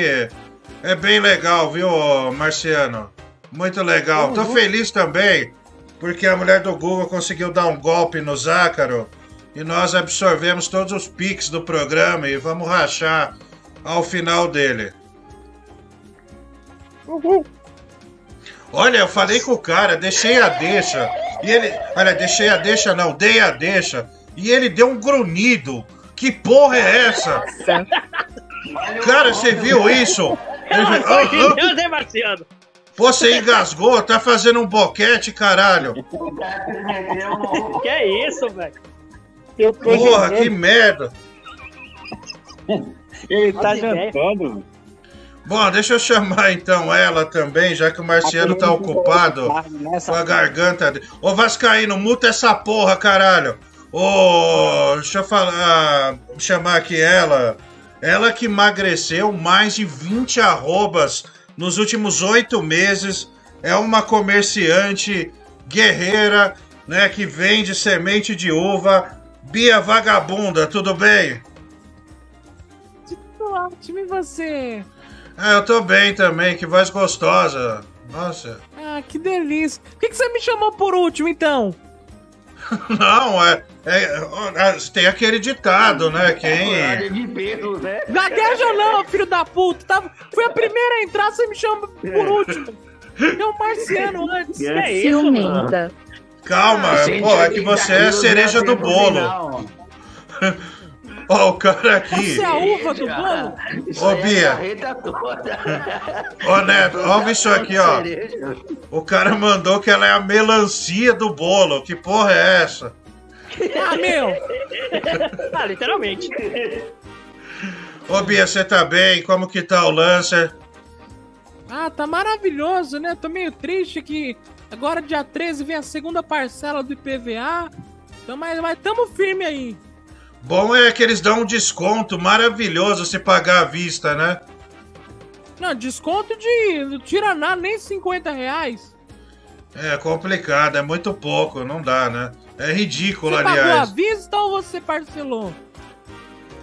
é bem legal, viu, Marciano? Muito legal. Tô feliz também porque a mulher do Google conseguiu dar um golpe no Zácaro e nós absorvemos todos os pics do programa e vamos rachar ao final dele. Olha, eu falei com o cara, deixei a deixa. E ele. Olha, deixei a deixa, não, dei a deixa. E ele deu um grunhido. Que porra é essa? Cara, você viu isso? "Ah, ah." Deus, hein, Marciano? Pô, você engasgou, tá fazendo um boquete, caralho. Que é isso, velho? Eu tô Porra, jantando. que merda. Ele tá jantando. Bom, deixa eu chamar então ela também, já que o Marciano tá ocupado com a garganta dele. Ô Vascaíno, muta essa porra, caralho. Ô, deixa eu falar, chamar aqui ela. Ela que emagreceu mais de 20 arrobas nos últimos oito meses. É uma comerciante guerreira, né, que vende semente de uva. Bia Vagabunda, tudo bem? Tudo ótimo, e você? Ah, eu tô bem também, que voz gostosa. Nossa. Ah, que delícia. Por que, que você me chamou por último, então? Não, é, é- é- Tem aquele ditado, né? Quem. de né? Gagueja não, filho da puta. Tava... Fui a primeira a entrar, você me chama por último. Tem um marciano antes. Que é isso, Ciumenta. Calma, Gente, pô, é que você é a cereja do bolo. Ó, o cara aqui. Você é a uva do bolo? Ô, Bia. Ô, Neto, ó isso aqui, ó. O cara mandou que ela é a melancia do bolo. Que porra é essa? Ah, meu. Ah, literalmente. Ô, Bia, você tá bem? Como que tá o Lancer? Ah, tá maravilhoso, né? Tô meio triste que agora dia 13 vem a segunda parcela do IPVA. Então, mas, mas tamo firme aí. Bom é que eles dão um desconto maravilhoso se pagar à vista, né? Não, desconto de. Não tira nada, nem 50 reais. É complicado, é muito pouco, não dá, né? É ridículo, Você pagou à aliás. vista ou você parcelou?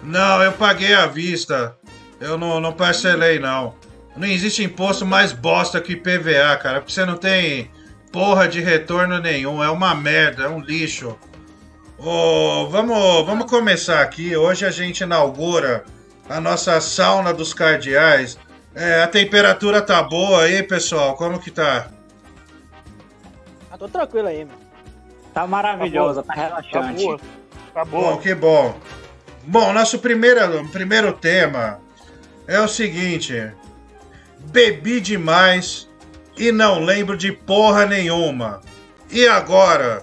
Não, eu paguei à vista. Eu não, não parcelei, não. Não existe imposto mais bosta que IPVA, cara, porque você não tem porra de retorno nenhum. É uma merda, é um lixo. Ô, vamos, vamos começar aqui. Hoje a gente inaugura a nossa sauna dos cardeais. É, a temperatura tá boa aí, pessoal? Como que tá? Ah, tô tranquilo aí, meu. Tá maravilhosa, tá, relaxante. boa. Tá Bom, que bom. Bom, nosso primeiro, primeiro tema é o seguinte: bebi demais e não lembro de porra nenhuma. E agora?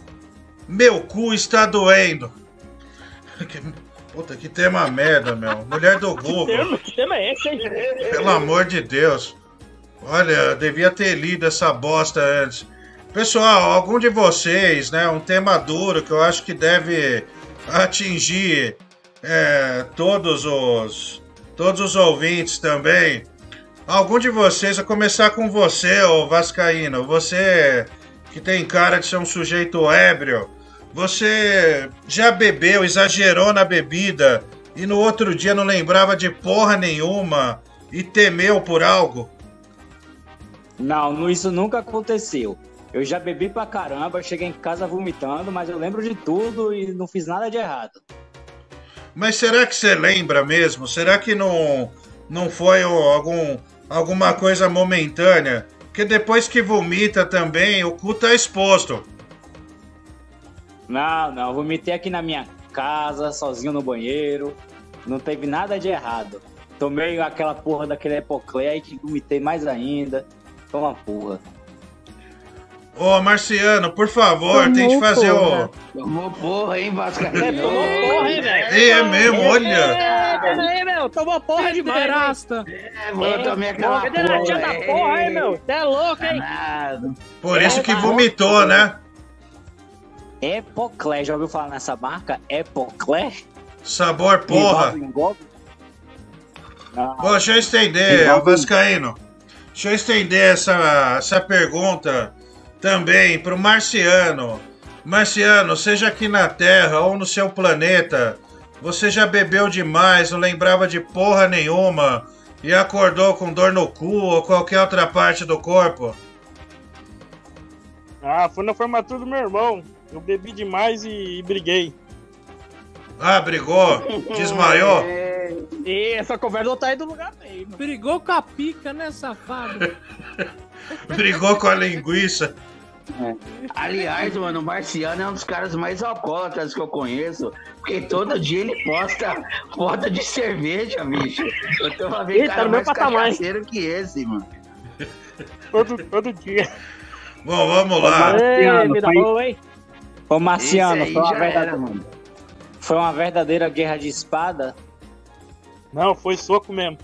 Meu cu está doendo. Que- Puta, que tema merda, meu. Mulher do Google. tema, que tema é esse, hein? Pelo amor de Deus. Olha, devia ter lido essa bosta antes. Pessoal, algum de vocês, né? Um tema duro que eu acho que deve atingir é, todos os todos os ouvintes também. Algum de vocês, a começar com você, ô Vascaíno, você que tem cara de ser um sujeito ébrio, você já bebeu, exagerou na bebida e no outro dia não lembrava de porra nenhuma e temeu por algo? Não, isso nunca aconteceu. Eu já bebi pra caramba, cheguei em casa vomitando, mas eu lembro de tudo e não fiz nada de errado. Mas será que você lembra mesmo? Será que não, não foi algum, alguma coisa momentânea? Porque depois que vomita também, o cu tá exposto. Não, não, vomitei aqui na minha casa, sozinho no banheiro. Não teve nada de errado. Tomei aquela porra daquele Epoclé que vomitei mais ainda. Foi uma porra. Ô, Marciano, por favor, tente fazer o. Tomou porra, hein, Vascaíno? É, tomou porra, hein, velho? Ei, é mesmo, olha. É, aí, meu, tomou porra hein? Pederasta. É, mano, eu tomei aquela Federatinha porra. da porra, hein, meu? Você é louco, hein? Nada. Por isso que vomitou, né? Epoclé, já ouviu falar nessa marca? Epoclé? Sabor porra. Não. Pô, deixa eu estender, ô Vascaíno. Deixa eu estender essa, essa pergunta também pro Marciano. Marciano, seja aqui na Terra ou no seu planeta, você já bebeu demais, não lembrava de porra nenhuma e acordou com dor no cu ou qualquer outra parte do corpo? Ah, foi na formatura do meu irmão. Eu bebi demais e, e briguei. Ah, brigou? Desmaiou? E essa conversa não tá aí do lugar bem, mano. Brigou com a pica, né, safado? Brigou com a linguiça? Aliás, mano, o Marciano é um dos caras mais alcoólatras que eu conheço, porque todo dia ele posta foto de cerveja, bicho. Eu tô ver Ih, tá cara mais cachaceiro que esse, mano. Todo, todo dia. Bom, vamos lá. Ei, vida boa, hein? Ô Marciano, foi uma, verdadeira, era, mano. foi uma verdadeira guerra de espada. Não, foi soco mesmo.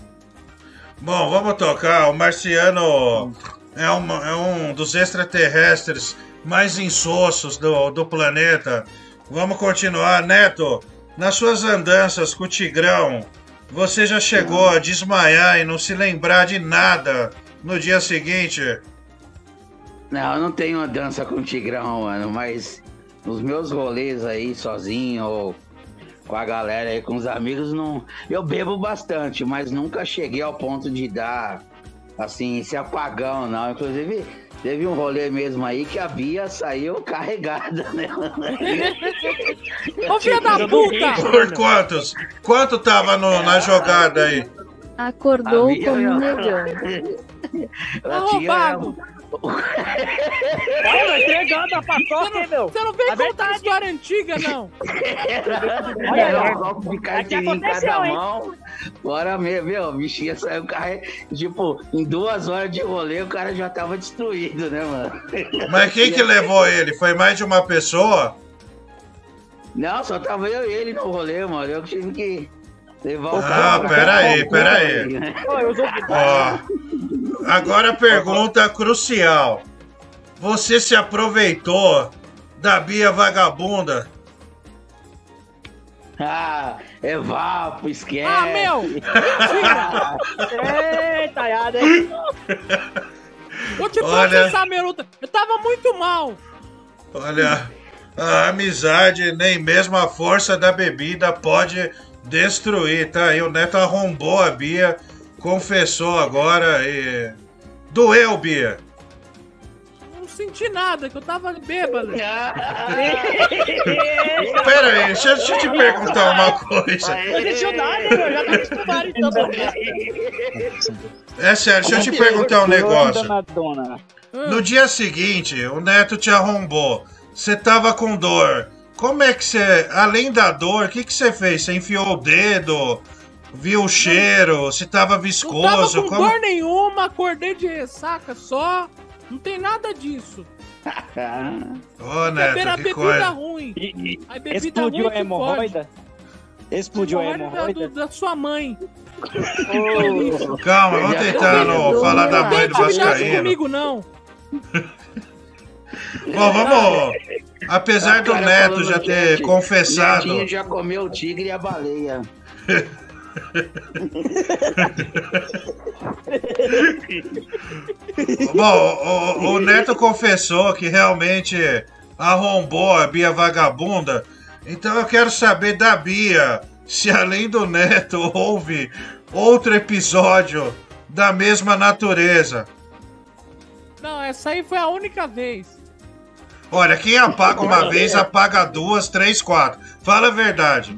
Bom, vamos tocar. O Marciano é, uma- é um dos extraterrestres mais insossos do, do planeta. Vamos continuar. Neto, nas suas andanças com o Tigrão, você já chegou a desmaiar e não se lembrar de nada no dia seguinte? Não, eu não tenho uma dança com o Tigrão, mano, mas nos meus rolês aí, sozinho ou com a galera aí, com os amigos, não. Eu bebo bastante, mas nunca cheguei ao ponto de dar, assim, esse apagão, não. Inclusive, teve um rolê mesmo aí que a Bia saiu carregada, né? Ô, filha da puta! Por quantos? Quanto tava no- na jogada aí? Acordou A minha, como um meu. negão. Ela Ô, tinha. Bago! Olha, entregando a paçoca, hein, meu? Você não vem A contar verdade- história antiga, não! Olha, não. um golpe de Aqui caipirinha em cada hein? mão. Bora mesmo, meu. O bichinho saiu carre... Tipo, em duas horas de rolê, o cara já tava destruído, né, mano? Mas quem que levou ele? Foi mais de uma pessoa? Não, só tava eu e ele no rolê, mano. Eu tive que o Ah, cara. pra pera aí, Cancún, pera aí. né? Ó, agora a pergunta crucial. Você se aproveitou da Bia vagabunda? Ah, é vapo, esquece. Ah, meu! Eita, aiada, hein? Vou te Olha. processar, Meruta! Eu tava muito mal! Olha, a amizade, nem mesmo a força da bebida pode destruir, tá? aí o Neto arrombou a Bia, confessou agora e. Doeu, Bia. Não senti nada, que eu tava bêbado. Pera aí, deixa, deixa eu te perguntar uma coisa. Não sentiu nada, meu. Já tá então. É sério, deixa eu te perguntar um negócio. No dia seguinte, o neto te arrombou. Você tava com dor. Como é que você, além da dor, o que, que você fez? Você enfiou o dedo? Viu o cheiro? Se tava Não viscoso? tava com como... dor nenhuma, acordei de ressaca só. Não tem nada disso. Ô, a Neto, que bebida coisa. ruim. Aí bebida Explodiu ruim a hemorroida? Explodiu a Hemorroida da, da sua mãe. Calma, vamos tentar não falar da mãe do Não Vascaíno. comigo, não. Bom, vamos. Apesar do Neto já ter chat, confessado. Netinho já comeu o tigre e a baleia. Bom, o, o Neto confessou que realmente arrombou a Bia vagabunda. Então eu quero saber da Bia se além do Neto houve outro episódio da mesma natureza. Não, essa aí foi a única vez. Olha, quem apaga uma vez, apaga duas, três, quatro. Fala a verdade.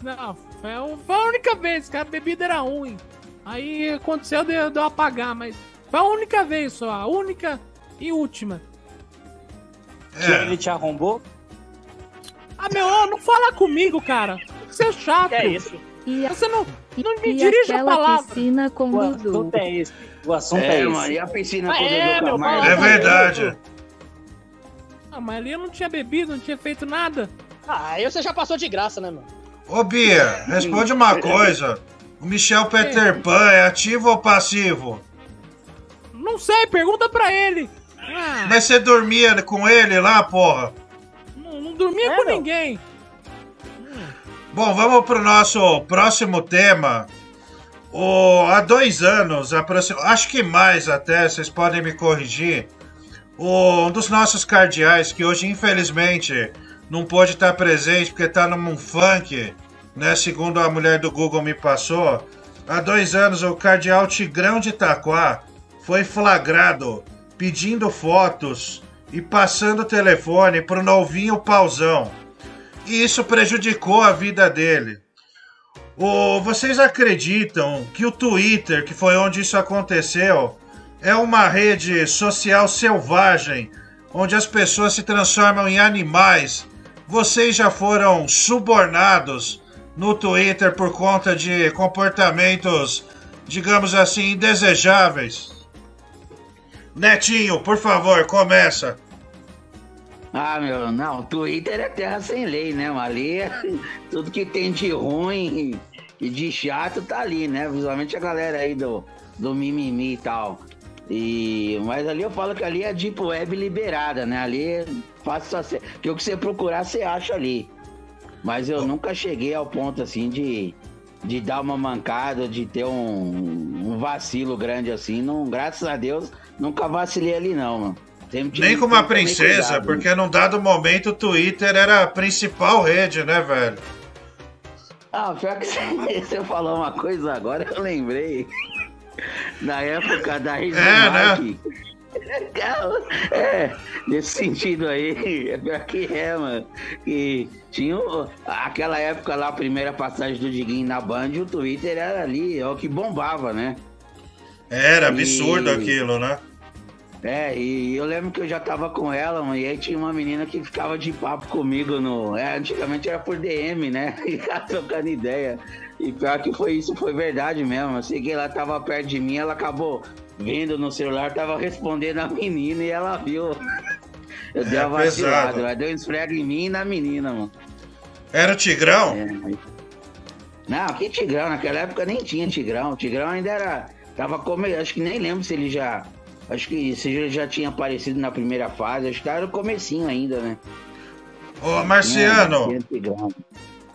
Não, foi a, única vez que a bebida era ruim. Aí aconteceu de, de eu apagar, mas foi a única vez só, a única e última. Que ele te arrombou? Ah, meu, não fala comigo, cara. Você é chato. Que é isso? E, a- Você não, não me e dirige a palavra. piscina com O Dudu. assunto é esse. O assunto É, é, mano, esse. e a piscina com o é, Dudu meu, Camargo? fala É verdade. Ah, mas ali eu não tinha bebido, não tinha feito nada. Ah, aí você já passou de graça, né, mano? Ô Bia, responde uma coisa. O Michel Peter Pan é ativo ou passivo? Não sei, pergunta pra ele. Ah, Mas você dormia com ele lá, porra? não, não dormia É, com meu. ninguém. Bom, vamos pro nosso próximo tema. O, há dois anos, aproxim- acho que mais até, vocês podem me corrigir. O, um dos nossos cardeais, que hoje infelizmente não pôde estar presente porque está num funk, né? Segundo a mulher do Google me passou. Há dois anos, o cardeal Tigrão de Itaquá foi flagrado pedindo fotos e passando o telefone pro novinho pauzão. E isso prejudicou a vida dele. O, vocês acreditam que o Twitter, que foi onde isso aconteceu, é uma rede social selvagem, onde as pessoas se transformam em animais? Vocês já foram subornados no Twitter por conta de comportamentos, digamos assim, indesejáveis? Netinho, por favor, começa. Ah, meu, não, Twitter é terra sem lei, né? Ali tudo que tem de ruim e de chato tá ali, né? Visualmente a galera aí do, do mimimi e tal. E, mas ali eu falo que ali é Deep Web liberada, né? Ali é fácil. Que o que você procurar, você acha ali. Mas eu nunca cheguei ao ponto assim de, de dar uma mancada, de ter um, um vacilo grande assim. Não, graças a Deus, nunca vacilei ali, não, mano. Nem com uma princesa, cuidado. porque num dado momento o Twitter era a principal rede, né, velho? Ah, pior que você, você falou uma coisa agora, eu lembrei. Na época da Regina É, né? É, nesse sentido aí, é pior que é, mano. E tinha aquela época lá, a primeira passagem do Diguinho na Band, o Twitter era ali, é o que bombava, né? Era absurdo E- aquilo, né? É, e eu lembro que eu já tava com ela, mano, e aí tinha uma menina que ficava de papo comigo no. É, antigamente era por DM, né? E ela trocando ideia. E pior que foi isso, foi verdade mesmo. Eu cheguei lá, tava perto de mim, ela acabou vendo no celular, tava respondendo a menina e ela viu. Eu dei É uma vacilada, ela deu um esfrega em mim e na menina, mano. Era o Tigrão? É, Não, que Tigrão, naquela época nem tinha Tigrão. O Tigrão ainda era. Tava como. Acho que nem lembro se ele já. Acho que se ele já tinha aparecido na primeira fase, acho que tava no comecinho ainda, né? Ô, Marciano, Tinha Tigrão.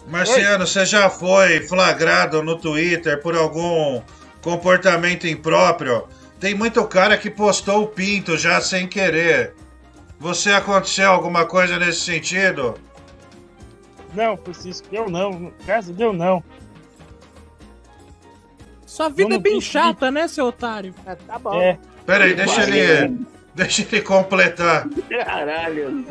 Marciano, você já foi flagrado no Twitter por algum comportamento impróprio? Tem muito cara que postou o pinto já sem querer. Você aconteceu alguma coisa nesse sentido? Não, Francisco, eu não. Graças a Deus, não. Sua vida é Vamos bem conseguir. chata, né, seu otário? tá bom. É. Pera aí, deixa ele, Deixa ele completar. Caralho.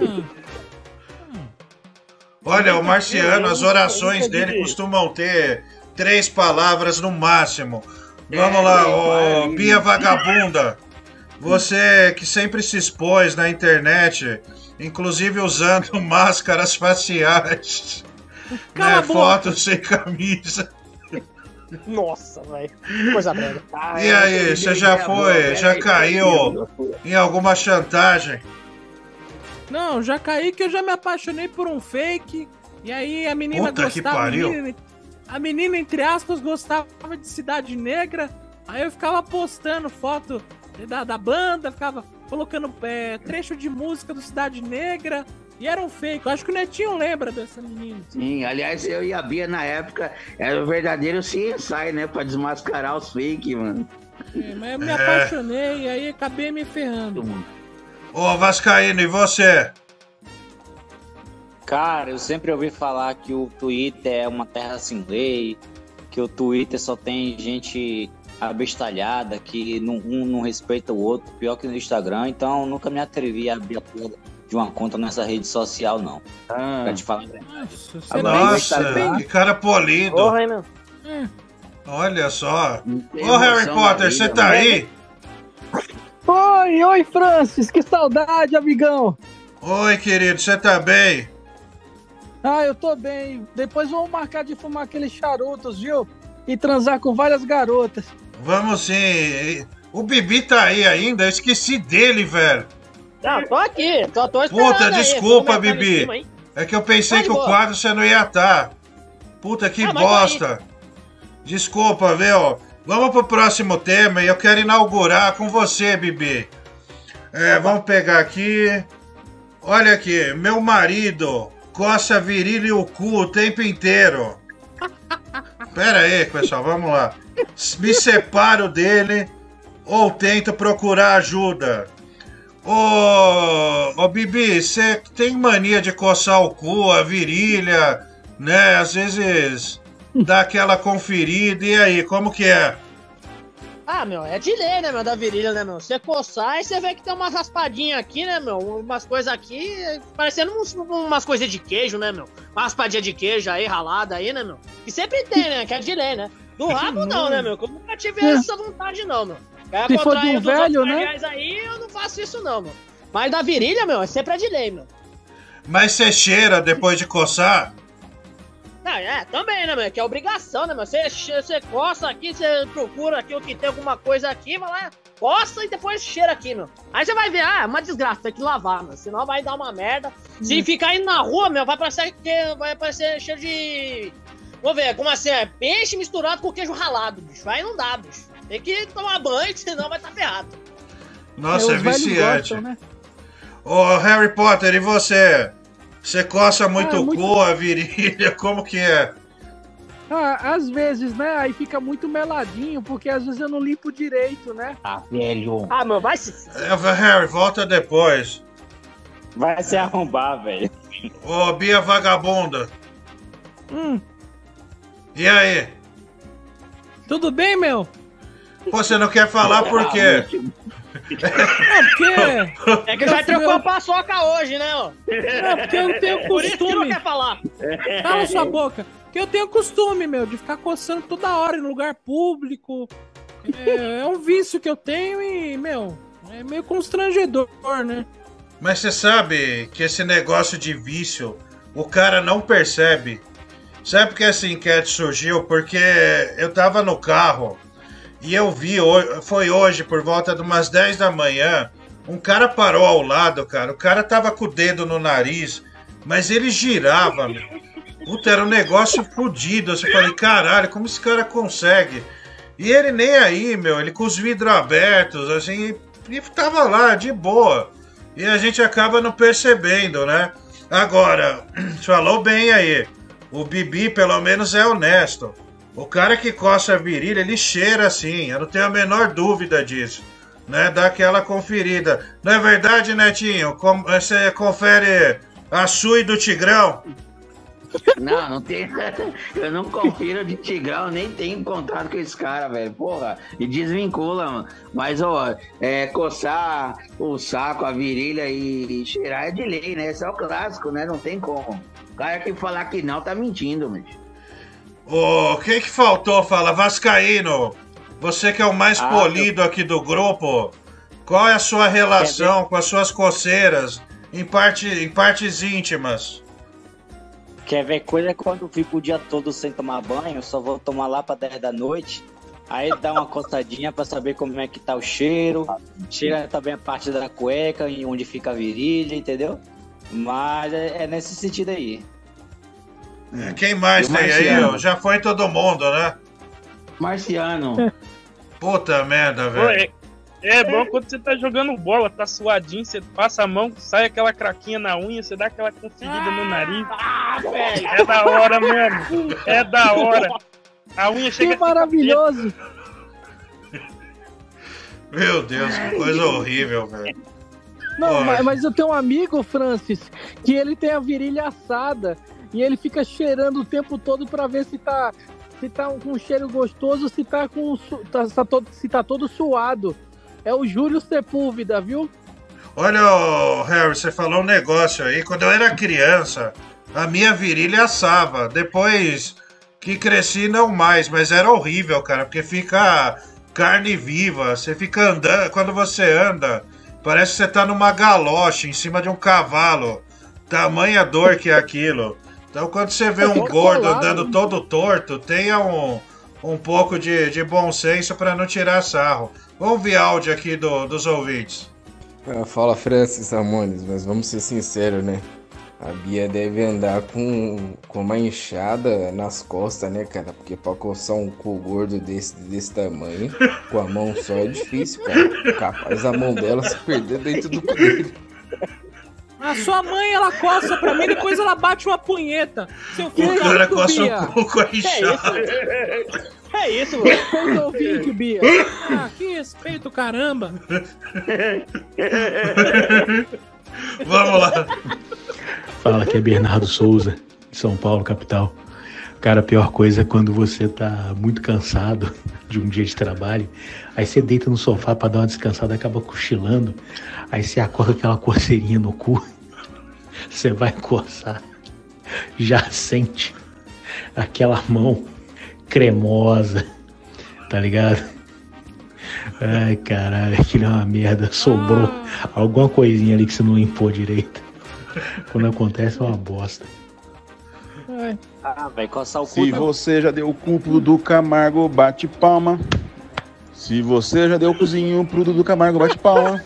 Olha, o Marciano, as orações dele costumam ter três palavras no máximo. Vamos lá, ô Bia Vagabunda. Você que sempre se expôs na internet, inclusive usando máscaras faciais, né, fotos sem camisa. Nossa, velho. Coisa brega. E aí, você já foi, já caiu em alguma chantagem? Não, já caí que eu já me apaixonei por um fake. E aí a menina Puta que gostava. pariu. A menina, a menina, entre aspas, gostava de Cidade Negra. Aí eu ficava postando foto da, da banda, ficava colocando é, trecho de música do Cidade Negra. E era um fake. Eu acho que o Netinho lembra dessa menina. Sim, aliás, eu e a Bia na época era o verdadeiro CSI, né? Pra desmascarar os fake, mano. É, mas eu me É. apaixonei e aí acabei me ferrando. Ô Vascaíno, e você? Cara, eu sempre ouvi falar que o Twitter é uma terra sem lei, que o Twitter só tem gente abestalhada, que não- um não respeita o outro, pior que no Instagram, então eu nunca me atrevi a abrir a porra de uma conta nessa rede social, não. Pra te falar a verdade. Nossa, é Agora, Nossa, que cara polido. Porra, hein, meu? Olha só. Ô Harry Potter, você tá né? aí? Oi, oi, Francis, que saudade, amigão. Oi, querido, você tá bem? Ah, eu tô bem. Depois vamos marcar de fumar aqueles charutos, viu? E transar com várias garotas. Vamos sim. O Bibi tá aí ainda? Eu esqueci dele, velho. Não, tô aqui, tô, tô esperando Puta, aí, desculpa, em Bibi. cima? É que eu pensei Tá que o quadro você não ia estar. Puta que Ah, mas bosta. Desculpa, viu? Vamos pro próximo tema e eu quero inaugurar com você, Bibi. É, vamos pegar aqui. Olha aqui, meu marido coça virilha e o cu o tempo inteiro. Pera aí, pessoal, vamos lá. Me separo dele ou tento procurar ajuda. Ô, ô Bibi, você tem mania de coçar o cu, a virilha, né? Às vezes dá aquela conferida. E aí, como que é? Ah, meu, é de lei, né, meu, da virilha, né, meu? Você coçar, aí você vê que tem umas raspadinhas aqui, né, meu? Umas coisas aqui, parecendo uns- umas coisas de queijo, né, meu? Uma raspadinha de queijo aí, ralada aí, né, meu? E sempre tem, né, que é de lei, né? Do rabo não, né, meu? Eu nunca tive É. essa vontade, não, meu. É, Se for de um velho, né? aí, eu não faço isso, não, meu. Mas da virilha, meu, é sempre é de lei, meu. Mas você cheira depois de coçar? Não, é, também, né, meu? Que é obrigação, né, meu? Você, você coça aqui, você procura aqui o que tem alguma coisa aqui, vai lá, coça e depois cheira aqui, meu. Aí você vai ver, ah, é uma desgraça, tem que lavar, meu. Senão vai dar uma merda. Se Hum. ficar indo na rua, meu, vai parecer, que, vai parecer cheiro de. Vamos ver, como assim? É peixe misturado com queijo ralado, bicho. Aí não dá, bicho. Tem que tomar banho, senão vai estar ferrado. Nossa, é, velhos viciante. né? Ô, Harry Potter, e você? Você coça muito Ah, o muito- cu, a virilha, como que é? Ah, às vezes, né? Aí fica muito meladinho, porque às vezes eu não limpo direito, né? Ah, velho. Ah, meu, vai se. É, Harry, volta depois. Vai se arrombar, velho. Ô, Bia Vagabunda. Hum, E aí? Tudo bem, meu? Pô, você não quer falar por quê? É porque. É que já trocou a paçoca hoje, né, ó? É porque eu não tenho Por isso que não costume. quer falar. Cala sua boca. Porque eu tenho costume, meu, de ficar coçando toda hora em lugar público. É, é um vício que eu tenho e, meu, é meio constrangedor, né? Mas você sabe que esse negócio de vício, o cara não percebe. Sabe por que essa enquete surgiu? Porque eu tava no carro e eu vi, foi hoje, por volta de umas 10 da manhã, um cara parou ao lado, cara. O cara tava com o dedo no nariz, mas ele girava, meu. Puta, era um negócio fodido. Eu falei, caralho, como esse cara consegue? E ele nem aí, meu, ele com os vidros abertos, assim, e tava lá, de boa. E a gente acaba não percebendo, né? Agora, falou bem aí. O Bibi, pelo menos, é honesto. O cara que coça a virilha, ele cheira assim. Eu não tenho a menor dúvida disso. Né? Dá aquela conferida. Não é verdade, Netinho? Você confere a sua e do Tigrão? Não, não tem. Eu não confiro de Tigrão, nem tenho contato com esse cara, velho. Porra, e desvincula, mano. Mas, ó, é, coçar o saco, a virilha e cheirar é de lei, né? Esse é o clássico, né? Não tem como. O cara que falar que não tá mentindo, mano. O que que faltou? Fala, Vascaíno. Você que é o mais Ah, polido aqui do grupo. Qual é a sua relação com as suas coceiras em, parte, em partes íntimas? Quer ver coisa quando eu fico o dia todo sem tomar banho, só vou tomar lá pra 10 da noite. Aí dá uma coçadinha pra saber como é que tá o cheiro. Cheira também a parte da cueca, e onde fica a virilha, entendeu? Mas é, é nesse sentido aí. É, Quem mais tem aí? Já foi todo mundo, né? Marciano. Puta merda, velho. é, é bom quando você tá jogando bola, tá suadinho, você passa a mão, sai aquela craquinha na unha, você dá aquela conferida no nariz. Ah, velho! É da hora mesmo. É da hora. A unha chega Que maravilhoso! Meu Deus, que coisa horrível, velho. Não, mas, mas eu tenho um amigo, Francis, que ele tem a virilha assada e ele fica cheirando o tempo todo pra ver se tá se tá com um cheiro gostoso, se tá com tá, tá todo, se tá todo suado. É o Júlio Sepúlveda, viu? Olha, Harry, você falou um negócio aí. Quando eu era criança, a minha virilha assava. Depois que cresci, não mais. Mas era horrível, cara, porque fica carne viva. Você fica andando. Quando você anda, parece que você tá numa galocha em cima de um cavalo. Tamanha dor que é aquilo. Então, quando você vê um gordo colado. andando todo torto, tenha um, um pouco de, de bom senso para não tirar sarro. Vamos ouvir áudio aqui do- dos ouvintes. Ah, Fala Francis Ramones, mas vamos ser sinceros, né? A Bia deve andar com, com uma enxada nas costas, né, cara? Porque pra coçar um cu gordo desse, desse tamanho, com a mão só é difícil, cara. Capaz a mão dela se perder dentro do cu dele. A sua mãe, ela coça pra mim, depois ela bate uma punheta. Seu filho O cara da coça Bia. o cu com a Que enxada. É isso, mano. Respeita o vídeo, Bia. Ah, que respeito, caramba. Vamos lá. Fala, aqui é Bernardo Souza, de São Paulo, capital. Cara, a pior coisa é quando você tá muito cansado de um dia de trabalho, aí você deita no sofá pra dar uma descansada, acaba cochilando, aí você acorda com aquela coceirinha no cu, você vai coçar, já sente aquela mão cremosa, tá ligado? Ai, caralho, aquilo é uma merda. Sobrou alguma coisinha ali que você não limpou direito. Quando acontece é uma bosta. Ah, vai coçar o cu. Se tá- você já deu o cu pro Dudu Camargo, bate palma. Se você já deu o cozinho pro Dudu Camargo, bate palma.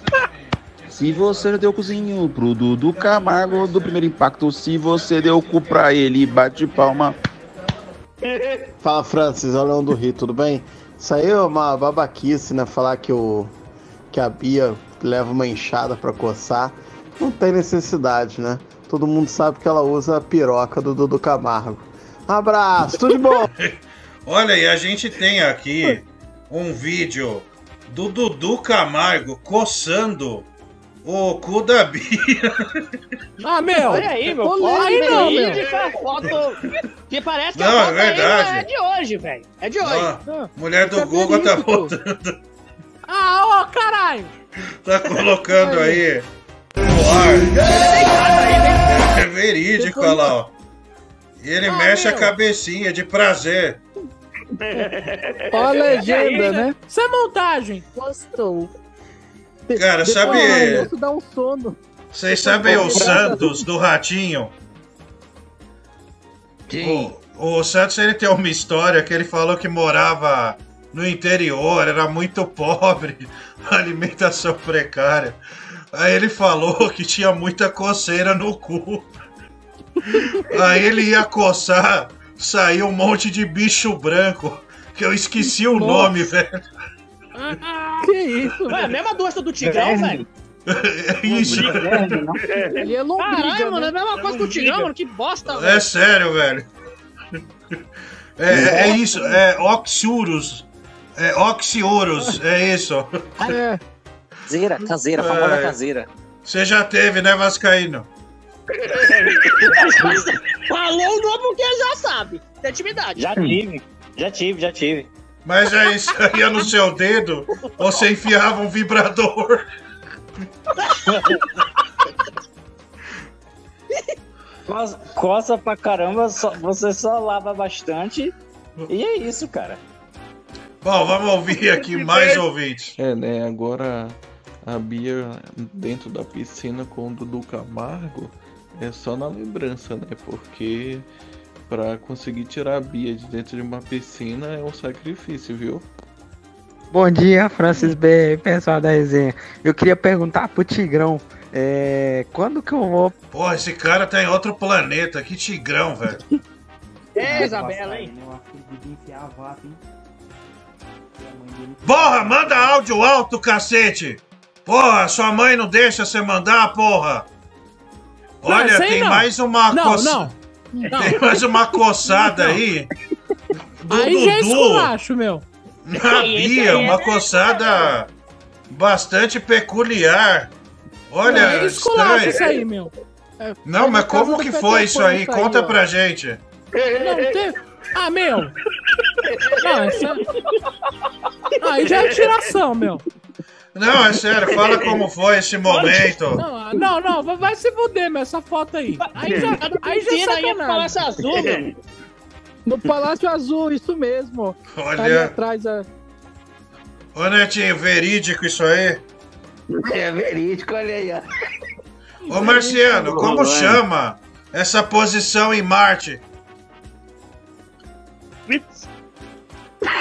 Se você já deu o cozinho pro Dudu Camargo do primeiro impacto, se você deu o cu pra ele, bate palma. Fala Francis, o Leão do Rio, tudo bem? Isso aí é uma babaquice, né? Falar que, o, que a Bia leva uma enxada pra coçar. Não tem necessidade, né? Todo mundo sabe que ela usa a piroca do Dudu Camargo. Abraço, tudo de bom! Olha, e a gente tem aqui um vídeo do Dudu Camargo coçando o cu da Bia. Ah, meu! Olha aí, meu. Olha aí, não, meu. meu. Foi foto. Que parece que Não, a é foto aí verdade. é de hoje, velho. É de hoje. Ó, mulher do Google tá botando, Ah, ô, caralho! tá colocando aí ar. É verídico, olha lá, ó. E ele mexe a cabecinha de prazer. Ó a legenda, Isso, né? Isso é montagem. Gostou. Cara, sabe. Isso dá um sono. Vocês sabem o Santos do Ratinho? O, o Santos ele tem uma história que ele falou que morava no interior, era muito pobre, alimentação precária. Aí ele falou que tinha muita coceira no cu. Aí ele ia coçar, saiu um monte de bicho branco, que eu esqueci o nome, velho. Que isso, Ué, a mesma doença do Tigrão, velho. É isso. Ele é lombriga, Caralho, mano, é a né? mesma coisa que o Tigrão, mano. Que bosta, É velho. sério, velho. É, é isso, é Oxurus. É Oxiurus, é isso. Caseira, caseira, famosa É. caseira. Você já teve, né, Vascaíno? Falou o nome porque já sabe. Intimidade. Já tive, já tive, já tive. Mas aí saía no seu dedo, ou você enfiava um vibrador. Coça, coça pra caramba, só- você só lava bastante. E é isso, cara. Bom, vamos ouvir aqui mais ouvintes. É, né? Agora a Bia dentro da piscina com o Dudu Camargo é só na lembrança, né? Porque pra conseguir tirar a Bia de dentro de uma piscina é um sacrifício, viu? Bom dia, Francis B, pessoal da resenha. Eu queria perguntar pro Tigrão, é, quando que eu vou... Porra, esse cara tá em outro planeta. Que tigrão, velho. É, Isabela, hein? Porra, manda áudio alto, cacete! Porra, sua mãe não deixa você mandar, porra! Não, Olha, sei tem não. mais uma Não, coça- não. Não. Tem mais uma coçada aí. Do Aí já é Dudu esculacho, meu. na Bia, uma coçada bastante peculiar. Olha, é esculacho estranho. isso aí, meu. É, Não, é mas casa como que foi isso aí? Conta ó. pra gente. Não, teve... Ah, meu. Não, essa... Aí já é tiração, meu. Não, é sério, fala como foi esse momento. Não, não, não, vai- se fuder, meu, essa foto aí. Aí já, aí já sacanagem. Palácio Azul, meu. No Palácio Azul, isso mesmo. Olha. Ali atrás, é. Ô, Netinho, verídico isso aí? É verídico, olha aí, ó. Ô, Marciano, como chama essa posição em Marte?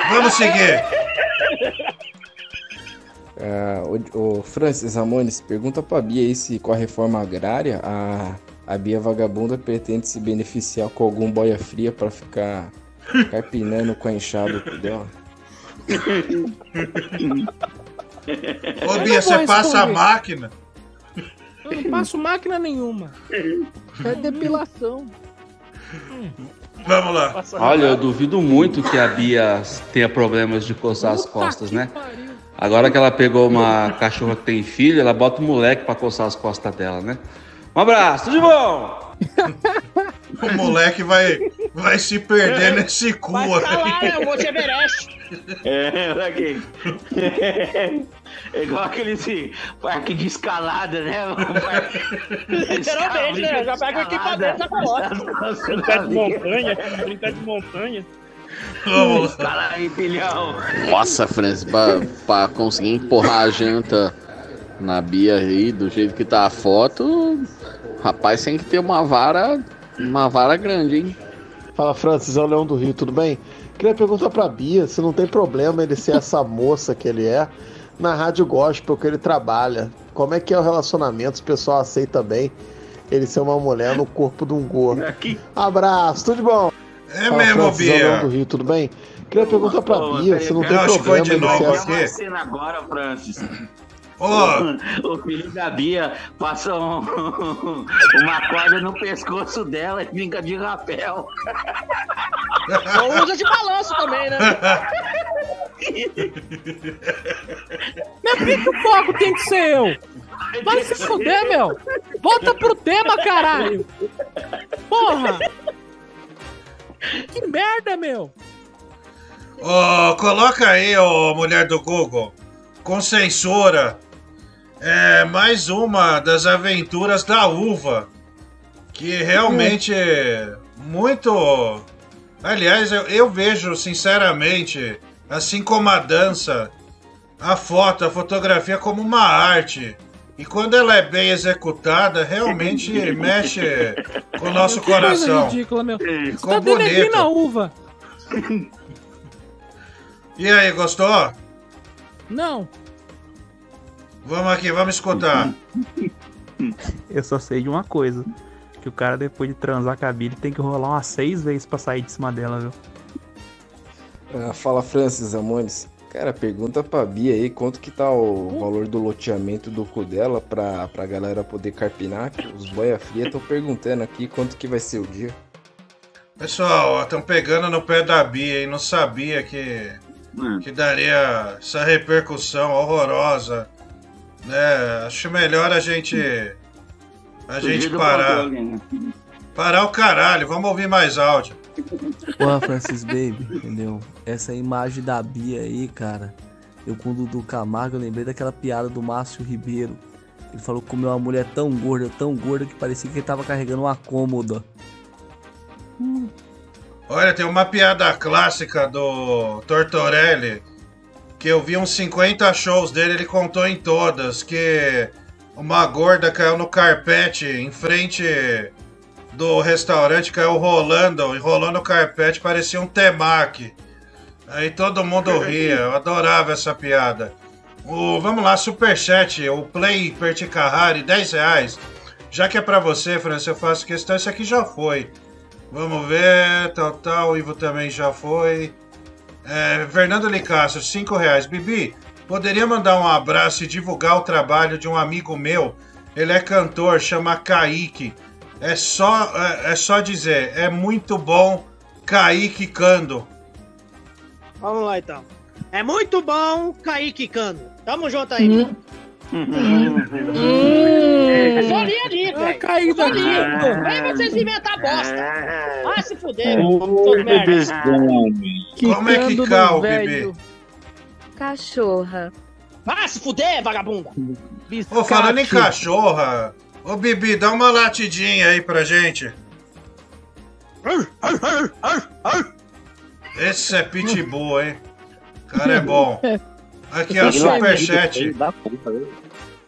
Vamos seguir. Ah, o, o Francis Ramones, pergunta pra Bia aí se com a reforma agrária a, a Bia Vagabunda pretende se beneficiar com algum boia fria pra ficar carpinando com a enxada dela. Ô, Bia, você passa a máquina? Eu não passo máquina nenhuma. É depilação. Vamos lá. Olha, eu duvido muito que a Bia tenha problemas de coçar as costas, né? Agora que ela pegou uma cachorra que tem filho, ela bota o moleque pra coçar as costas dela, né? Um abraço, tudo de bom? O moleque vai, vai se perder nesse cu Vai lá, aí. né? O Monte Everest. É, olha aqui. É igual aquele assim, parque de escalada, né? Literalmente, né? Já pega o equipamento da coloca. Brincar de montanha, brincar de montanha. Aí, filhão. Nossa, Francis, pra, pra conseguir empurrar a janta na Bia aí, do jeito que tá a foto, rapaz, tem que ter uma vara, uma vara grande, hein? Fala, Francis, é o Leão do Rio, tudo bem? Queria perguntar pra Bia se não tem problema ele ser essa moça que ele é na rádio gospel que ele trabalha. Como é que é o relacionamento? Se o pessoal aceita bem ele ser uma mulher no corpo de um gordo. Abraço, tudo de bom? É Fala, mesmo, Bia. Do Rio, tudo bem? Queria perguntar pra Bia se não tem Eu acho que foi problema de novo aqui. essa... cena agora, Francis. Ô. O filho da Bia passa um- uma corda no pescoço dela e brinca de rapel. Ou usa de balanço também, né? Mas por que, que o foco tem que ser eu? Vai se fuder, meu. Volta pro tema, caralho. Porra. Que merda, meu. Ô, coloca aí, ô mulher do Google, com censura, é mais uma das aventuras da uva, que realmente é muito. Aliás, eu, eu vejo, sinceramente, assim como a dança, a foto, a fotografia como uma arte. E quando ela é bem executada, realmente mexe com o nosso Que coisa coração. ridícula, meu. Você Ficou tá bonito. a uva. E aí, gostou? Não. Vamos aqui, vamos escutar. Eu só sei de uma coisa. Que o cara, depois de transar com a Billy, tem que rolar umas seis vezes pra sair de cima dela, viu? Ah, fala Francis Ramones. Cara, pergunta pra Bia aí quanto que tá o valor do loteamento do cu dela pra, pra galera poder carpinar. que Os boia fria estão perguntando aqui quanto que vai ser o dia. Pessoal, estão pegando no pé da Bia e não sabia que, que daria essa repercussão horrorosa. Né? Acho melhor a gente A gente parar. né? Parar o caralho, vamos ouvir mais áudio. Porra, Francis Baby, entendeu? Essa imagem da Bia aí, cara. Eu com o Dudu Camargo, eu lembrei daquela piada do Márcio Ribeiro. Ele falou que comeu uma mulher tão gorda, tão gorda, que parecia que ele tava carregando uma cômoda. Olha, tem uma piada clássica do Tortorelli que eu vi uns 50 shows dele, ele contou em todas que uma gorda caiu no carpete em frente do restaurante, caiu rolando, enrolou no carpete, parecia um temaki. Aí todo mundo ria, eu adorava essa piada. O, vamos lá, superchat, o Play Perticahari, 10 reais. Já que é pra você, Francis, eu faço questão, esse aqui já foi. Vamos ver, tal, tal, o Ivo também já foi. É, Fernando Licastro, 5 reais. Bibi, poderia mandar um abraço e divulgar o trabalho de um amigo meu? Ele é cantor, chama Kaique. É só, é, é só dizer, é muito bom Kaique Cando. Vamos lá então. É muito bom, Kaique Cano. Tamo junto aí. viu? É só ali ali, velho. Só da- Vem vocês inventar bosta. Ah, se fuder. Seus merda. Como é que Quicando cal, no Bibi? velho. Cachorra. Ah, se fuder, vagabunda. Ô, falando em cachorra, ô Bibi, dá uma latidinha aí pra gente. Esse é pitbull, hein? Cara é bom. Aqui, ó, superchat.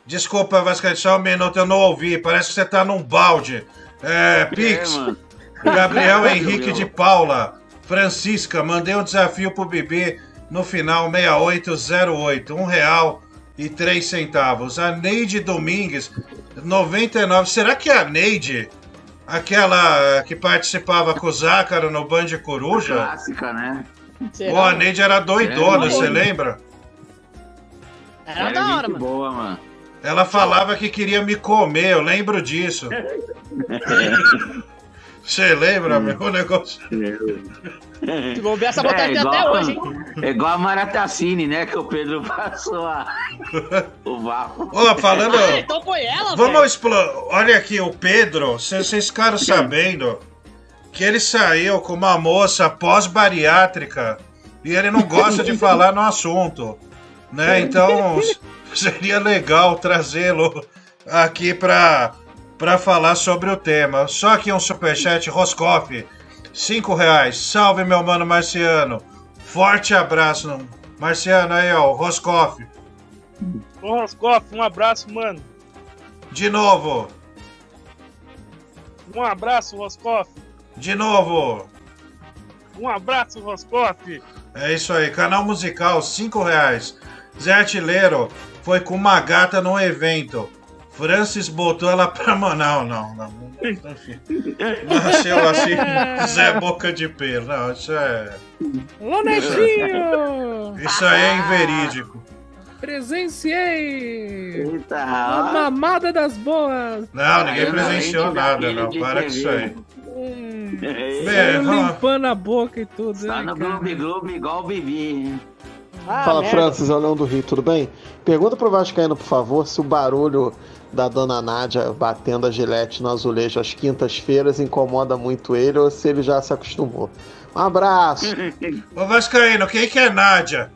Desculpa, Vascaíno, só um minuto, eu não ouvi. Parece que você tá num balde. É, Pix. mano. Gabriel Henrique de Paula. Francisca, mandei um desafio pro Bibi no final 6808. Um real e três centavos. A Neide Domingues, 99. Será que é a Neide, aquela que participava com o Zácaro no Band Coruja? Clássica, né? Pô, a Neide era doidona, você lembra? Era da hora, mano. boa, mano. Ela falava que queria me comer, eu lembro disso. Você lembra, meu o negócio? Se bobear, essa botar É, até igual- hoje, hein? É igual a Maratacine, né? Que o Pedro passou a... o vácuo. Ó, falando. Ah, então foi ela, Vamos explorar. Olha aqui, o Pedro, vocês vocês ficaram sabendo que ele saiu com uma moça pós-bariátrica e ele não gosta de falar no assunto. Né? Então seria legal trazê-lo aqui pra, pra falar sobre o tema. Só aqui um superchat, Roscoff. Cinco reais. Salve, meu mano Marciano. Forte abraço. Marciano, aí, ó, o Roscoff. Ô, Roscoff, um abraço, mano. De novo. Um abraço, Roscoff. De novo. Um abraço, Roscoff. É isso aí, canal musical, 5 reais. Zé Artilheiro foi com uma gata num evento. Francis botou ela pra Manaus. Não, não. não. Enfim. Nasceu assim, Zé Boca de Pelo. Não, isso é. Alô, Netinho! Isso aí é inverídico. Presenciei! Eita, A mamada das boas! Não, ninguém Eu não, presenciou gente, nada, não. Para com isso aí. É, Bem, Só vamos- limpando a boca e tudo. Tá ai, no. Globo Globo igual o Bibi. Ah, Fala, merda. Francis, Leão do Rio, tudo bem? Pergunta pro Vascaíno, por favor, se o barulho da dona Nádia batendo a gilete no azulejo às quintas-feiras incomoda muito ele ou se ele já se acostumou. Um abraço! Ô Vascaíno, quem que é Nádia?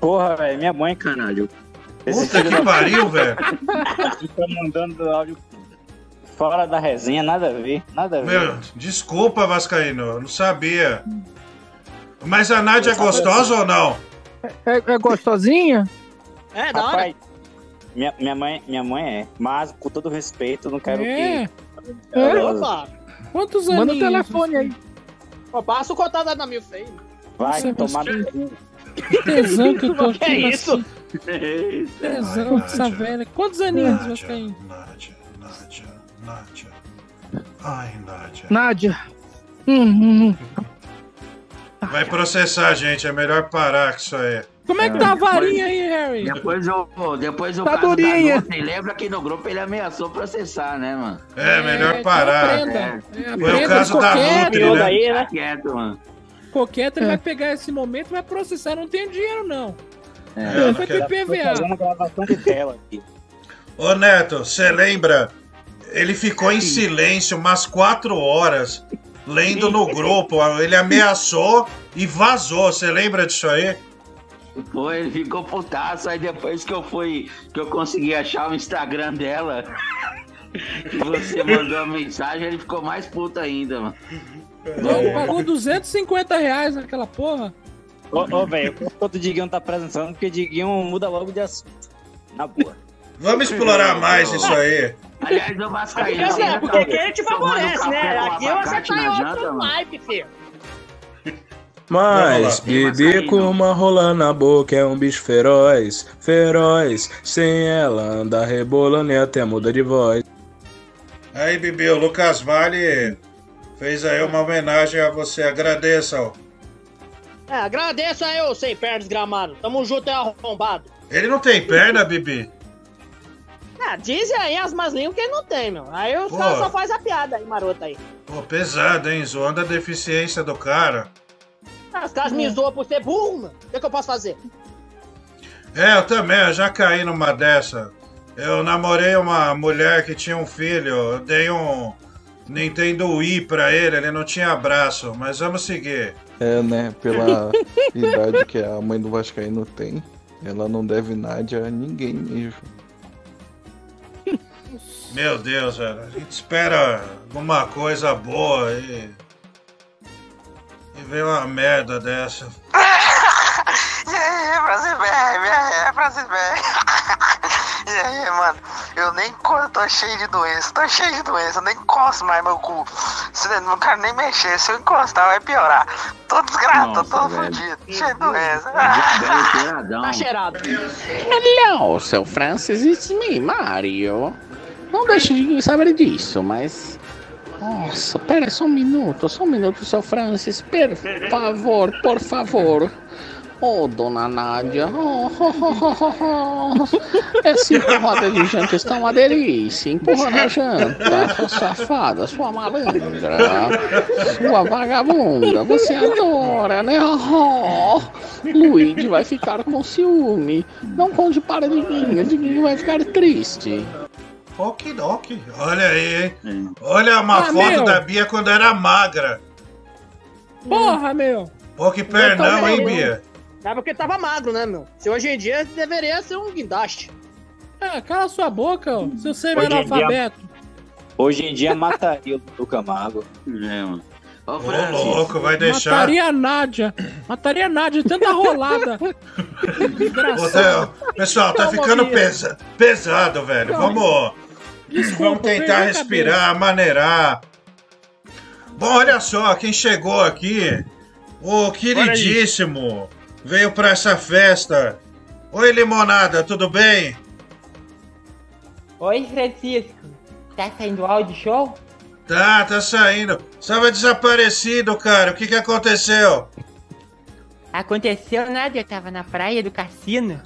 Porra, velho, minha mãe, caralho. Puta que pariu, velho. Fica mandando áudio fora da resenha, nada a ver, nada a ver. Meu, desculpa, Vascaíno, eu não sabia. Mas a Nádia é gostosa ou não? É, é gostosinha? É, da hora. Rapaz, minha, minha, mãe, minha mãe é, mas com todo respeito, não quero É. que. É. Opa. Quantos Manda o telefone aí. Ó, passa o contato da Milf aí. Vai Nossa, tomar. Que tesão que eu tô Que aqui. é isso? assim. Tesão dessa velha. Quantos aninhos Nádia, você tem? Nádia, Nádia, Nádia. Ai, Nádia. Nádia. Hum, hum, hum. Vai processar gente, é melhor parar com isso aí. Como é que tá a varinha aí, Harry? Depois o, depois o Tá caso durinha. da lembra que no grupo ele ameaçou processar, né, mano? É, melhor que parar. aprenda. É, Foi aprenda o caso da qualquer- Nutri, né? daí, Tá né? quieto, mano. Coqueta É. ele vai pegar esse momento e vai processar. Não tem dinheiro, não. É, eu não vai quero- PVA. fazendo gravação de tela aqui. Ô Neto, você lembra Ele ficou em silêncio umas quatro horas, lendo no grupo. Ele ameaçou e vazou. Você lembra disso aí? Foi, ele ficou putaço, aí depois que eu fui, que eu consegui achar o Instagram dela, que você mandou a mensagem, ele ficou mais puto ainda, mano. Ele pagou 250 reais naquela porra. Ô, ô velho, enquanto o Diguinho tá apresentando, porque o Diguinho muda logo de assunto. Na boa. Vamos explorar mais isso aí. Aliás, o Vascaíno. Porque, assim, porque aqui a gente tomando favorece, né? Aqui você tá em outro mano? naipe, filho. Mas beber com uma rola na boca é um bicho feroz, feroz. Sem ela anda rebolando e até muda de voz. Aí, Bibi, o Lucas Vale fez aí uma homenagem a você. Agradeça. ó. É, agradeço aí, ô sem pernas gramado. Tamo junto, é arrombado. Ele não tem perna, Bibi? Ah, dizem aí as más línguas que ele não tem, meu. Aí os Pô. caras só faz a piada aí, marota aí. Pô, pesado, hein? Zoando a deficiência do cara. Os caras me zoam por ser burro, mano. O que, que eu posso fazer? É, eu também, eu já caí numa dessa. Eu namorei uma mulher que tinha um filho, eu dei um Nintendo Wii pra ele, ele não tinha braço, mas vamos seguir. É, né? Pela idade que a mãe do Vascaíno tem, ela não deve nada a ninguém mesmo. Meu Deus, velho, a gente espera alguma coisa boa e. E vem uma merda dessa. E aí, Brasil BR, e aí, Brasil BR. E aí, mano, eu nem tô cheio de doença, tô cheio de doença, eu nem encosto mais meu cu. Não quero nem mexer, se eu encostar vai piorar. Tô desgraçado, tô Nossa, todo velho. fudido, cheio de doença. Tá cheirado. Hello, seu Francis, it's me, Mario. Não deixe de saber disso, mas. Nossa, pera só um minuto, só um minuto, seu Francis, por favor, por favor. Oh, dona Nádia. Oh, oh, oh, oh, oh. Essa empurrada de janta está uma delícia. Empurra na janta, sua safada, sua malandra, sua vagabunda. Você adora, né? Oh, Luigi vai ficar com ciúme. Não conte para Diguinho, Diguinho vai ficar triste. Okidoki. Olha aí, hein? Olha uma Ah, foto meu. da Bia quando era magra. Porra, meu. Pô, que pernão, hein, Bia? É porque tava magro, né, meu? Se hoje em dia deveria ser um guindaste. É, cala sua boca, ó. Seu dia- semi-analfabeto. Hoje em dia mataria o do Camargo. É, mano. Ô, Ô, louco, vai deixar. Mataria a Nádia. Mataria a Nádia tanta rolada. Ô, Pessoal, tá Calma, ficando pesa- pesado, velho. Calma. Vamos, Desculpa, vamos tentar respirar, maneirar. Bom, olha só, quem chegou aqui, o queridíssimo, veio pra essa festa. Oi, Limonada, tudo bem? Oi, Francisco. Tá saindo áudio show? Tá, tá saindo. Estava desaparecido, cara. O que que aconteceu? Aconteceu nada, eu tava na praia do cassino.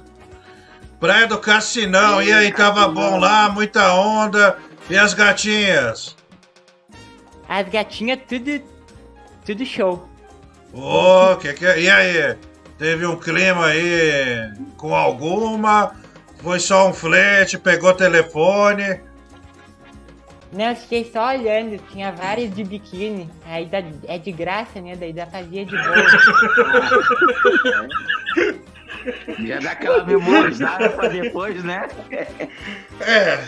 Praia do Cassinão, e aí, tava bom lá, muita onda. E as gatinhas? As gatinhas tudo. tudo show. Ô, que que é? E aí? Teve um clima aí com alguma? Foi só um flerte, pegou telefone? Não, fiquei só olhando, tinha várias de biquíni. Aí dá- é de graça, né? Daí dá fazia de boa. Já dá aquela memorizada pra depois, né? É,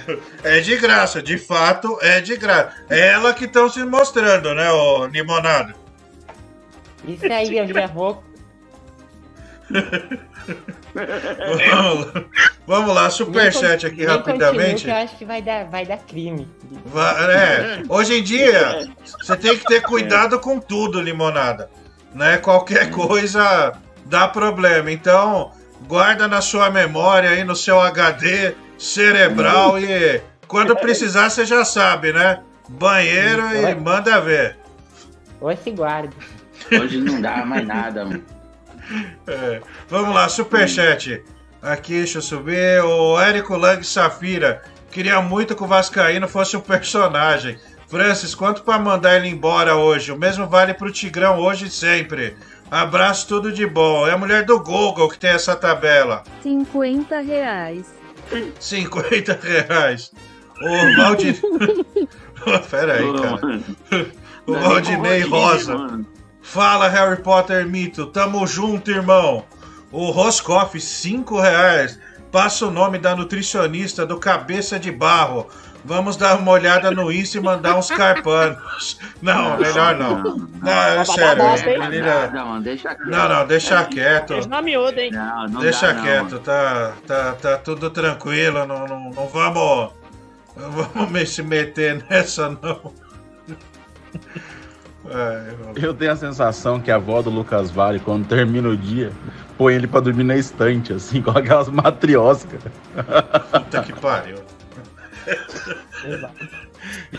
é de graça, de fato é de graça. É ela que estão se mostrando, né, ô Limonada? Isso aí, eu já vou. Vamos lá, vamos lá, superchat aqui rapidamente. eu acho que vai dar, vai dar crime. Va- é, hoje em dia, você tem que ter cuidado com tudo, limonada. Né? Qualquer coisa dá problema. Então, guarda na sua memória aí, no seu HD cerebral e quando precisar, você já sabe, né? Banheiro e manda ver. Ou se guarda. Hoje não dá mais nada, mano. É, vamos lá, superchat. Aqui, deixa eu subir. O Érico Lang Safira. Queria muito que o Vascaíno fosse um personagem. Francis, quanto pra mandar ele embora hoje? O mesmo vale pro Tigrão hoje e sempre. Abraço, tudo de bom. É a mulher do Google que tem essa tabela. 50 reais. 50 reais. O Valdir. Pera aí, cara. O Valdinei Rosa. Fala, Harry Potter Mito. Tamo junto, irmão. O Roscoff, 5 reais. Passa o nome da nutricionista do Cabeça de Barro. Vamos dar uma olhada no Insta e mandar uns carpanos. Não, melhor não. Não, é sério. menina- Não, deixa quieto. Não, não, deixa quieto. Deixa na miúda, hein? Não, não Deixa dá, não, quieto, tá, tá, tá tudo tranquilo. Não, não, não vamos. Não vamos me- se meter nessa, não. Eu tenho a sensação que a avó do Lucas Vale, quando termina o dia, põe ele pra dormir na estante, assim, com aquelas matrioscas. Puta que pariu.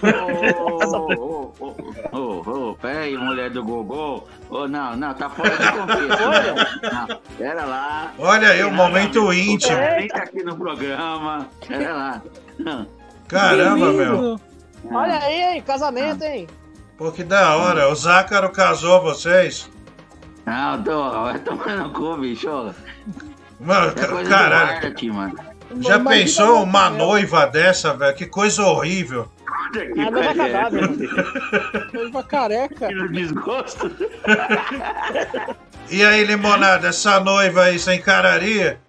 Ô, ô, ô, ô, ô, pera aí, mulher do Gogô. Ô, não, não, tá fora de contexto. Não, pera lá. Olha aí o momento íntimo. Tá aqui no programa. Pera lá. Caramba, meu. Olha aí, hein? Casamento, hein? Pô, que da hora. O Zácaro casou vocês. Não, tô, vai tomar no cu, bicho. Mano, É coisa do caralho. Arte, mano. Já pensou uma noiva dessa, velho? Que coisa horrível. Ah, não vai cagar, meu. Noiva careca. Que desgosto. E aí, limonada, essa noiva aí, você encararia?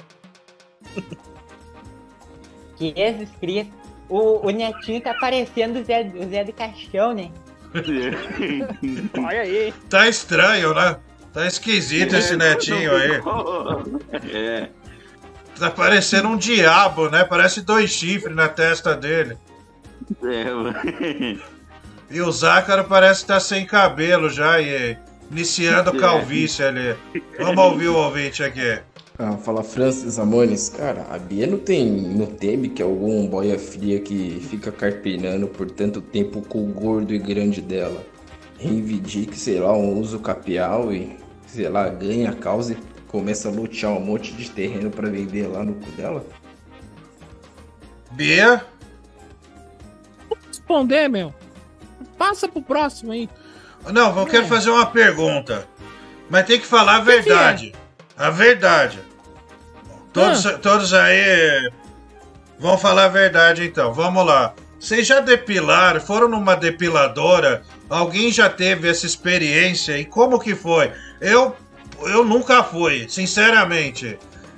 Que Jesus Cristo. O, o netinho tá parecendo o Zé, o Zé do Caixão, né? Olha aí. Tá estranho, né? Tá esquisito esse netinho aí. É. Tá parecendo um diabo, né? Parece dois chifres na testa dele. É, mano. E o Zácaro parece estar sem cabelo já e iniciando calvície ali. Vamos ouvir o ouvinte aqui. Ah, fala Francis Amones, cara, a Bia não tem, não teme que algum boia fria que fica carpinando por tanto tempo com o gordo e grande dela reivindique, sei lá, um uso capial e, sei lá, ganha a causa e começa a lutear um monte de terreno pra vender lá no cu dela? Bia? Responder, meu. Passa pro próximo aí. Não, eu quero fazer uma pergunta. Mas tem que falar a verdade. A verdade. Todos, todos aí vão falar a verdade então. Vamos lá. Vocês já depilaram? Foram numa depiladora? Alguém já teve essa experiência? E como que foi? Eu, eu nunca fui, sinceramente.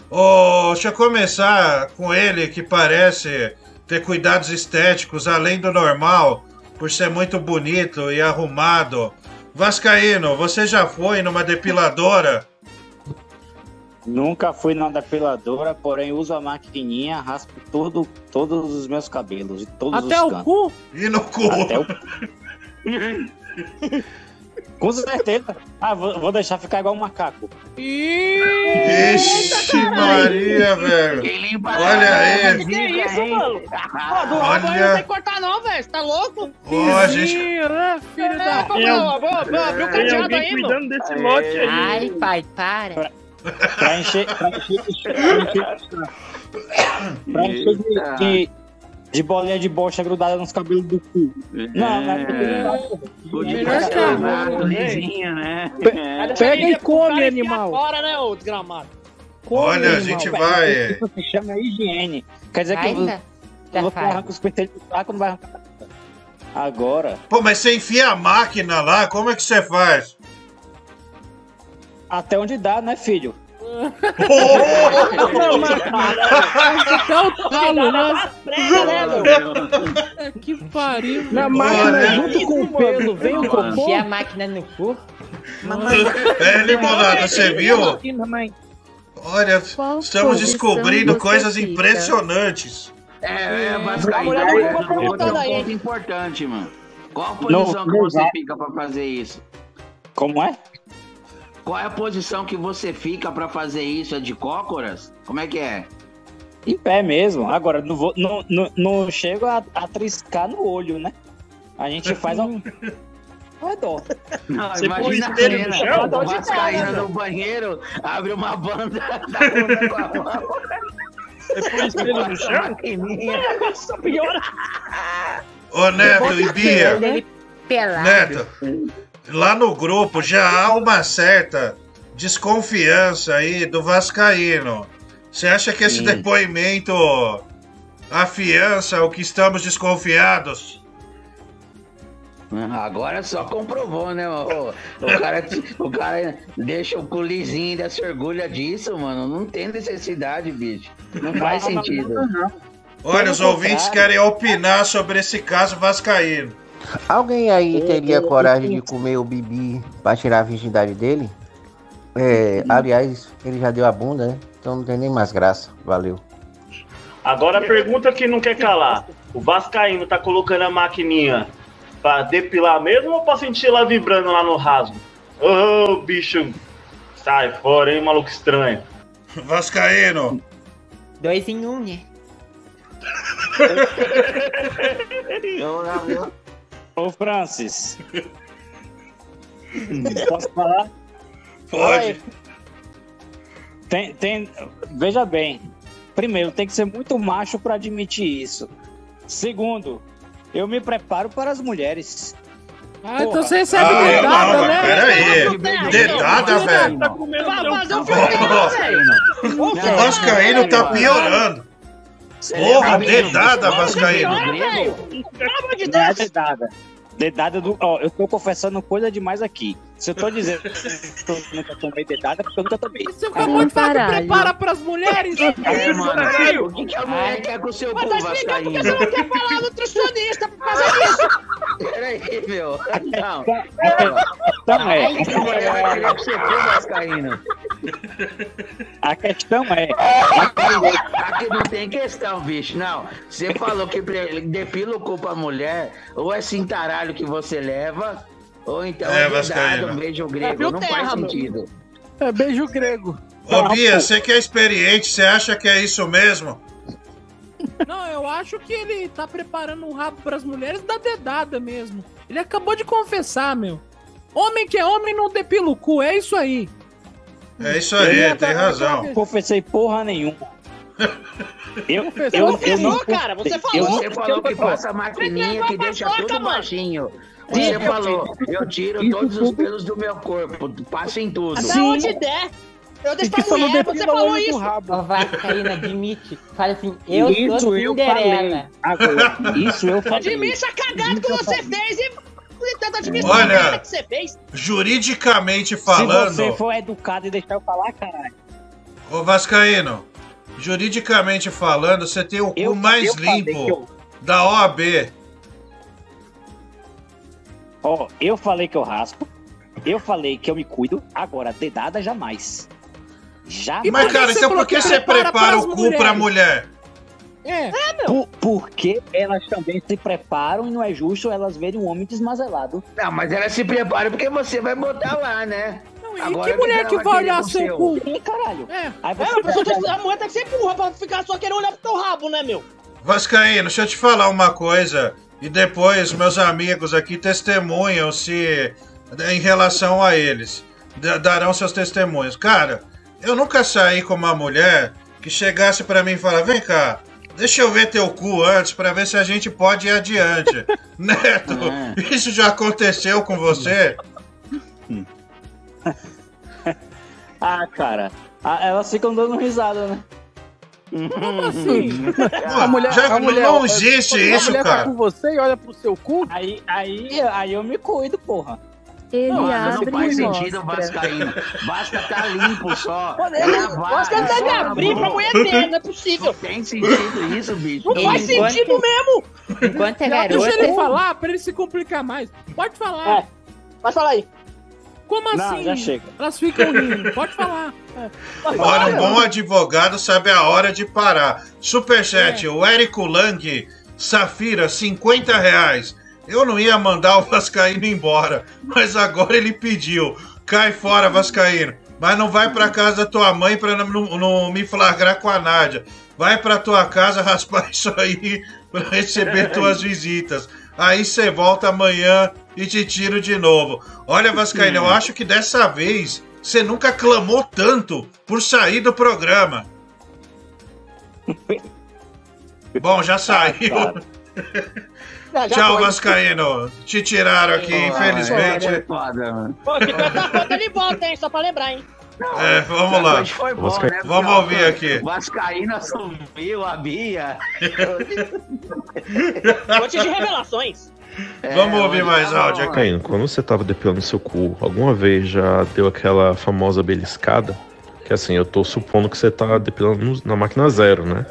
Ô, deixa eu começar com ele que parece ter cuidados estéticos além do normal, por ser muito bonito e arrumado. Vascaíno, você já foi numa depiladora? Nunca fui na depiladora, porém uso a maquininha, raspo todo, todos os meus cabelos todos Até os o cantos. cu? E no cu? Até o Com certeza. Ah, vou, vou deixar ficar igual um macaco. Ixi, Maria, velho. Olha aí. Que isso, mano? Pô, do rabo aí não tem que cortar não, velho. Você tá louco? A gente- né, filho da... Abrir o cadeado aí, cuidando mano. desse lote aí. Ai, pai, para. Pra encher. Pra encher, pra encher de, de, bolinha de bocha grudada nos cabelos do cu. Não, não é O de Melhor que cascavado, a- lisinho, né? Deixa Pega e come, animal. Fora, né, ô desgramado? Olha, a gente vai. Isso se chama higiene. Quer dizer que Ainda? você, você arranca os pentelhos do saco, não vai arrancar. Agora, Pô, mas você enfia a máquina lá, como é que você faz? até onde dá, né, filho? Até o talo, né? Que pariu. Na máquina, junto com o peso, vem o cocô. Encher a máquina no cu. É, limonada, você viu? Olha, estamos descobrindo coisas impressionantes. É, é, A Vascaíno, mulher do é, Google é um perguntando aí. importante, mano. Qual a posição Não, que não você fica pra fazer isso? Como é? Qual é a posição que você fica pra fazer isso? É de cócoras? Como é que é? Em pé mesmo. Agora, não, vou, não, não, não chego a, a triscar no olho, né? A gente faz um. Vai dó. Não, Você imagina a espelho no cena. chão? O Vascaíno no banheiro, abre uma banda, dá uma com a mão. Você põe espelho no chão? Nossa, pior. Ô, Neto e Bia, pelado. Neto, lá no grupo já há uma certa desconfiança aí do Vascaíno. Você acha que esse Sim. depoimento afiança o que estamos desconfiados. Agora só comprovou, né? O, o, cara, o cara deixa o culizinho e ainda se orgulha disso, mano. Não tem necessidade, bicho. Não faz sentido. Olha, os ouvintes querem opinar sobre esse caso vascaíno. Alguém aí teria coragem de comer o Bibi pra tirar a virgindade dele? É, aliás, ele já deu a bunda, né? Então não tem nem mais graça. Valeu. Agora a pergunta que não quer calar. O Vascaíno tá colocando a maquininha pra depilar mesmo ou pra sentir ela vibrando lá no rasgo? Ô, bicho, sai fora, hein, maluco estranho. Vascaíno. Dois em um, né? Ô, Francis. Posso falar? Pode. Tem, tem, veja bem. Primeiro, tem que ser muito macho pra admitir isso. Segundo, eu me preparo para as mulheres. Ah, então você recebe Ah, dedada, não, mas né? peraí. Dedada, velho. Vai fazer um Ô, filme, O Vascaíno tá piorando. Porra, dedada, Vascaíno. Pelo amor de Deus. Dedada. Dedada do. Ó, eu tô confessando coisa demais aqui. Se eu tô dizendo que eu nunca tomei dedada, é porque eu nunca tomei. Você acabou de falar que prepara pras mulheres? É, mano. O que, que a mulher quer com o seu Mas cu, tá explicando porque você não quer falar nutricionista por causa disso. Peraí, meu. Não. Então é. A mulher vai querer com o seu Vascaíno. A questão é. Aqui não tem questão, bicho. Não. Você falou que depila o cu pra mulher, ou é cintaralho que você leva, ou então É, é, verdade, um beijo grego. viu não terra, faz sentido. É beijo grego. Ô, Bia, você que é experiente, você acha que é isso mesmo? Não, eu acho que ele tá preparando um rabo pras mulheres da dedada mesmo. Ele acabou de confessar, meu. Homem que é homem não depila o cu, é isso aí. É isso aí, tem razão. Não confessei porra nenhuma. Eu, Confessou, eu, eu confessou, não cara, você eu- falou. Você falou que passa a maquininha que deixa tudo baixinho. Você falou, eu tiro todos os pelos do meu corpo, passa em tudo. Até onde der. Eu deixo pra mulher, você falou isso. Ô, Vascaína, admite. Fala assim, eu Isso sou eu Cinderela. Agora, isso eu falei. Admite a cagada que você fez e Olha. a que você fez. Juridicamente Se falando, você for educado e deixar eu falar, caralho. ô Vascaíno, juridicamente falando, você tem o cu mais eu limpo eu- da OAB. Ó, eu falei que eu raspo. Eu falei que eu me cuido. Agora, dedada jamais. Jamais. Mas, cara, então por que você prepara o cu pra mulher? É. Por, porque elas também se preparam e não é justo elas verem um homem desmazelado. Não, mas ela se prepara porque você vai botar lá, né? Não, e Agora que mulher que vai olhar seu seu. cu? Ih, caralho. É. Aí É, você a, pessoa tem, a mulher tem que ser burra pra ficar só querendo olhar pro teu rabo, né, meu? Vascaíno, deixa eu te falar uma coisa. E depois meus amigos aqui testemunham se em relação a eles. Da- Darão seus testemunhos. Cara, eu nunca saí com uma mulher que chegasse pra mim e falasse: vem cá, deixa eu ver teu cu antes pra ver se a gente pode ir adiante. Neto, isso já aconteceu com você? Ah, cara. elas ficam dando risada, né? Como assim? A mulher, Já a mulher, não existe a isso, mulher cara. tá com você e olha pro seu cu. Aí, aí, aí eu me cuido, porra. Ele Não, abre não faz sentido. Vascaíno. Basta tá limpo só. Acho que ele deve só abrir pra mulher ter, não é possível. Não tem sentido isso, bicho. Não faz Enquanto- sentido mesmo. Enquanto é Não, garota. deixa ele falar pra ele se complicar mais. Pode falar. É. Mas fala aí. Como Não, assim? já chega. Elas ficam rindo. Pode falar. É. Olha, um bom advogado sabe a hora de parar. Superchat, o Érico Lang, Safira, 50 reais. Eu não ia mandar o Vascaíno embora, mas agora ele pediu. Cai fora, Vascaíno. Mas não vai pra casa da tua mãe pra não, não- não me flagrar com a Nádia. Vai pra tua casa raspar isso aí pra receber tuas visitas. Aí você volta amanhã e te tiro de novo. Olha, Vascaíno, eu acho que dessa vez você nunca clamou tanto por sair do programa. Bom, já saiu. Já, já Tchau, foi. Vascaíno. Te tiraram aqui, infelizmente. Foda, mano. Pô, 50 conto ele volta, hein? Só pra lembrar, hein? É, vamos lá. Bom, né? Vamos Porque, ouvir ó, aqui. Vascaíno assumiu a Bia. Noite de revelações. Vamos ouvir mais áudio aqui. Caíno, quando você tava depilando seu cu, alguma vez já deu aquela famosa beliscada? Que assim, eu tô supondo que você tá depilando na máquina zero, né?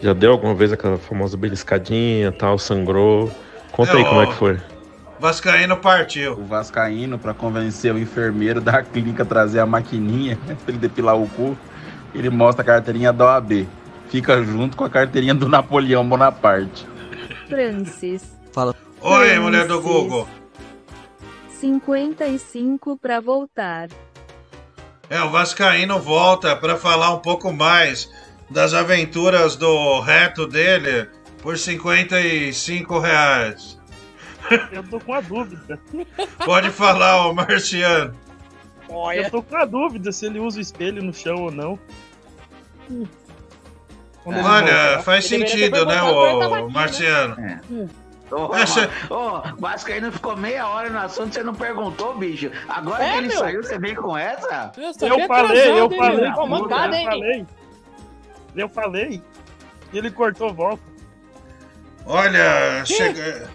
Já deu alguma vez aquela famosa beliscadinha tal, sangrou? Conta aí É, como é que foi. Vascaíno partiu. O Vascaíno, pra convencer o enfermeiro da clínica a trazer a maquininha pra ele depilar o cu, ele mostra a carteirinha da OAB. Fica junto com a carteirinha do Napoleão Bonaparte. Francis. Fala. Oi, mulher do Google. 55 pra voltar. É, o Vascaíno volta para falar um pouco mais das aventuras do reto dele por 55 reais. Eu tô com a dúvida. Pode falar, ô Marciano. Eu tô com a dúvida se ele usa o espelho no chão ou não. Olha, faz sentido, né, ô Marciano? Ô, É, cê- ô, Vascaíno ficou meia hora no assunto, você não perguntou, bicho. Agora É, que ele meu. saiu, você vem com essa? Eu falei, eu falei, Pô, mancada, eu falei. Eu falei. E ele cortou volta. Olha, chega.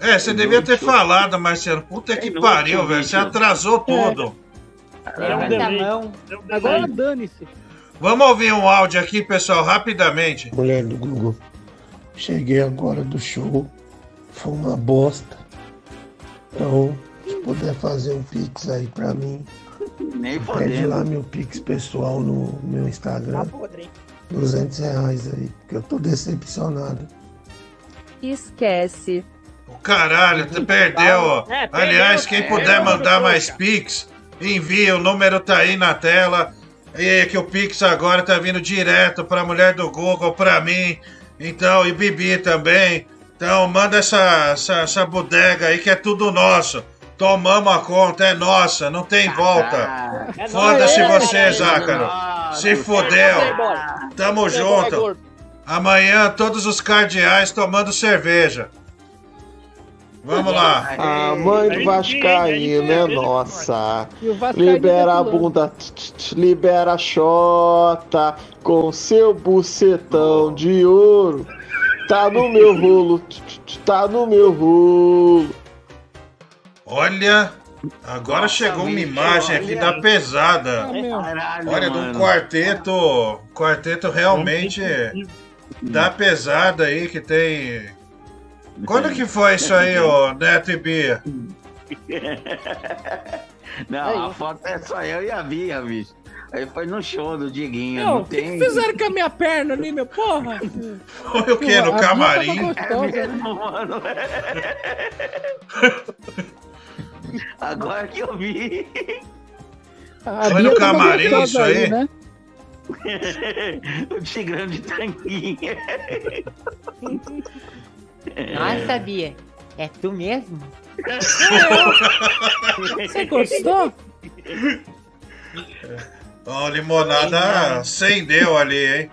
É, você devia ter falado, Marciano. Puta que Inútil, pariu, velho. Você atrasou tudo. É um delay. Agora dane-se. Vamos ouvir um áudio aqui, pessoal, rapidamente. Mulher do Google. Cheguei agora do show. Foi uma bosta. Então, se puder fazer um pix aí pra mim. Nem Pede podendo. lá meu pix pessoal no meu Instagram. 200 reais aí, porque eu tô decepcionado. Esquece. Caralho, tu perdeu. ó. É, perdeu, Aliás, quem perdeu, puder mandar trouxa. mais Pix, envia. O número tá aí na tela. E que o Pix agora tá vindo direto pra mulher do Google, pra mim. Então, e Bibi também. Então, manda essa, essa, essa bodega aí que é tudo nosso. Tomamos a conta, é nossa, não tem volta. É Foda-se você, é Zácaro. Se É fodeu. Tamo junto. Amanhã, todos os cardeais tomando cerveja. Vamos lá. A mãe do Vascaíno é nossa. Libera a bunda, tch, tch, libera a xota com seu bucetão de ouro. Tá no meu rolo, tá no meu rolo. Olha, agora chegou uma imagem aqui da pesada. Olha, de um mano. quarteto. Quarteto realmente da pesada aí que tem. Quando que foi isso aí, ô Neto e Bia? Não, a foto é só eu e a Bia, bicho. Aí foi no show do Diguinho. Não o que, tem. que fizeram com a minha perna ali, meu? Porra! Foi o quê? No A camarim? É né? mesmo, mano. Agora que eu vi. A Foi no camarim isso aí? né? o Tigrão de tanguinha. Nossa, Bia, é tu mesmo? Você gostou? Ó, limonada acendeu ali, hein?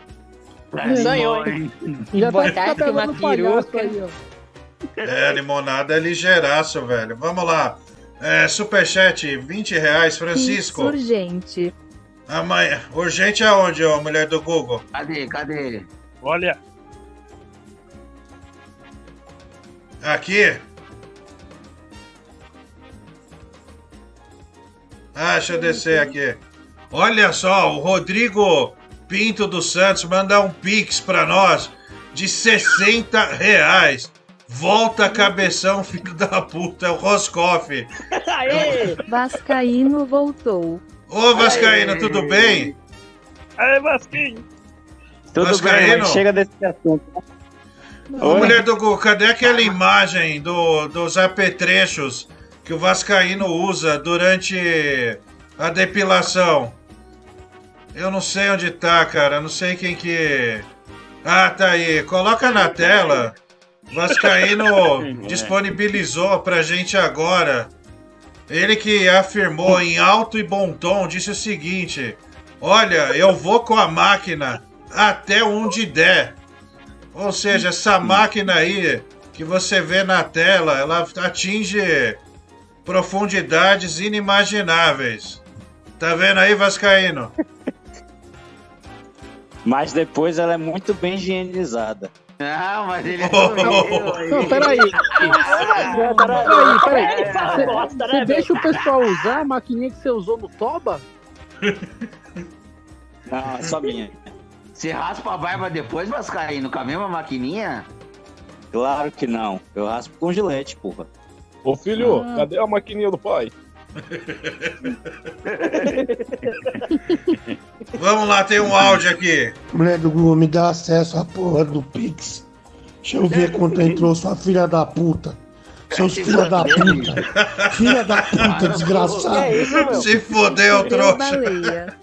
Sonhou, hein? Já tá Botasse cabelando uma palhaço peruca. aí, ó. É, limonada é ligeiraço, velho. Vamos lá. É, superchat, 20 reais, Francisco. Urgente. Amanhã. Urgente aonde, ó, mulher do Google? Cadê? Cadê? Olha, Aqui? Ah, deixa eu descer aqui. Olha só, o Rodrigo Pinto dos Santos manda um pix pra nós de 60 reais. Volta, cabeção, filho da puta, é o Roscoff. Aê! Vascaíno voltou. Ô, Vascaíno, tudo bem? Aê, Vasquinho! Tudo Vascaíno? bem, chega desse assunto. Ô, mulher do Google, cadê aquela imagem do, dos apetrechos que o Vascaíno usa durante a depilação? Eu não sei onde tá, cara. Não sei quem que. Ah, tá aí. Coloca na tela. Vascaíno disponibilizou pra gente agora. Ele que afirmou em alto e bom tom, disse o seguinte: Olha, eu vou com a máquina até onde der. Ou seja, essa máquina aí que você vê na tela, ela atinge profundidades inimagináveis. Tá vendo aí, Vascaíno? Mas depois ela é muito bem higienizada. Ah, mas ele é Não, peraí. Peraí, peraí. Você- Você deixa o pessoal usar a maquininha que você usou no Toba? Não, é só minha. Você raspa a barba depois, Vascaíno, com a mesma maquininha? Claro que não. Eu raspo com gilete, porra. Ô filho, Ah. cadê a maquininha do pai? Vamos lá, tem um áudio aqui. Mulher do Google, me dá acesso à porra do Pix. Deixa eu ver quanto entrou, sua filha da puta. Seus filha da puta. Filha da puta, desgraçado. Se fodeu, trouxa.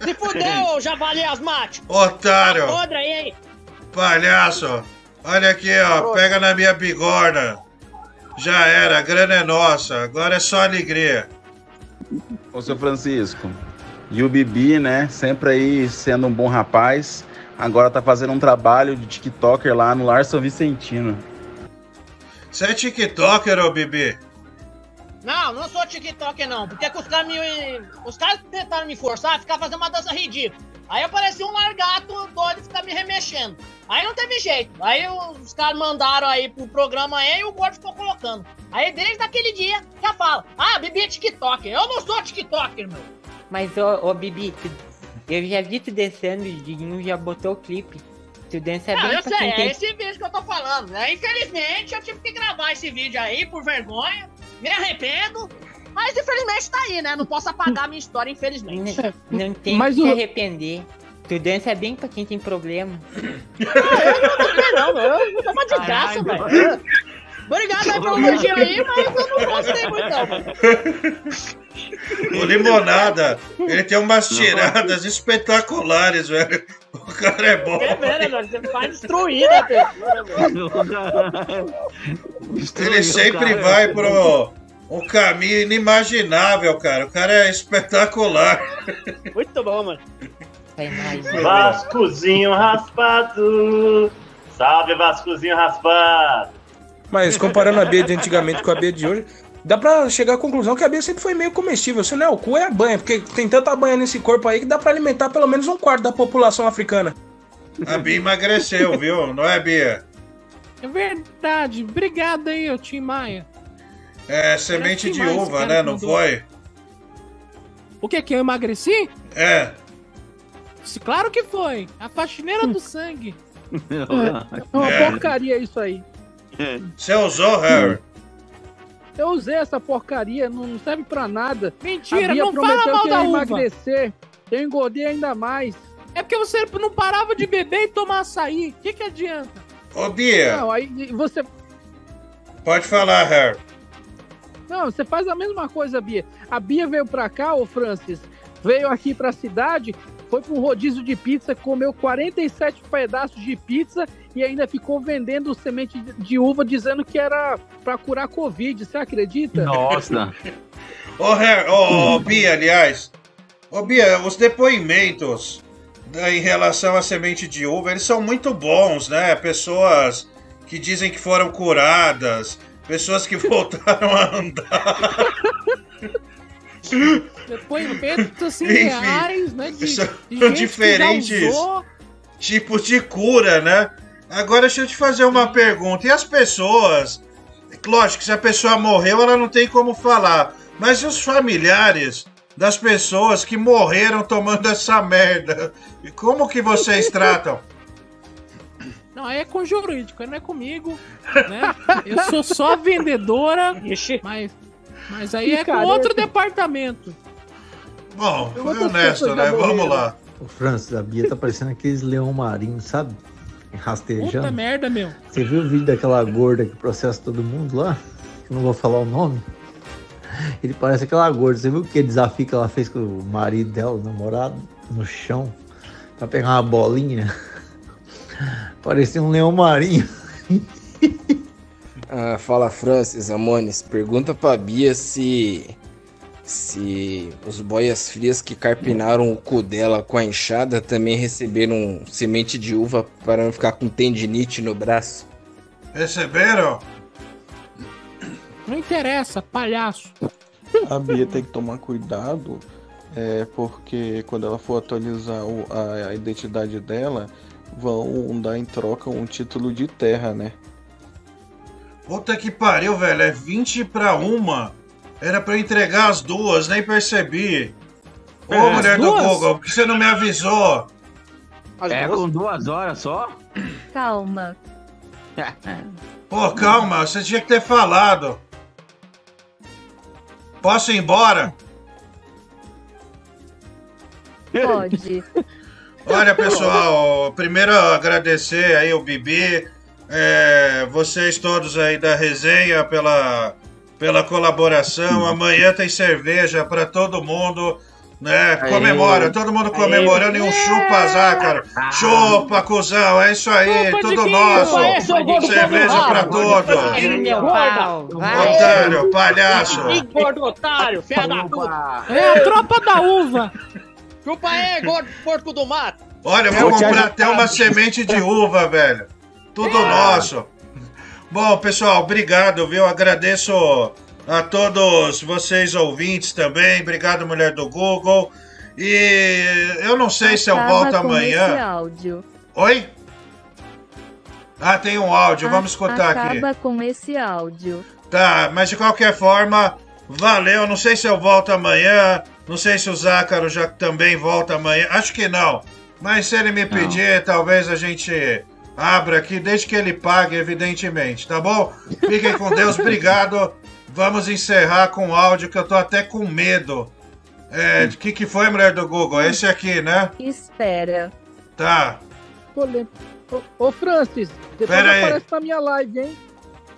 Se fudeu, javali asmático. Otário. Tá podre aí, hein? Palhaço. Olha aqui, ó. Pega na minha bigorna. Já era, a grana é nossa. Agora é só alegria. Ô, seu Francisco, e o Bibi, né, sempre aí sendo um bom rapaz, agora tá fazendo um trabalho de TikToker lá no Lar São Vicentino. Você é TikToker, ô Bibi? Não, não sou TikToker não, porque que os caras me. Os caras tentaram me forçar a ficar fazendo uma dança ridícula. Aí apareceu um largato doido ficar me remexendo. Aí não teve jeito. Aí os caras mandaram aí pro programa aí e o gordo ficou colocando. Aí desde aquele dia já fala: Ah, Bibi é TikToker. Eu não sou TikToker, meu. Mas, ô, ô Bibi, tu- eu já vi tu dançando e o Diguinho já botou o clipe. Tu dança Não, bem eu sei, é tem... esse vídeo que eu tô falando. Né? Infelizmente, eu tive que gravar esse vídeo aí por vergonha. Me arrependo. Mas infelizmente tá aí, né? Não posso apagar a minha história, infelizmente. Não tem Mas que o- se arrepender. Tu dança bem pra quem tem problema. Não, não, eu tô uma desgraça, Caralho. velho. Obrigado aí pelo elogio aí, mas eu não gostei muito, não. O Limonada, ele tem umas tiradas espetaculares, velho. O cara é bom. É velho, velho, você faz destruir a pessoa, velho. Ele sempre vai pro um caminho inimaginável, cara. O cara é espetacular. Muito bom, mano. Vascozinho raspado. Salve, Vascozinho raspado. Mas comparando a Bia de antigamente com a Bia de hoje, dá pra chegar à conclusão que a Bia sempre foi meio comestível. Se não é o cu, é a banha. Porque tem tanta banha nesse corpo aí que dá pra alimentar pelo menos um quarto da população africana. A Bia emagreceu, viu? Não é, Bia? É verdade. Obrigado aí, ô Tim Maia. É semente de uva, né? que Não mandou. foi? O que que eu emagreci? É. Se- Claro que foi. A faxineira do sangue. É uma É. porcaria isso aí. Você usou, Harry? Eu usei essa porcaria, não serve pra nada. Mentira, A Bia não prometeu fala mal que da ia uva. emagrecer. Eu engordei ainda mais. É porque você não parava de beber e tomar açaí. O que, que adianta? Ô, Bia, Não, aí você. pode falar, Harry. Não, você faz a mesma coisa, Bia. A Bia veio pra cá, ô Francis, veio aqui pra cidade, foi pra um rodízio de pizza, comeu 47 pedaços de pizza e ainda ficou vendendo semente de- uva dizendo que era pra curar Covid. Você acredita? Nossa. Ô, ô, ô, Bia, aliás. Ô, Bia, os depoimentos né, em relação à semente de uva, eles são muito bons, né? Pessoas que dizem que foram curadas, pessoas que voltaram a andar. Depoimentos assim, Enfim, reais, né? De, são diferentes tipos de cura, né? Agora deixa eu te fazer uma pergunta. E as pessoas? Lógico que se a pessoa morreu, ela não tem como falar. Mas e os familiares das pessoas que morreram tomando essa merda? E como que vocês tratam? Não, aí é com jurídico, não é comigo, né? Eu sou só vendedora, mas, mas aí é com Picareta. outro departamento. Bom, foi honesto, né? Vamos lá. O Francis, a Bia tá parecendo aqueles leão marinho, sabe? Rastejando. Puta merda, meu. Você viu o vídeo daquela gorda que processa todo mundo lá? Que eu não vou falar o nome. Ele parece aquela gorda. Você viu que desafio que ela fez com o marido dela, o namorado, no chão? Pra pegar uma bolinha? Parecia um leão marinho. Ah, fala Francis, Amones. Pergunta pra Bia se. Se os boias frias que carpinaram o cu dela com a enxada também receberam semente de uva para não ficar com tendinite no braço. Receberam? Não interessa, palhaço. A Bia tem que tomar cuidado É porque quando ela for atualizar o- a, a identidade dela, vão dar em troca um título de terra, né? Puta que pariu, velho. É 20 pra uma. Era pra eu entregar as duas, nem percebi. Ô, É, as mulher do? Google, por que você não me avisou? É com duas horas só? Calma. Pô, calma, você tinha que ter falado. Posso ir embora? Pode. Olha, pessoal, primeiro agradecer aí o Bibi, é, vocês todos aí da resenha pela, pela colaboração. Amanhã tem cerveja pra todo mundo, né? Aê. Comemora, todo mundo comemorando e um chupa zácaro. Chupa, cuzão, é isso aí, Chupa tudo nosso. Gordo Cerveja pra todos. Otário, palhaço. Gordo otário, filha da puta. É a tropa da uva. Chupa aí, gordo porco do mato. Olha, eu vou comprar até uma semente de uva, velho. Tudo nosso. Bom, pessoal, obrigado, viu? Agradeço a todos vocês ouvintes também. Obrigado, mulher do Google. E eu não sei se eu Acaba volto com esse amanhã. áudio. Oi? Ah, tem um áudio, vamos escutar aqui. Acaba com esse áudio. Tá, mas de qualquer forma, valeu. Não sei se eu volto amanhã. Não sei se o Zácaro já também volta amanhã. Acho que não. Mas se ele me pedir, talvez a gente abra aqui, desde que ele pague, evidentemente, tá bom? Fiquem com Deus, obrigado. Vamos encerrar com o áudio que eu tô até com medo. É, o que, que foi, mulher do Google? Esse aqui, né? Espera. Tá. Ô, ô Francis, depois Pera aí. aparece na minha live, hein?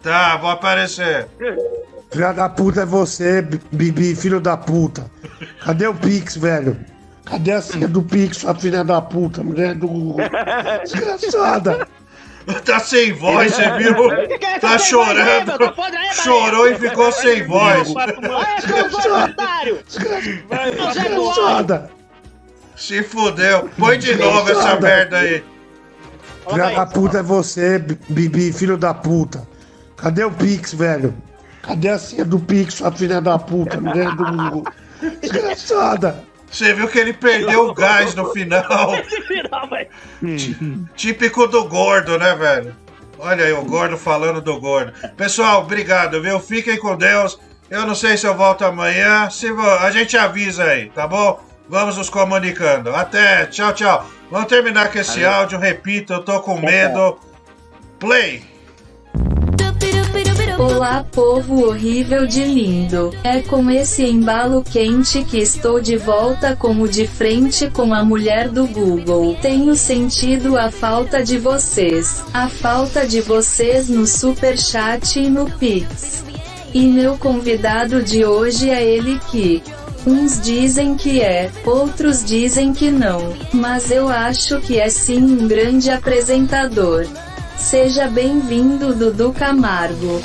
tá, vou aparecer. Filha da puta é você, Bibi, filho da puta. Cadê o Pix, velho? Cadê a senha do Pix, sua filha da puta, mulher do Google? Desgraçada. Tá sem voz, você viu? Tá chorando. Chorou e ficou sem voz. Desgraçada. Se fudeu. Põe de novo essa merda aí. Filha da puta é você, Bibi, filho da puta. Cadê o Pix, velho? Cadê a senha do Pix, sua filha da puta, mulher do Google? Desgraçada. Você viu que ele perdeu o gás no final. Esse final, velho. Típico do gordo, né, velho? Olha aí, o gordo falando do gordo. Pessoal, obrigado, viu? Fiquem com Deus. Eu não sei se eu volto amanhã. Se vo- A gente avisa aí, tá bom? Vamos nos comunicando. Até, tchau, tchau. Vamos terminar com esse Valeu. áudio. Repito, eu tô com medo. Play. Olá, povo horrível de lindo. É com esse embalo quente que estou de volta com o de frente com a mulher do Google. Tenho sentido a falta de vocês. A falta de vocês no super chat e no Pix. E meu convidado de hoje é ele que Uns dizem que é, outros dizem que não, mas eu acho que é sim um grande apresentador. Seja bem-vindo, Dudu Camargo.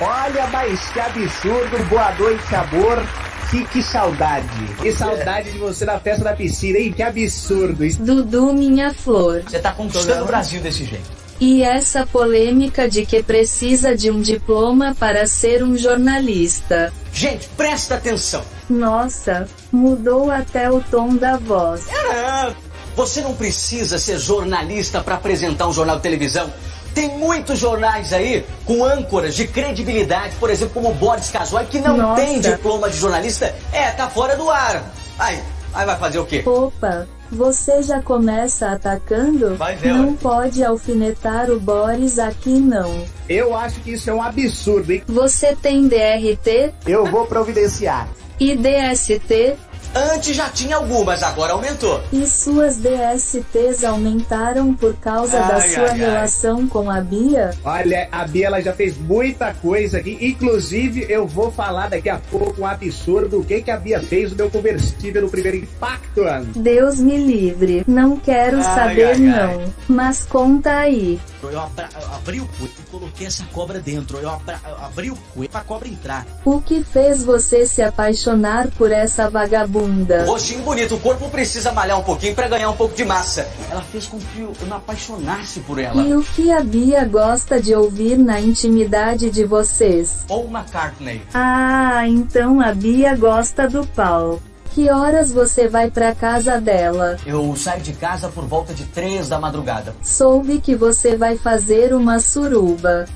Olha, mas que absurdo. Boa noite, amor. Que, que saudade. Que saudade de você na festa da piscina, hein? Que absurdo. Isso- Dudu, minha flor. Você tá conquistando o Brasil desse jeito. E essa polêmica de que precisa de um diploma para ser um jornalista. Gente, presta atenção. Nossa, mudou até o tom da voz. Ah, você não precisa ser jornalista para apresentar um jornal de televisão. Tem muitos jornais aí com âncoras de credibilidade, por exemplo, como o Boris Casoy, que não Nossa. tem diploma de jornalista. É, tá fora do ar. Aí, aí vai fazer o quê? Opa, você já começa atacando? Vai ver, não pode alfinetar o Boris aqui não. Eu acho que isso é um absurdo, hein? Você tem DRT? Eu vou providenciar. E DST? Antes já tinha algumas, agora aumentou. E suas DSTs aumentaram por causa da Ai, sua ai, ai. relação com a Bia? Olha, a Bia ela já fez muita coisa aqui. Inclusive, eu vou falar daqui a pouco um absurdo. O que, que a Bia fez no meu conversível no primeiro impacto. Deus me livre, não quero Ai, saber ai, ai. não. Mas conta aí. Eu, abra- eu abri o cu e coloquei essa cobra dentro. Eu, abra- eu abri o cu pra cobra entrar. O que fez você se apaixonar por essa vagabunda? Rostinho bonito, o corpo precisa malhar um pouquinho pra ganhar um pouco de massa. Ela fez com que eu me apaixonasse por ela. E o que a Bia gosta de ouvir na intimidade de vocês? Paul McCartney. Ah, então a Bia gosta do pau. Que horas você vai pra casa dela? Eu saio de casa por volta de três da madrugada. Soube que você vai fazer uma suruba.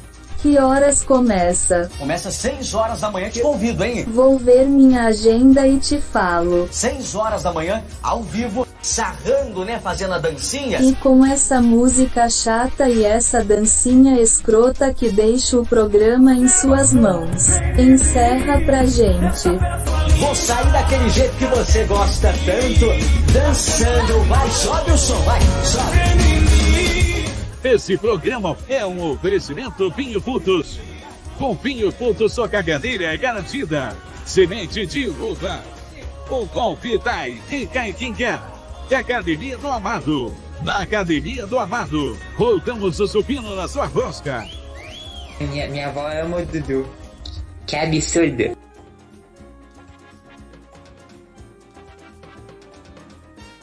Que horas começa? Começa às 6 horas da manhã, te convido, hein? Vou ver minha agenda e te falo. 6 horas da manhã, ao vivo, sarrando, né? Fazendo a dancinha. E com essa música chata e essa dancinha escrota que deixa o programa em suas mãos. Encerra pra gente. Vou sair daquele jeito que você gosta tanto, dançando. Vai, sobe o som, vai, sobe. Esse programa é um oferecimento Pinho Putos. Com Pinho Putos, sua cagadeira é garantida. Semente de uva. O golpe Dai e cai quem quer. Academia do Amado. Na Academia do Amado, rodamos o supino na sua rosca. Minha, minha avó ama o Dudu. Que absurdo.